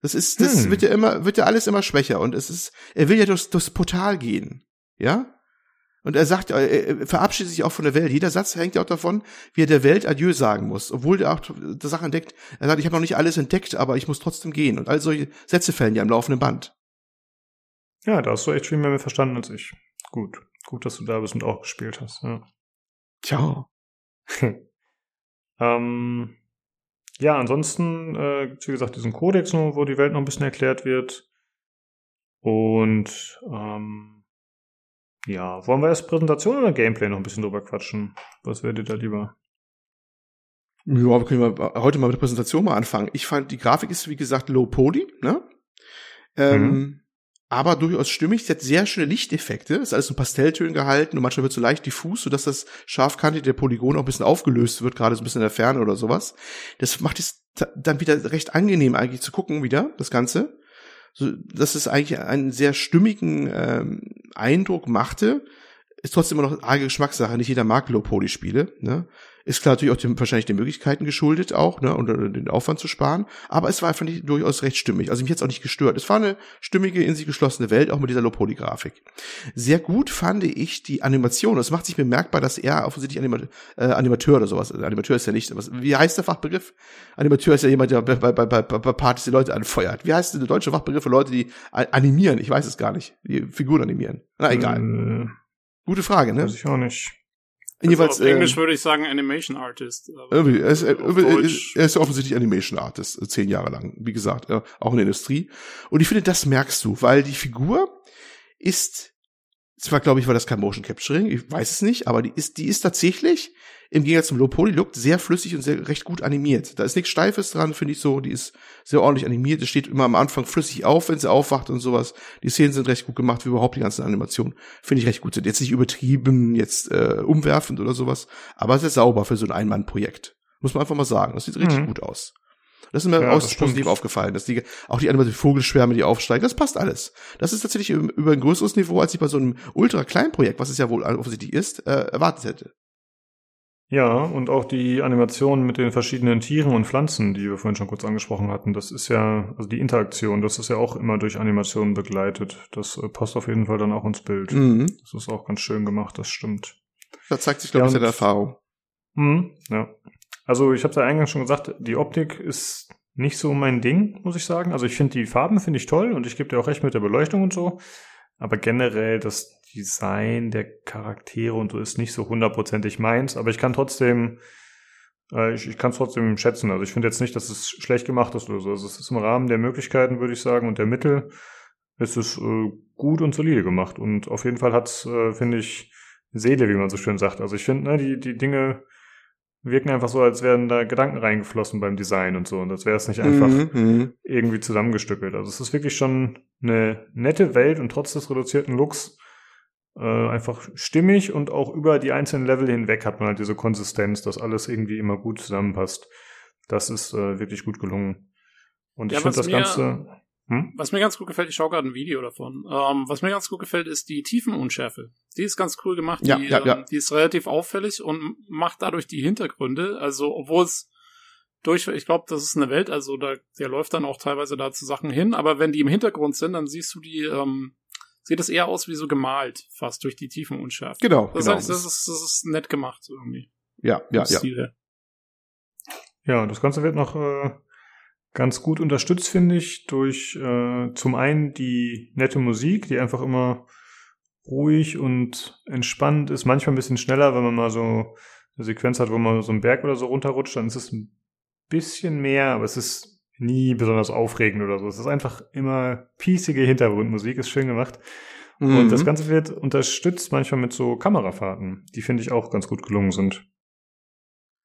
Das ist, das Hm. wird ja immer, wird ja alles immer schwächer. Und es ist, er will ja durchs, durchs Portal gehen. Ja? Und er sagt, er, er verabschiedet sich auch von der Welt. Jeder Satz hängt ja auch davon, wie er der Welt Adieu sagen muss. Obwohl er auch die Sache entdeckt. Er sagt, ich habe noch nicht alles entdeckt, aber ich muss trotzdem gehen. Und all solche Sätze fällen ja am laufenden Band. Ja, da hast du echt viel mehr verstanden als ich. Gut. Gut, dass du da bist und auch gespielt hast. Ja. Tja. ähm, ja, ansonsten äh, gibt's wie gesagt diesen Kodex wo die Welt noch ein bisschen erklärt wird. Und ähm, ja, wollen wir erst Präsentation oder Gameplay noch ein bisschen drüber quatschen? Was wäre dir da lieber? Ja, wir können heute mal mit der Präsentation mal anfangen. Ich fand, die Grafik ist, wie gesagt, low poly, ne? Ähm, aber durchaus stimmig. Sie hat sehr schöne Lichteffekte. Ist alles in Pastelltönen gehalten und manchmal wird so leicht diffus, sodass das scharfkantige der Polygon auch ein bisschen aufgelöst wird, gerade so ein bisschen in der Ferne oder sowas. Das macht es dann wieder recht angenehm eigentlich zu gucken wieder, das Ganze. So, dass es eigentlich einen sehr stimmigen ähm, Eindruck machte. Ist trotzdem immer noch eine arge Geschmackssache. Nicht jeder mag Low-Poly-Spiele. Ne? Ist klar natürlich auch dem, wahrscheinlich den Möglichkeiten geschuldet auch, ne, und äh, den Aufwand zu sparen. Aber es war, fand ich, durchaus recht stimmig. Also mich jetzt auch nicht gestört. Es war eine stimmige, in sich geschlossene Welt, auch mit dieser Low-Poly-Grafik. Sehr gut fand ich die Animation. Es macht sich bemerkbar, dass er offensichtlich Anima äh, Animateur oder sowas, Animateur ist ja nicht, was, wie heißt der Fachbegriff? Animateur ist ja jemand, der bei, bei, bei, bei bei Partys die Leute anfeuert. Wie heißt der deutsche Fachbegriff für Leute, die animieren? Ich weiß es gar nicht. Die Figuren animieren. Na egal. Äh, Gute Frage, ne? weiß ich auch nicht. Jedenfalls, also auf Englisch ähm, würde ich sagen Animation Artist. irgendwie, er, ist, er ist offensichtlich Animation Artist, äh, zehn Jahre lang, wie gesagt, äh, auch in der Industrie. Und ich finde, das merkst du, weil die Figur ist, zwar glaube ich, war das kein Motion Capturing, ich weiß es nicht, aber die ist, die ist tatsächlich im Gegensatz zum Low Poly Look sehr flüssig und sehr recht gut animiert. Da ist nichts Steifes dran, finde ich so. Die ist sehr ordentlich animiert. Es steht immer am Anfang flüssig auf, wenn sie aufwacht und sowas. Die Szenen sind recht gut gemacht, wie überhaupt die ganzen Animationen. Finde ich recht gut. Sind jetzt nicht übertrieben, jetzt äh, umwerfend oder sowas, aber sehr sauber für so ein Ein-Mann-Projekt. Muss man einfach mal sagen. Das sieht richtig Mhm. gut aus. Das ist mir Ja, aus das positiv aufgefallen, dass die, auch die animationen Vogelschwärme, die aufsteigen, das passt alles. Das ist tatsächlich über ein größeres Niveau, als ich bei so einem ultra kleinen Projekt, was es ja wohl offensichtlich ist, äh, erwartet hätte. Ja, und auch die Animation mit den verschiedenen Tieren und Pflanzen, die wir vorhin schon kurz angesprochen hatten, das ist ja, also die Interaktion, das ist ja auch immer durch Animationen begleitet. Das äh, passt auf jeden Fall dann auch ins Bild. Mhm. Das ist auch ganz schön gemacht, das stimmt. Da zeigt sich, glaube Ja, ich, seine und- Erfahrung. Mhm, ja. Also ich habe ja eingangs schon gesagt, die Optik ist nicht so mein Ding, muss ich sagen. Also ich finde die Farben finde ich toll und ich gebe dir auch recht mit der Beleuchtung und so. Aber generell das Design der Charaktere und so ist nicht so hundertprozentig meins. Aber ich kann trotzdem, äh, ich, ich kann es trotzdem schätzen. Also ich finde jetzt nicht, dass es schlecht gemacht ist oder so. Also es ist im Rahmen der Möglichkeiten, würde ich sagen, und der Mittel ist es äh, gut und solide gemacht. Und auf jeden Fall hat es, äh, finde ich, Seele, wie man so schön sagt. Also ich finde, ne, die, die Dinge wirken einfach so, als wären da Gedanken reingeflossen beim Design und so. Und als wäre es nicht einfach Mhm, mhm. irgendwie zusammengestückelt. Also es ist wirklich schon eine nette Welt und trotz des reduzierten Looks äh, einfach stimmig und auch über die einzelnen Level hinweg hat man halt diese Konsistenz, dass alles irgendwie immer gut zusammenpasst. Das ist äh, wirklich gut gelungen. Und Ja, ich finde das Ganze. Hm? Was mir ganz gut gefällt, ich schaue gerade ein Video davon. Ähm, was mir ganz gut gefällt, ist die Tiefenunschärfe. Die ist ganz cool gemacht. Ja, die, ja, ja. Ähm, die ist relativ auffällig und macht dadurch die Hintergründe. Also, obwohl es durch, ich glaube, das ist eine Welt, also da, der läuft dann auch teilweise da zu Sachen hin, aber wenn die im Hintergrund sind, dann siehst du die, ähm, sieht es eher aus wie so gemalt, fast durch die Tiefenunschärfe. Genau, Das, genau. heißt, das, ist, das ist nett gemacht irgendwie. ja, ja, ja. Stil. Ja, das Ganze wird noch äh, ganz gut unterstützt, finde ich, durch äh, zum einen die nette Musik, die einfach immer ruhig und entspannt ist. Manchmal ein bisschen schneller, wenn man mal so eine Sequenz hat, wo man so einen Berg oder so runterrutscht, dann ist es ein bisschen mehr, aber es ist nie besonders aufregend oder so. Es ist einfach immer piecige Hintergrundmusik, ist schön gemacht. Mhm. Und das Ganze wird unterstützt manchmal mit so Kamerafahrten, die finde ich auch ganz gut gelungen sind.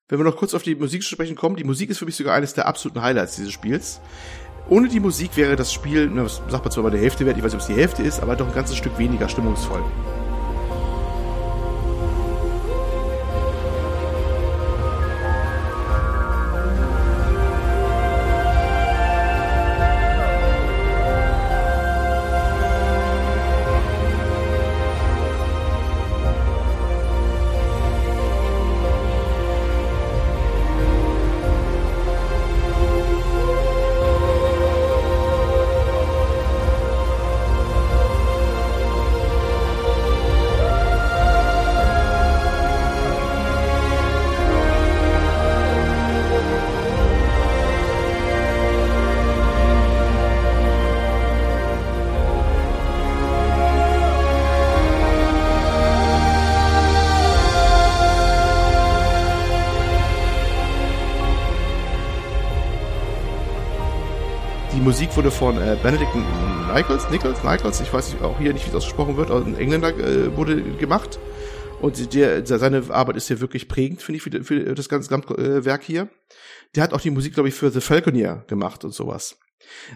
Wenn wir noch kurz auf die Musik zu sprechen kommen, die Musik ist für mich sogar eines der absoluten Highlights dieses Spiels. Ohne die Musik wäre das Spiel, na, sagt man zwar bei der Hälfte wert, ich weiß nicht, ob es die Hälfte ist, aber doch ein ganzes Stück weniger stimmungsvoll. Musik wurde von äh, Benedict Nichols, Nichols, Nichols, ich weiß auch hier nicht, wie es ausgesprochen wird, ein Engländer äh, wurde gemacht. Und der, seine Arbeit ist ja wirklich prägend, finde ich, für, für das ganze Gesamtwerk hier. Der hat auch die Musik, glaube ich, für The Falconeer gemacht und sowas.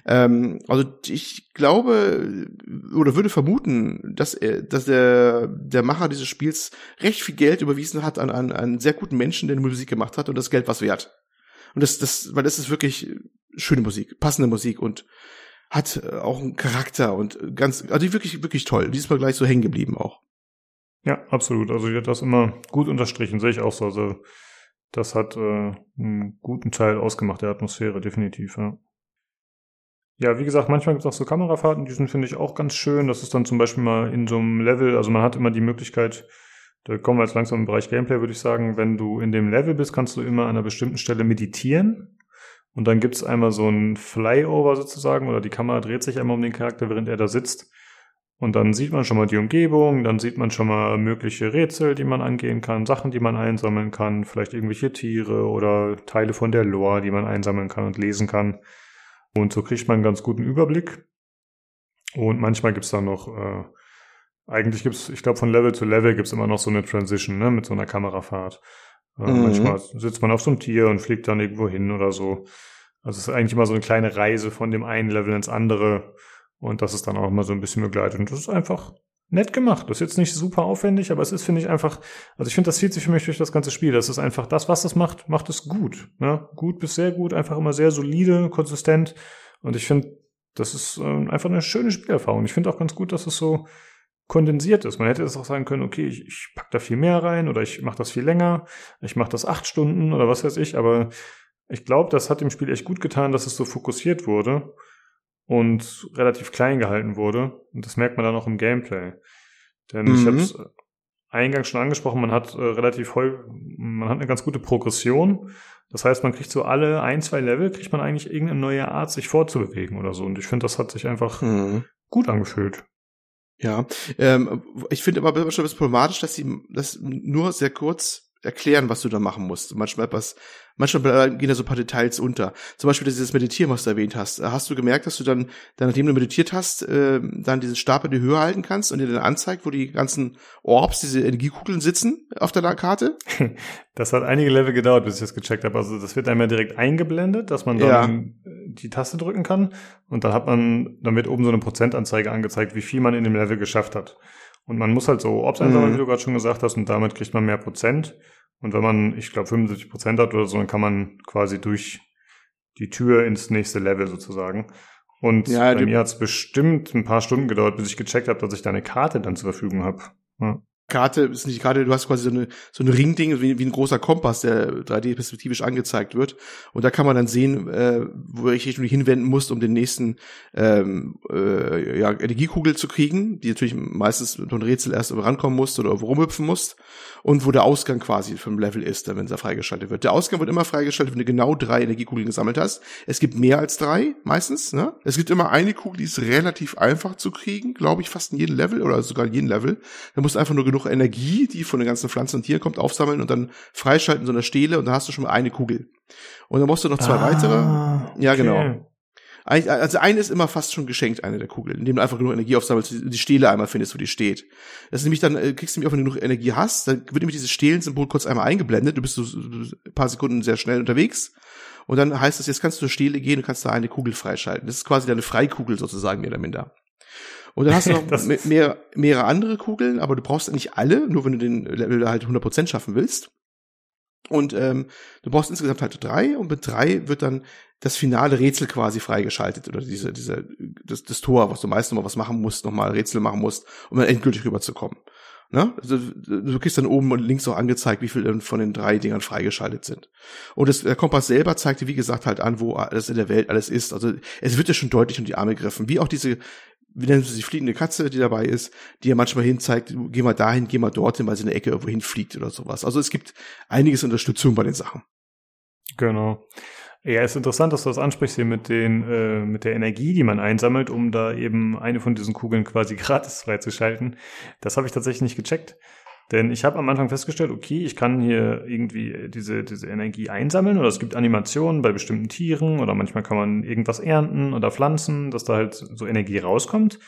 Ähm, also ich glaube oder würde vermuten, dass er, dass der, der Macher dieses Spiels recht viel Geld überwiesen hat an einen sehr guten Menschen, der die Musik gemacht hat und das Geld was wert. Und das, das, weil das ist wirklich schöne Musik, passende Musik und hat äh, auch einen Charakter und ganz, also wirklich, wirklich toll. Diesmal gleich so hängen geblieben auch. Ja, absolut. Also ich hätte das immer gut unterstrichen, sehe ich auch so. Also das hat äh, einen guten Teil ausgemacht der Atmosphäre, definitiv, ja. Ja, wie gesagt, manchmal gibt es auch so Kamerafahrten, die sind, finde ich, auch ganz schön. Das ist dann zum Beispiel mal in so einem Level, also man hat immer die Möglichkeit, da kommen wir jetzt langsam im Bereich Gameplay, würde ich sagen, wenn du in dem Level bist, kannst du immer an einer bestimmten Stelle meditieren. Und dann gibt's einmal so ein Flyover sozusagen, oder die Kamera dreht sich einmal um den Charakter, während er da sitzt. Und dann sieht man schon mal die Umgebung, dann sieht man schon mal mögliche Rätsel, die man angehen kann, Sachen, die man einsammeln kann, vielleicht irgendwelche Tiere oder Teile von der Lore, die man einsammeln kann und lesen kann. Und so kriegt man einen ganz guten Überblick. Und manchmal gibt's dann noch, äh, eigentlich gibt's, ich glaube, von Level zu Level gibt's immer noch so eine Transition, ne, mit so einer Kamerafahrt. Äh, Mhm. Manchmal sitzt man auf so einem Tier und fliegt dann irgendwo hin oder so. Also es ist eigentlich immer so eine kleine Reise von dem einen Level ins andere. Und das ist dann auch mal so ein bisschen begleitet. Und das ist einfach nett gemacht. Das ist jetzt nicht super aufwendig, aber es ist, finde ich, einfach, also ich finde, das zieht sich für mich durch das ganze Spiel. Das ist einfach das, was es macht, macht es gut. Ne? Gut bis sehr gut, einfach immer sehr solide, konsistent. Und ich finde, das ist äh, einfach eine schöne Spielerfahrung. Ich finde auch ganz gut, dass es so kondensiert ist. Man hätte es auch sagen können, okay, ich, ich pack da viel mehr rein oder ich mache das viel länger, ich mache das acht Stunden oder was weiß ich, aber ich glaube, das hat dem Spiel echt gut getan, dass es so fokussiert wurde und relativ klein gehalten wurde. Und das merkt man dann auch im Gameplay. Denn ich Mhm. habe es eingangs schon angesprochen, man hat äh, relativ häufig, man hat eine ganz gute Progression. Das heißt, man kriegt so alle ein, zwei Level, kriegt man eigentlich irgendeine neue Art, sich fortzubewegen oder so. Und ich finde, das hat sich einfach Mhm. gut angefühlt. Ja, ähm, ich finde aber manchmal ist es problematisch, dass sie das nur sehr kurz erklären, was du da machen musst. Manchmal etwas, manchmal gehen da so ein paar Details unter. Zum Beispiel dieses Meditieren, was du erwähnt hast. Hast du gemerkt, dass du dann, dann nachdem du meditiert hast, äh, dann diesen Stab in die Höhe halten kannst und dir dann anzeigt, wo die ganzen Orbs, diese Energiekugeln sitzen auf deiner Karte? Das hat einige Level gedauert, bis ich das gecheckt habe. Also das wird einmal direkt eingeblendet, dass man dann die Taste drücken kann und dann hat man, dann wird oben so eine Prozentanzeige angezeigt, wie viel man in dem Level geschafft hat. Und man muss halt so Orbs einsammeln, Mhm. wie du gerade schon gesagt hast, und damit kriegt man mehr Prozent. Und wenn man, ich glaube, 75 Prozent hat oder so, dann kann man quasi durch die Tür ins nächste Level sozusagen. Und Ja, bei mir hat es bestimmt ein paar Stunden gedauert, bis ich gecheckt habe, dass ich da eine Karte dann zur Verfügung habe. Ja. Karte ist nicht Karte, du hast quasi so eine so ein Ringding wie, wie ein großer Kompass, der 3D perspektivisch angezeigt wird. Und da kann man dann sehen, äh, wo ich dich hinwenden musst, um den nächsten ähm, äh, ja, Energiekugel zu kriegen, die natürlich meistens mit einem Rätsel erst rankommen musst oder rumhüpfen musst und wo der Ausgang quasi vom Level ist, wenn er freigeschaltet wird. Der Ausgang wird immer freigeschaltet, wenn du genau drei Energiekugeln gesammelt hast. Es gibt mehr als drei, meistens. Ne? Es gibt immer eine Kugel, die ist relativ einfach zu kriegen, glaube ich, fast in jedem Level oder sogar in jedem Level. Da musst du einfach nur genug Energie, die von den ganzen Pflanzen und Tieren kommt, aufsammeln und dann freischalten in so einer Stele und dann hast du schon mal eine Kugel. Und dann musst du noch zwei weitere. Ah, Ja, genau. okay. Eigentlich- Also eine ist immer fast schon geschenkt, eine der Kugeln, indem du einfach genug Energie aufsammelst, die Stele einmal findest, wo die steht. Das ist nämlich dann, äh, kriegst du nämlich auch, wenn du genug Energie hast, dann wird nämlich dieses Stehlen-Symbol kurz einmal eingeblendet, du bist so, ein paar Sekunden sehr schnell unterwegs. Und dann heißt es, jetzt kannst du zur Stele gehen und kannst da eine Kugel freischalten. Das ist quasi deine Freikugel sozusagen, mehr oder minder. Und dann hast du noch Das- me- mehr, mehrere andere Kugeln, aber du brauchst nicht alle, nur wenn du den Level halt 100% schaffen willst. Und ähm, du brauchst insgesamt halt drei und mit drei wird dann das finale Rätsel quasi freigeschaltet oder diese, diese, das, das Tor, was du meist nochmal was machen musst, nochmal Rätsel machen musst, um dann endgültig rüberzukommen. Ne? Also, du kriegst dann oben und links auch angezeigt, wie viel von den drei Dingern freigeschaltet sind. Und das, der Kompass selber zeigt dir, wie gesagt, halt an, wo alles in der Welt alles ist. Also es wird ja schon deutlich um die Arme gegriffen. Wie auch diese, wie nennen sie die fliegende Katze, die dabei ist, die ja manchmal hinzeigt, geh mal dahin, geh mal dorthin, weil sie in der Ecke irgendwo hinfliegt oder sowas. Also es gibt einiges Unterstützung bei den Sachen. Genau. Ja, ist interessant, dass du das ansprichst hier mit den, äh, mit der Energie, die man einsammelt, um da eben eine von diesen Kugeln quasi gratis freizuschalten. Das habe ich tatsächlich nicht gecheckt. Denn ich habe am Anfang festgestellt, okay, ich kann hier irgendwie diese, diese Energie einsammeln oder es gibt Animationen bei bestimmten Tieren oder manchmal kann man irgendwas ernten oder pflanzen, dass da halt so Energie rauskommt.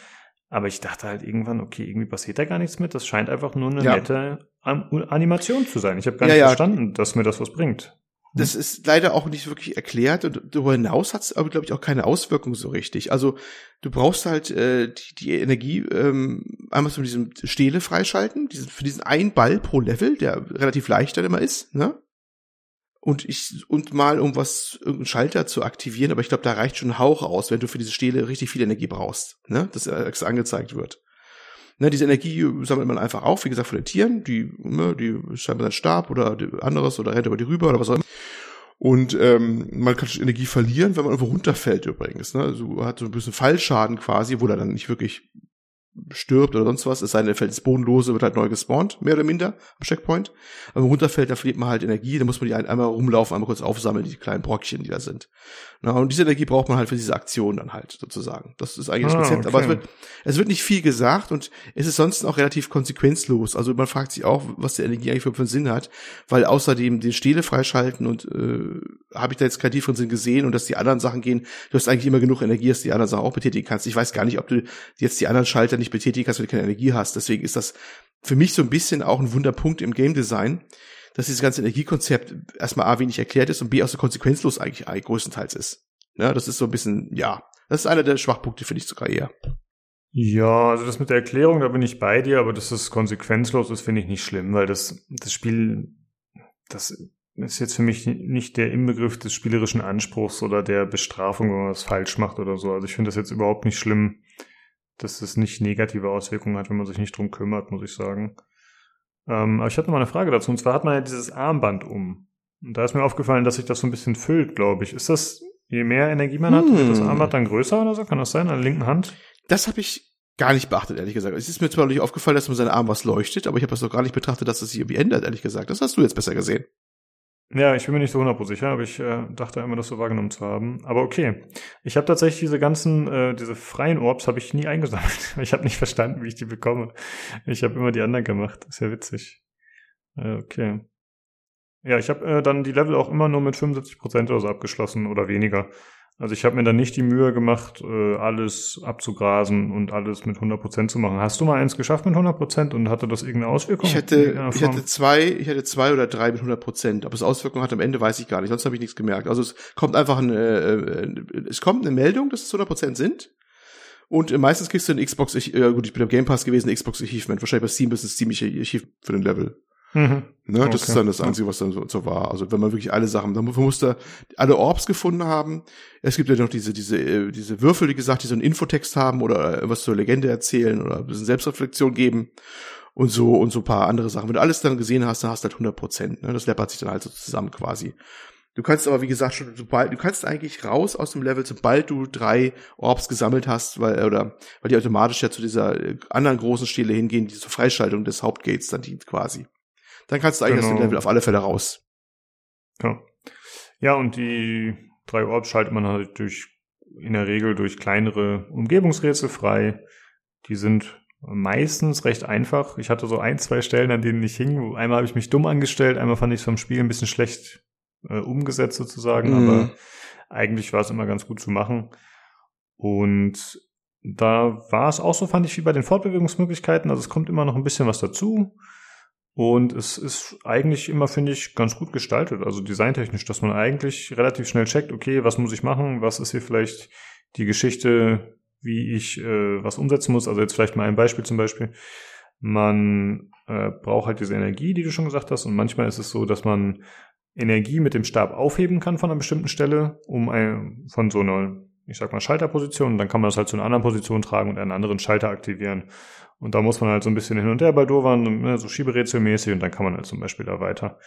Aber ich dachte halt irgendwann, okay, irgendwie passiert da gar nichts mit. Das scheint einfach nur eine Ja. nette Animation zu sein. Ich habe gar Ja, nicht ja. verstanden, dass mir das was bringt. Das ist leider auch nicht wirklich erklärt und darüber hinaus hat es aber, glaube ich, auch keine Auswirkung so richtig. Also du brauchst halt äh, die, die Energie ähm, einmal von diesem Stele freischalten, diesen, für diesen einen Ball pro Level, der relativ leicht dann immer ist, ne? Und ich, und mal um was, irgendeinen Schalter zu aktivieren, aber ich glaube, da reicht schon ein Hauch aus, wenn du für diese Stele richtig viel Energie brauchst, ne? Dass extra angezeigt wird. Ne, diese Energie sammelt man einfach auf, wie gesagt, von den Tieren, die, ne, die scheinbar sein Stab oder anderes oder rennt über die rüber oder was auch immer. Und ähm, man kann Energie verlieren, wenn man irgendwo runterfällt übrigens. Ne? Also hat so ein bisschen Fallschaden quasi, wo er dann nicht wirklich stirbt oder sonst was, es sei denn, er fällt ins Bodenlose, wird halt neu gespawnt, mehr oder minder am Checkpoint. Aber wenn man runterfällt, da verliert man halt Energie, dann muss man die ein- einmal rumlaufen, einmal kurz aufsammeln, die kleinen Brockchen, die da sind. Na, und diese Energie braucht man halt für diese Aktion dann halt, sozusagen. Das ist eigentlich das Ah, Konzept, aber es okay. wird, es wird nicht viel gesagt und es ist sonst auch relativ konsequenzlos. Also man fragt sich auch, was die Energie eigentlich für, für einen Sinn hat, weil außerdem den Stele freischalten und äh, habe ich da jetzt keinen tieferen Sinn gesehen und dass die anderen Sachen gehen, du hast eigentlich immer genug Energie, dass du die anderen Sachen auch betätigen kannst. Ich weiß gar nicht, ob du jetzt die anderen Schalter nicht betätigen kannst, wenn du keine Energie hast. Deswegen ist das für mich so ein bisschen auch ein Wunderpunkt im Game Design, dass dieses ganze Energiekonzept erstmal A wenig erklärt ist und B auch so konsequenzlos eigentlich größtenteils ist. Ja, das ist so ein bisschen, ja, das ist einer der Schwachpunkte, finde ich sogar eher. Ja, also das mit der Erklärung, da bin ich bei dir, aber dass es konsequenzlos ist, finde ich nicht schlimm, weil das, das Spiel, das ist jetzt für mich nicht der Inbegriff des spielerischen Anspruchs oder der Bestrafung, wenn man was falsch macht oder so. Also ich finde das jetzt überhaupt nicht schlimm, dass es nicht negative Auswirkungen hat, wenn man sich nicht drum kümmert, muss ich sagen. Ähm, aber ich hatte noch mal eine Frage dazu, und zwar hat man ja dieses Armband um. Und da ist mir aufgefallen, dass sich das so ein bisschen füllt, glaube ich. Ist das, je mehr Energie man hat, wird das Hm. Armband dann größer oder so? Kann das sein, an der linken Hand? Das habe ich gar nicht beachtet, ehrlich gesagt. Es ist mir zwar nicht aufgefallen, dass mit seinem Arm was leuchtet, aber ich habe das doch gar nicht betrachtet, dass das sich irgendwie ändert, ehrlich gesagt. Das hast du jetzt besser gesehen. Ja, ich bin mir nicht so 100% sicher, aber ich äh, dachte immer, das so wahrgenommen zu haben. Aber okay. Ich habe tatsächlich diese ganzen, äh, diese freien Orbs habe ich nie eingesammelt. Ich habe nicht verstanden, wie ich die bekomme. Ich habe immer die anderen gemacht. Ist ja witzig. Äh, okay. Ja, ich habe äh, dann die Level auch immer nur mit 75% oder so abgeschlossen oder weniger. Also ich habe mir dann nicht die Mühe gemacht, äh, alles abzugrasen und alles mit 100% zu machen. Hast du mal eins geschafft mit 100% und hatte das irgendeine Auswirkung? Ich irgendeiner ich hatte zwei, ich hatte zwei oder drei mit 100 Prozent. Ob es Auswirkungen hat am Ende, weiß ich gar nicht. Sonst habe ich nichts gemerkt. Also es kommt einfach ein, äh, äh, es kommt eine Meldung, dass es 100 Prozent sind. Und meistens kriegst du ein Xbox, ich, äh, gut, ich bin am Game Pass gewesen, ein Xbox Achievement. Wahrscheinlich bei Steam ist es ziemlich Achievement für den Level. Mhm. Ne, okay. Das ist dann das Einzige, was dann so, so, war. Also wenn man wirklich alle Sachen, dann musste alle Orbs gefunden haben. Es gibt ja noch diese, diese, äh, diese Würfel, wie gesagt, die so einen Infotext haben oder was zur Legende erzählen oder ein bisschen Selbstreflexion geben und so und so ein paar andere Sachen. Wenn du alles dann gesehen hast, dann hast du halt 100 Prozent. Ne? Das läppert sich dann halt so zusammen quasi. Du kannst aber, wie gesagt, schon, sobald, du kannst eigentlich raus aus dem Level, sobald du drei Orbs gesammelt hast, weil, oder, weil die automatisch ja zu dieser äh, anderen großen Stele hingehen, die zur Freischaltung des Hauptgates dann dient quasi. Dann kannst du eigentlich genau. aus dem. Level auf alle Fälle raus. Ja. Ja, und die drei Orbs schaltet man halt durch, in der Regel durch kleinere Umgebungsrätsel frei. Die sind meistens recht einfach. Ich hatte so ein, zwei Stellen, an denen ich hing. Einmal habe ich mich dumm angestellt, einmal fand ich es vom Spiel ein bisschen schlecht äh, umgesetzt sozusagen, mhm. aber eigentlich war es immer ganz gut zu machen. Und da war es auch so, fand ich, wie bei den Fortbewegungsmöglichkeiten. Also es kommt immer noch ein bisschen was dazu. Und es ist eigentlich immer, finde ich, ganz gut gestaltet. Also designtechnisch, dass man eigentlich relativ schnell checkt, okay, was muss ich machen? Was ist hier vielleicht die Geschichte, wie ich äh, was umsetzen muss? Also jetzt vielleicht mal ein Beispiel zum Beispiel. Man äh, braucht halt diese Energie, die du schon gesagt hast. Und manchmal ist es so, dass man Energie mit dem Stab aufheben kann von einer bestimmten Stelle, um ein, von so einer, ich sag mal, Schalterposition. Und dann kann man das halt zu einer anderen Position tragen und einen anderen Schalter aktivieren. Und da muss man halt so ein bisschen hin und her bei Dovan, ne, so Schieberätselmäßig, und dann kann man halt zum Beispiel da weiter.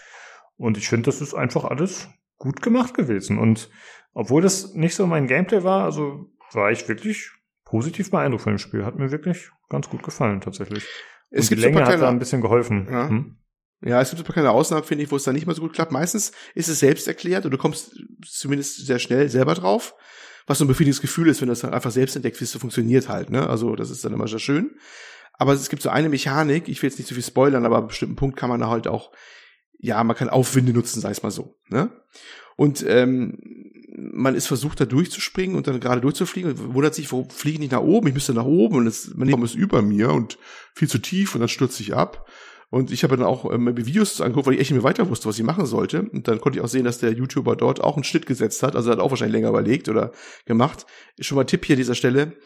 Und ich finde, das ist einfach alles gut gemacht gewesen. Und obwohl das nicht so mein Gameplay war, also war ich wirklich positiv beeindruckt von dem Spiel. Hat mir wirklich ganz gut gefallen, tatsächlich. Und es gibt die Länge hat da ein bisschen geholfen. Ja. Hm? Ja, es gibt ein paar kleine Ausnahmen, finde ich, wo es dann nicht mehr so gut klappt. Meistens ist es selbst erklärt und du kommst zumindest sehr schnell selber drauf, was so ein befriedigendes Gefühl ist, wenn du das dann einfach selbst entdeckt, wie es so funktioniert halt. Ne? Also das ist dann immer sehr schön. Aber es gibt so eine Mechanik, ich will jetzt nicht so viel spoilern, aber an einem bestimmten Punkt kann man da halt auch, ja, man kann Aufwinde nutzen, sag ich mal so. Ne? Und ähm, man ist versucht, da durchzuspringen und dann gerade durchzufliegen und wundert sich, wo fliege ich nicht nach oben? Ich müsste nach oben und es, man ist über mir und viel zu tief und dann stürze ich ab. Und ich habe dann auch ähm, Videos angeguckt, weil ich echt nicht mehr weiter wusste, was ich machen sollte. Und dann konnte ich auch sehen, dass der YouTuber dort auch einen Schnitt gesetzt hat. Also er hat auch wahrscheinlich länger überlegt oder gemacht. Schon mal Tipp hier an dieser Stelle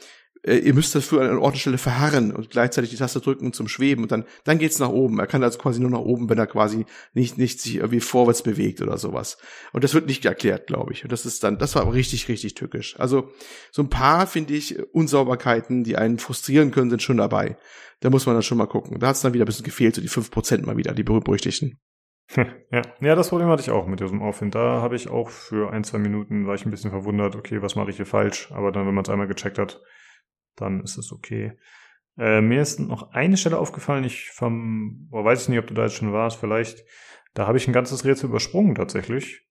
ihr müsst dafür an einer Ordnungsstelle verharren und gleichzeitig die Taste drücken zum Schweben und dann, dann geht's nach oben. Er kann also quasi nur nach oben, wenn er quasi nicht, nicht sich irgendwie vorwärts bewegt oder sowas. Und das wird nicht erklärt, glaube ich. Und das ist dann, das war richtig, richtig tückisch. Also, so ein paar, finde ich, Unsauberkeiten, die einen frustrieren können, sind schon dabei. Da muss man dann schon mal gucken. Da hat's dann wieder ein bisschen gefehlt, so die fünf Prozent mal wieder, die berüchtigten. Ja. ja, das Problem hatte ich auch mit diesem Aufwind. Da habe ich auch für ein, zwei Minuten, war ich ein bisschen verwundert, okay, was mache ich hier falsch? Aber dann, wenn man es einmal gecheckt hat, dann ist es okay. Äh, mir ist noch eine Stelle aufgefallen, ich vom, oh, weiß ich nicht, ob du da jetzt schon warst, vielleicht, da habe ich ein ganzes Rätsel übersprungen tatsächlich.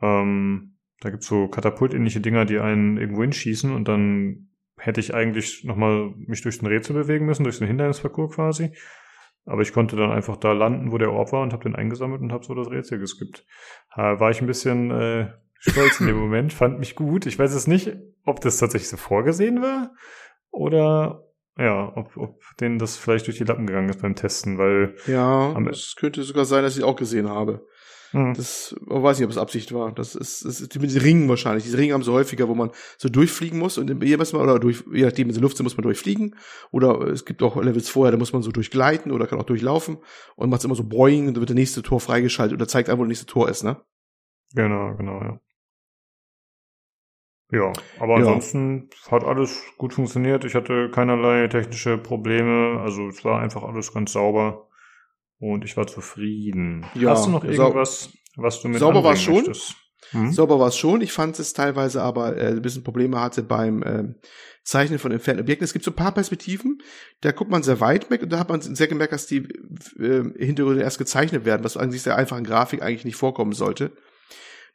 Ähm, da gibt's so katapultähnliche Dinger, die einen irgendwo hinschießen und dann hätte ich eigentlich nochmal mich durch den Rätsel bewegen müssen, durch den Hindernisparcours quasi. Aber ich konnte dann einfach da landen, wo der Ort war und habe den eingesammelt und habe so das Rätsel geskippt. Da war ich ein bisschen äh, stolz in dem Moment, fand mich gut. Ich weiß es nicht, ob das tatsächlich so vorgesehen war oder ja, ob, ob denen das vielleicht durch die Lappen gegangen ist beim Testen, weil. Ja, es könnte sogar sein, dass ich auch gesehen habe. Mhm. Das ich weiß nicht, ob es Absicht war. Das ist, das ist diese Ringen wahrscheinlich. Diese Ringe haben so häufiger, wo man so durchfliegen muss und jedes Mal oder durch, je nachdem in der Luft sind, muss man durchfliegen. Oder es gibt auch Levels vorher, da muss man so durchgleiten oder kann auch durchlaufen und macht immer so Boing und dann wird der nächste Tor freigeschaltet oder zeigt einfach, wo das nächste Tor ist, ne? Genau, genau, ja. Ja, aber ja. ansonsten hat alles gut funktioniert. Ich hatte keinerlei technische Probleme. Also es war einfach alles ganz sauber und ich war zufrieden. Ja, Hast du noch irgendwas, was du mit Sauber war es schon. Hm? Sauber war es schon. Ich fand es teilweise aber äh, ein bisschen Probleme hatte beim äh, Zeichnen von entfernten Objekten. Es gibt so ein paar Perspektiven, da guckt man sehr weit weg und da hat man sehr gemerkt, dass die äh, Hintergründe erst gezeichnet werden, was eigentlich sehr einfachen Grafik eigentlich nicht vorkommen sollte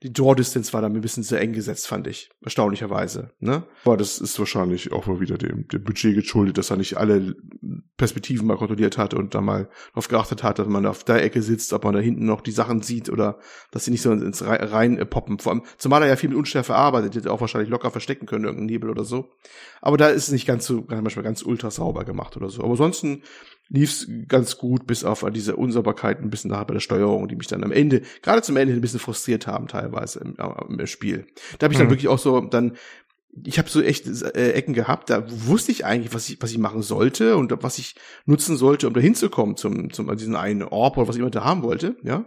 die Draw Distance war da ein bisschen zu eng gesetzt, fand ich. Erstaunlicherweise, ne? Aber das ist wahrscheinlich auch mal wieder dem, dem Budget geschuldet, dass er nicht alle Perspektiven mal kontrolliert hat und da mal darauf geachtet hat, dass man auf der Ecke sitzt, ob man da hinten noch die Sachen sieht oder dass sie nicht so ins rein poppen. Vor allem, zumal er ja viel mit Unschärfe arbeitet, hätte auch wahrscheinlich locker verstecken können, irgendeinen Nebel oder so. Aber da ist es nicht ganz so, manchmal ganz ultra sauber gemacht oder so. Aber ansonsten lief's ganz gut, bis auf diese Unsauberkeiten ein bisschen nachher bei der Steuerung, die mich dann am Ende, gerade zum Ende ein bisschen frustriert haben teilweise im, im Spiel. Da habe ich dann mhm. wirklich auch so dann ich habe so echt äh, Ecken gehabt, da wusste ich eigentlich, was ich, was ich machen sollte und was ich nutzen sollte, um da hinzukommen zum, zum diesen einen Orb oder was ich immer da haben wollte, ja.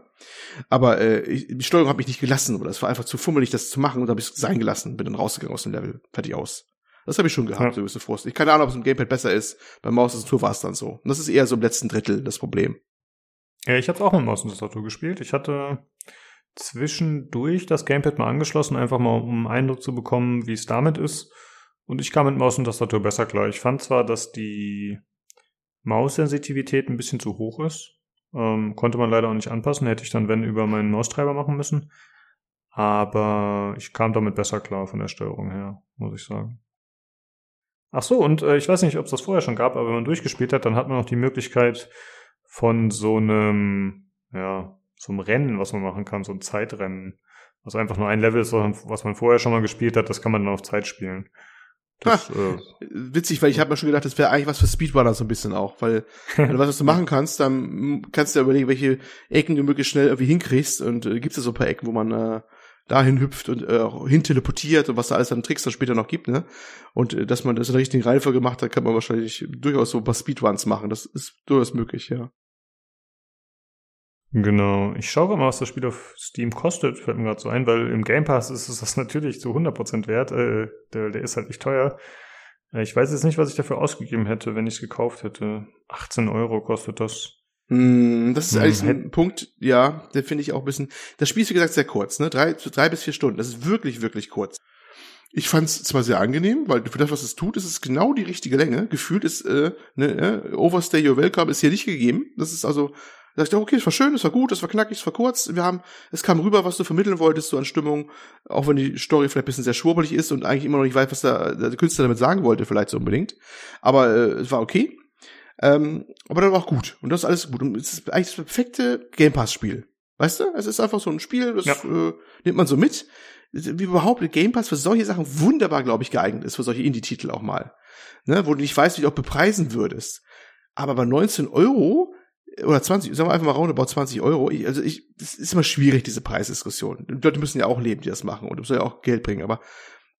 Aber äh, ich, die Steuerung hat mich nicht gelassen, oder es war einfach zu fummelig, das zu machen und da habe ich es sein gelassen, bin dann rausgegangen aus dem Level, fertig aus. Das habe ich schon gehabt, ja. so gewisse Frust. Ich keine Ahnung, ob es im Gamepad besser ist. Beim Maustastatur war es dann so. Und das ist eher so im letzten Drittel das Problem. Ja, ich habe auch mit Maus und Tastatur gespielt. Ich hatte zwischendurch das Gamepad mal angeschlossen, einfach mal um einen Eindruck zu bekommen, wie es damit ist. Und ich kam mit Maus und Tastatur besser klar. Ich fand zwar, dass die Maussensitivität ein bisschen zu hoch ist. Ähm, konnte man leider auch nicht anpassen. Hätte ich dann, wenn, über meinen Maustreiber machen müssen. Aber ich kam damit besser klar von der Steuerung her, muss ich sagen. Ach so, und äh, ich weiß nicht, ob es das vorher schon gab, aber wenn man durchgespielt hat, dann hat man auch die Möglichkeit von so einem, ja, so einem Rennen, was man machen kann, so ein Zeitrennen, was einfach nur ein Level ist, was man vorher schon mal gespielt hat, das kann man dann auf Zeit spielen. Das, ha, äh, witzig, weil ich habe mir schon gedacht, das wäre eigentlich was für Speedrunner so ein bisschen auch, weil wenn du was, was du machen kannst, dann kannst du ja überlegen, welche Ecken du möglichst schnell irgendwie hinkriegst und äh, gibt es ja so ein paar Ecken, wo man äh, dahin hüpft und äh, hin teleportiert und was da alles an Tricks dann später noch gibt, ne? Und äh, dass man das in der richtigen Reihenfolge macht, da kann man wahrscheinlich durchaus so ein paar Speedruns machen. Das ist durchaus möglich, ja. Genau. Ich schaue mal, was das Spiel auf Steam kostet, fällt mir gerade so ein, weil im Game Pass ist es das natürlich zu 100% wert. Äh, der, der ist halt nicht teuer. Äh, ich weiß jetzt nicht, was ich dafür ausgegeben hätte, wenn ich es gekauft hätte. 18 Euro kostet das. Mm, das ist hm, eigentlich ein Punkt, ja, der finde ich auch ein bisschen. Das Spiel ist wie gesagt sehr kurz, ne? Drei, drei bis vier Stunden. Das ist wirklich, wirklich kurz. Ich fand es zwar sehr angenehm, weil für das, was es tut, ist es genau die richtige Länge. Gefühlt ist, äh, ne, äh, Overstay Your Welcome ist hier nicht gegeben. Das ist also, da dachte ich, okay, es war schön, es war gut, es war knackig, es war kurz. Wir haben, es kam rüber, was du vermitteln wolltest, so an Stimmung, auch wenn die Story vielleicht ein bisschen sehr schwurbelig ist und eigentlich immer noch nicht weiß, was der, der Künstler damit sagen wollte, vielleicht so unbedingt. Aber äh, es war okay. Ähm, aber dann war auch gut. Und das ist alles gut. Und es ist eigentlich das perfekte Game Pass-Spiel. Weißt du? Es ist einfach so ein Spiel, das ja. äh, nimmt man so mit. Wie überhaupt Game Pass für solche Sachen wunderbar, glaube ich, geeignet ist, für solche Indie-Titel auch mal. Ne? Wo du nicht weißt, wie du auch bepreisen würdest. Aber bei 19 Euro oder 20, sagen wir einfach mal roundabout 20 Euro. Ich, also ich, das ist immer schwierig, diese Preisdiskussion. Die Leute müssen ja auch leben, die das machen und müssen ja auch Geld bringen. Aber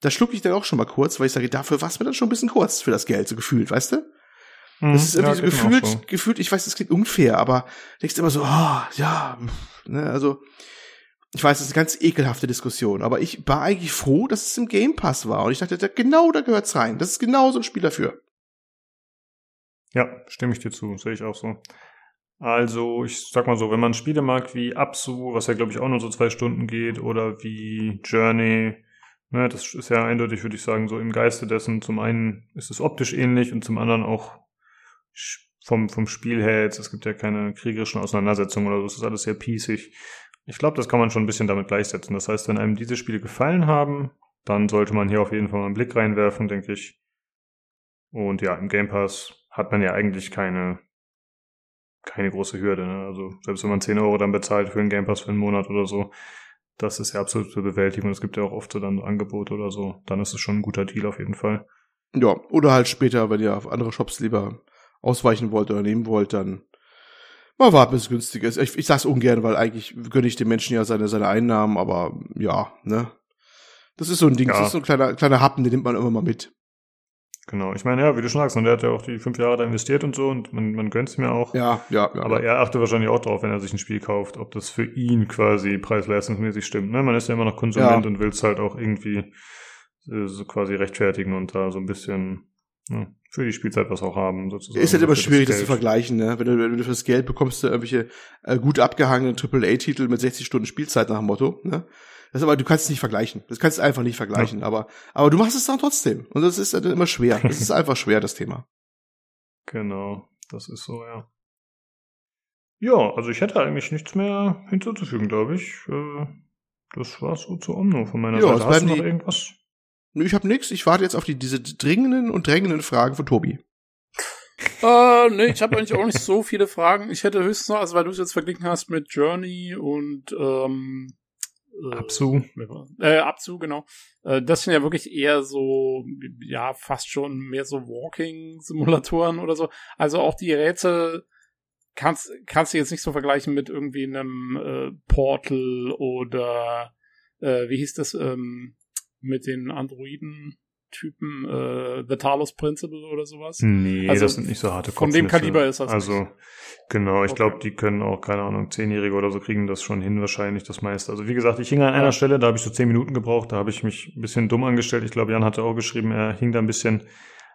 da schluck ich dann auch schon mal kurz, weil ich sage, dafür war es mir dann schon ein bisschen kurz für das Geld, so gefühlt, weißt du? Mhm, das ist irgendwie ja, so gefühlt, so. gefühlt, ich weiß, das klingt unfair, aber denkst immer so, oh, ja, ne, also, ich weiß, das ist eine ganz ekelhafte Diskussion, aber ich war eigentlich froh, dass es im Game Pass war und ich dachte, genau da gehört's rein. Das ist genau so ein Spiel dafür. Ja, stimme ich dir zu, sehe ich auch so. Also, ich sag mal so, wenn man Spiele mag wie Absu, was ja glaube ich auch nur so zwei Stunden geht, oder wie Journey, ne, das ist ja eindeutig, würde ich sagen, so im Geiste dessen. Zum einen ist es optisch ähnlich und zum anderen auch vom, vom Spiel her jetzt, es gibt ja keine kriegerischen Auseinandersetzungen oder so, es ist alles sehr pießig. Ich glaube, das kann man schon ein bisschen damit gleichsetzen. Das heißt, wenn einem diese Spiele gefallen haben, dann sollte man hier auf jeden Fall mal einen Blick reinwerfen, denke ich. Und ja, im Game Pass hat man ja eigentlich keine, keine große Hürde. Ne? Also selbst wenn man 10 Euro dann bezahlt für einen Game Pass für einen Monat oder so, das ist ja absolut zu bewältigen. Es gibt ja auch oft so dann Angebote oder so. Dann ist es schon ein guter Deal auf jeden Fall. Ja, oder halt später, wenn ihr auf andere Shops lieber ausweichen wollt oder nehmen wollt, dann mal warten, bis es günstiger ist. Ich, ich sag's ungern, weil eigentlich gönne ich dem Menschen ja seine, seine Einnahmen, aber ja, ne. Das ist so ein Ding, ja. das ist so ein kleiner, kleiner Happen, den nimmt man immer mal mit. Genau, ich meine, ja, wie du schon sagst, und der hat ja auch die fünf Jahre da investiert und so und man, man gönnt's mir auch. Ja, ja, ja. Aber ja. er achtet wahrscheinlich auch drauf, wenn er sich ein Spiel kauft, ob das für ihn quasi preis-leistungsmäßig stimmt. Ne? Man ist ja immer noch Konsument ja. und will's halt auch irgendwie äh, so quasi rechtfertigen und da so ein bisschen für die Spielzeit was auch haben, sozusagen. Ist halt immer schwierig, das, das, zu vergleichen, ne? Wenn du, wenn du fürs Geld bekommst du irgendwelche äh, gut abgehangenen AAA-Titel mit 60 Stunden Spielzeit nach dem Motto, ne? Das ist aber, du kannst es nicht vergleichen. Das kannst du einfach nicht vergleichen. Ja. Aber, aber du machst es dann trotzdem. Und das ist dann immer schwer. Das ist einfach schwer, das Thema. Genau. Das ist so, ja. Ja, also ich hätte eigentlich nichts mehr hinzuzufügen, glaube ich. Äh, das war so zu Omno von meiner ja, Seite. Hast du noch die, irgendwas? Ich habe nichts. Ich warte jetzt auf die diese dringenden und drängenden Fragen von Tobi. äh, nee, ich habe eigentlich auch nicht so viele Fragen. Ich hätte höchstens noch, also weil du es jetzt verglichen hast mit Journey und ähm, äh, Abzu. Äh, Abzu, genau. Äh, das sind ja wirklich eher so, ja, fast schon mehr so Walking-Simulatoren oder so. Also auch die Rätsel kannst, kannst du jetzt nicht so vergleichen mit irgendwie einem äh, Portal oder äh, wie hieß das, ähm, mit den Androiden. Typen, äh, The Talos Principle oder sowas. Nee, Also, das sind nicht so harte von dem. Kaliber ist das Also, nicht. genau, ich Okay. glaube, die können auch, keine Ahnung, Zehnjährige oder so kriegen das schon hin, wahrscheinlich das meiste. Also, wie gesagt, ich hing an einer. Stelle, da habe ich so zehn Minuten gebraucht, da habe ich mich ein bisschen dumm angestellt. Ich glaube, Jan hatte auch geschrieben, er hing da ein bisschen.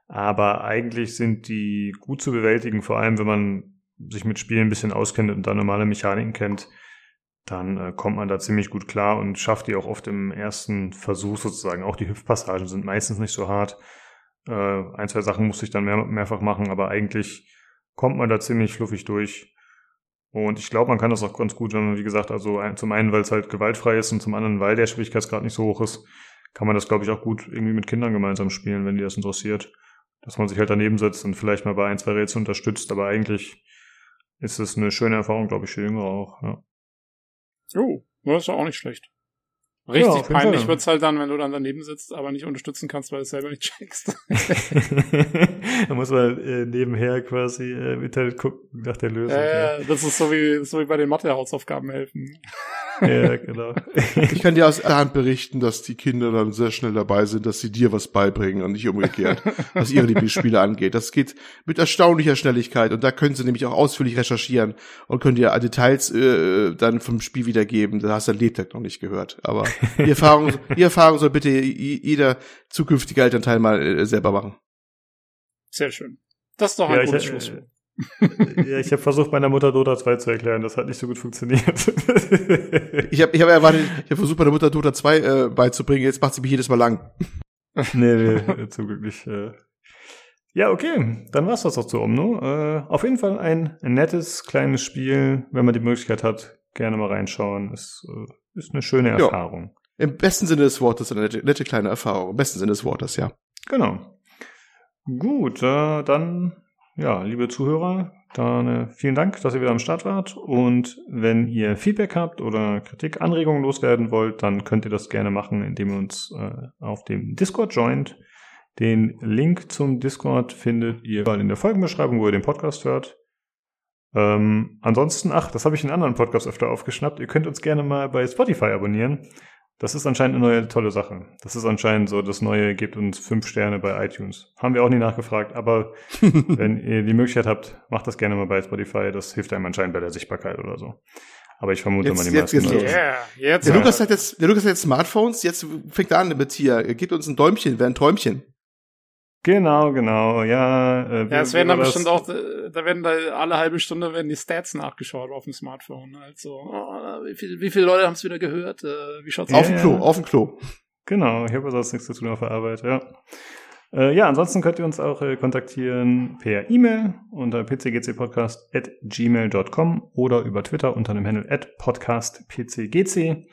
Aber eigentlich sind die gut zu bewältigen, vor allem wenn man sich mit Spielen ein bisschen auskennt und da normale Mechaniken kennt, dann äh, kommt man da ziemlich gut klar und schafft die auch oft im ersten Versuch sozusagen. Auch die Hüpfpassagen sind meistens nicht so hart. Äh, ein, zwei Sachen musste ich dann mehr, mehrfach machen, aber eigentlich kommt man da ziemlich fluffig durch. Und ich glaube, man kann das auch ganz gut, wenn man, wie gesagt, also zum einen, weil es halt gewaltfrei ist und zum anderen, weil der Schwierigkeitsgrad nicht so hoch ist, kann man das, glaube ich, auch gut irgendwie mit Kindern gemeinsam spielen, wenn die das interessiert. Dass man sich halt daneben setzt und vielleicht mal bei ein, zwei Rätseln unterstützt, aber eigentlich ist es eine schöne Erfahrung, glaube ich, für Jüngere auch. Ja. Oh, das ist auch nicht schlecht. Ja, Richtig jeden peinlich wird's halt dann, wenn du dann daneben sitzt, aber nicht unterstützen kannst, weil du es selber nicht checkst. da muss man äh, nebenher quasi äh, im Internet gucken nach der Lösung. äh, das ist so wie, so wie bei den Mathe-Hausaufgaben helfen. ja. ja, genau. Ich kann dir aus der Hand berichten, dass die Kinder dann sehr schnell dabei sind, dass sie dir was beibringen und nicht umgekehrt, was ihre Lieblingsspiele angeht. Das geht mit erstaunlicher Schnelligkeit und da können sie nämlich auch ausführlich recherchieren und können dir Details äh, dann vom Spiel wiedergeben. Da hast du Lebtag noch nicht gehört. Aber die Erfahrung, die Erfahrung soll bitte jeder zukünftige Elternteil mal äh, selber machen. Sehr schön. Das ist doch ein Ja, gutes ich, Schlusswort. äh, ja, ich habe versucht, meiner Mutter Dota 2 zu erklären. Das hat nicht so gut funktioniert. Ich habe ich hab erwartet, ich habe versucht, meiner Mutter Dota 2 äh, beizubringen, jetzt macht sie mich jedes Mal lang. nee, nee, zum Glück nicht. Äh. Ja, okay, dann war's das auch zu Omno. Äh, auf jeden Fall ein nettes, kleines Spiel. Wenn man die Möglichkeit hat, gerne mal reinschauen. Ist, äh, ist eine schöne Ja. Erfahrung. Im besten Sinne des Wortes eine nette, nette kleine Erfahrung. Im besten Sinne des Wortes, ja. Genau. Gut, äh, dann, ja, liebe Zuhörer, dann äh, vielen Dank, dass ihr wieder am Start wart. Und wenn ihr Feedback habt oder Kritik, Anregungen loswerden wollt, dann könnt ihr das gerne machen, indem ihr uns äh, auf dem Discord joint. Den Link zum Discord findet ihr in der Folgenbeschreibung, wo ihr den Podcast hört. Ähm, ansonsten, ach, das habe ich in anderen Podcasts öfter aufgeschnappt. Ihr könnt uns gerne mal bei Spotify abonnieren. Das ist anscheinend eine neue tolle Sache. Das ist anscheinend so das neue, gebt uns fünf Sterne bei iTunes. Haben wir auch nie nachgefragt, aber wenn ihr die Möglichkeit habt, macht das gerne mal bei Spotify. Das hilft einem anscheinend bei der Sichtbarkeit oder so. Aber ich vermute Jetzt- mal, die jetzt meisten los. Yeah, jetzt. Der ja. Lukas hat jetzt, der Lukas hat jetzt Smartphones, jetzt fängt er an mit hier, er gibt uns ein Däumchen, wäre ein Träumchen. Genau, genau, ja. Äh, Ja, es werden dann bestimmt auch, äh, da werden da alle halbe Stunde werden die Stats nachgeschaut auf dem Smartphone. Also, oh, wie, viel, wie viele Leute haben es wieder gehört? Äh, wie schaut's Ja, auf dem. Klo, auf dem Klo. Genau, ich habe sonst nichts zu tun auf der Arbeit, ja. Äh, ja, ansonsten könnt ihr uns auch äh, kontaktieren per E-Mail unter pcgcpodcast.gmail.com oder über Twitter unter dem Handle at podcastpcgc.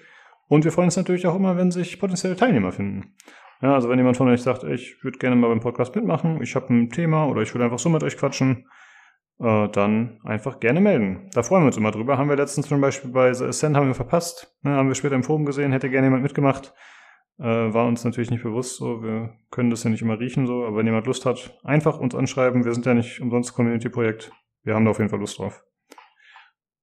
Und wir freuen uns natürlich auch immer, wenn sich potenzielle Teilnehmer finden. Ja, also wenn jemand von euch sagt, ich würde gerne mal beim Podcast mitmachen, ich habe ein Thema oder ich will einfach so mit euch quatschen, äh, dann einfach gerne melden. Da freuen wir uns immer drüber. Haben wir letztens zum Beispiel bei The Ascent haben wir verpasst. Ne, haben wir später im Forum gesehen, hätte gerne jemand mitgemacht. Äh, war uns natürlich nicht bewusst so. Wir können das ja nicht immer riechen so. Aber wenn jemand Lust hat, einfach uns anschreiben. Wir sind ja nicht umsonst Community-Projekt. Wir haben da auf jeden Fall Lust drauf.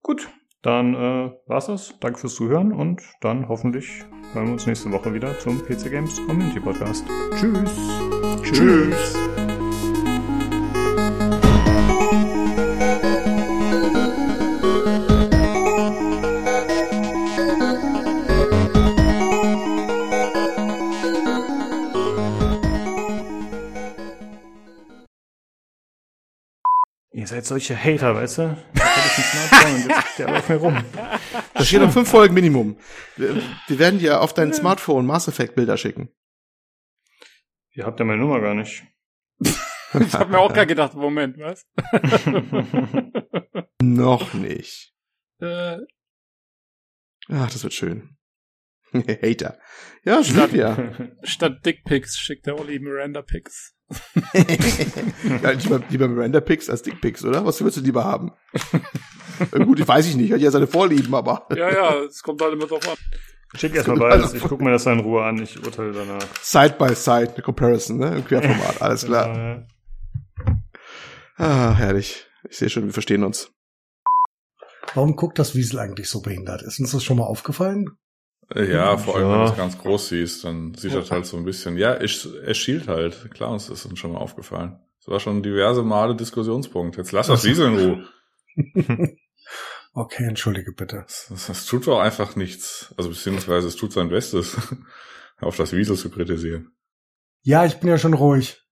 Gut, dann äh, war's das. Danke fürs Zuhören und dann hoffentlich hören wir uns nächste Woche wieder zum PC Games Community Podcast. Tschüss. Tschüss. Ihr seid solche Hater, weißt du? Jetzt hab ich ein Smartphone und jetzt der auf mir rum. Da stehen noch fünf Folgen Minimum. Wir, wir werden dir auf dein Smartphone Mass Effect Bilder schicken. Ihr habt ja meine Nummer gar nicht. Ich habe mir auch gerade gedacht, Moment, was? Noch nicht. äh, Ach, das wird schön. Hater. Ja, stimmt ja. statt Dickpics schickt der Olli Miranda Pics. ja lieber, lieber Miranda Picks als Dick Picks, oder? Was würdest du lieber haben? Gut, ich weiß ich nicht. Hat ja seine Vorlieben, aber Ja, ja, es kommt halt immer drauf an. Schick erstmal beides. Ich gucke mir das dann in Ruhe an. Ich urteile danach. Side by Side, eine Comparison, ne? Im Querformat, alles klar. Äh, Ah, herrlich. Ich sehe schon, wir verstehen uns. Warum guckt das Wiesel eigentlich so behindert? Ist uns das schon mal aufgefallen? Ja, vor allem, Ja. wenn du es ganz groß siehst, dann sieht das halt so ein bisschen, ja, ich, es schielt halt. Klar, uns ist uns schon mal aufgefallen. Das war schon diverse Male Diskussionspunkt. Jetzt lass das Wiesel in Ruhe. Okay, entschuldige bitte. Das tut doch einfach nichts. Also beziehungsweise es tut sein Bestes, auf das Wiesel zu kritisieren. Ja, ich bin ja schon ruhig.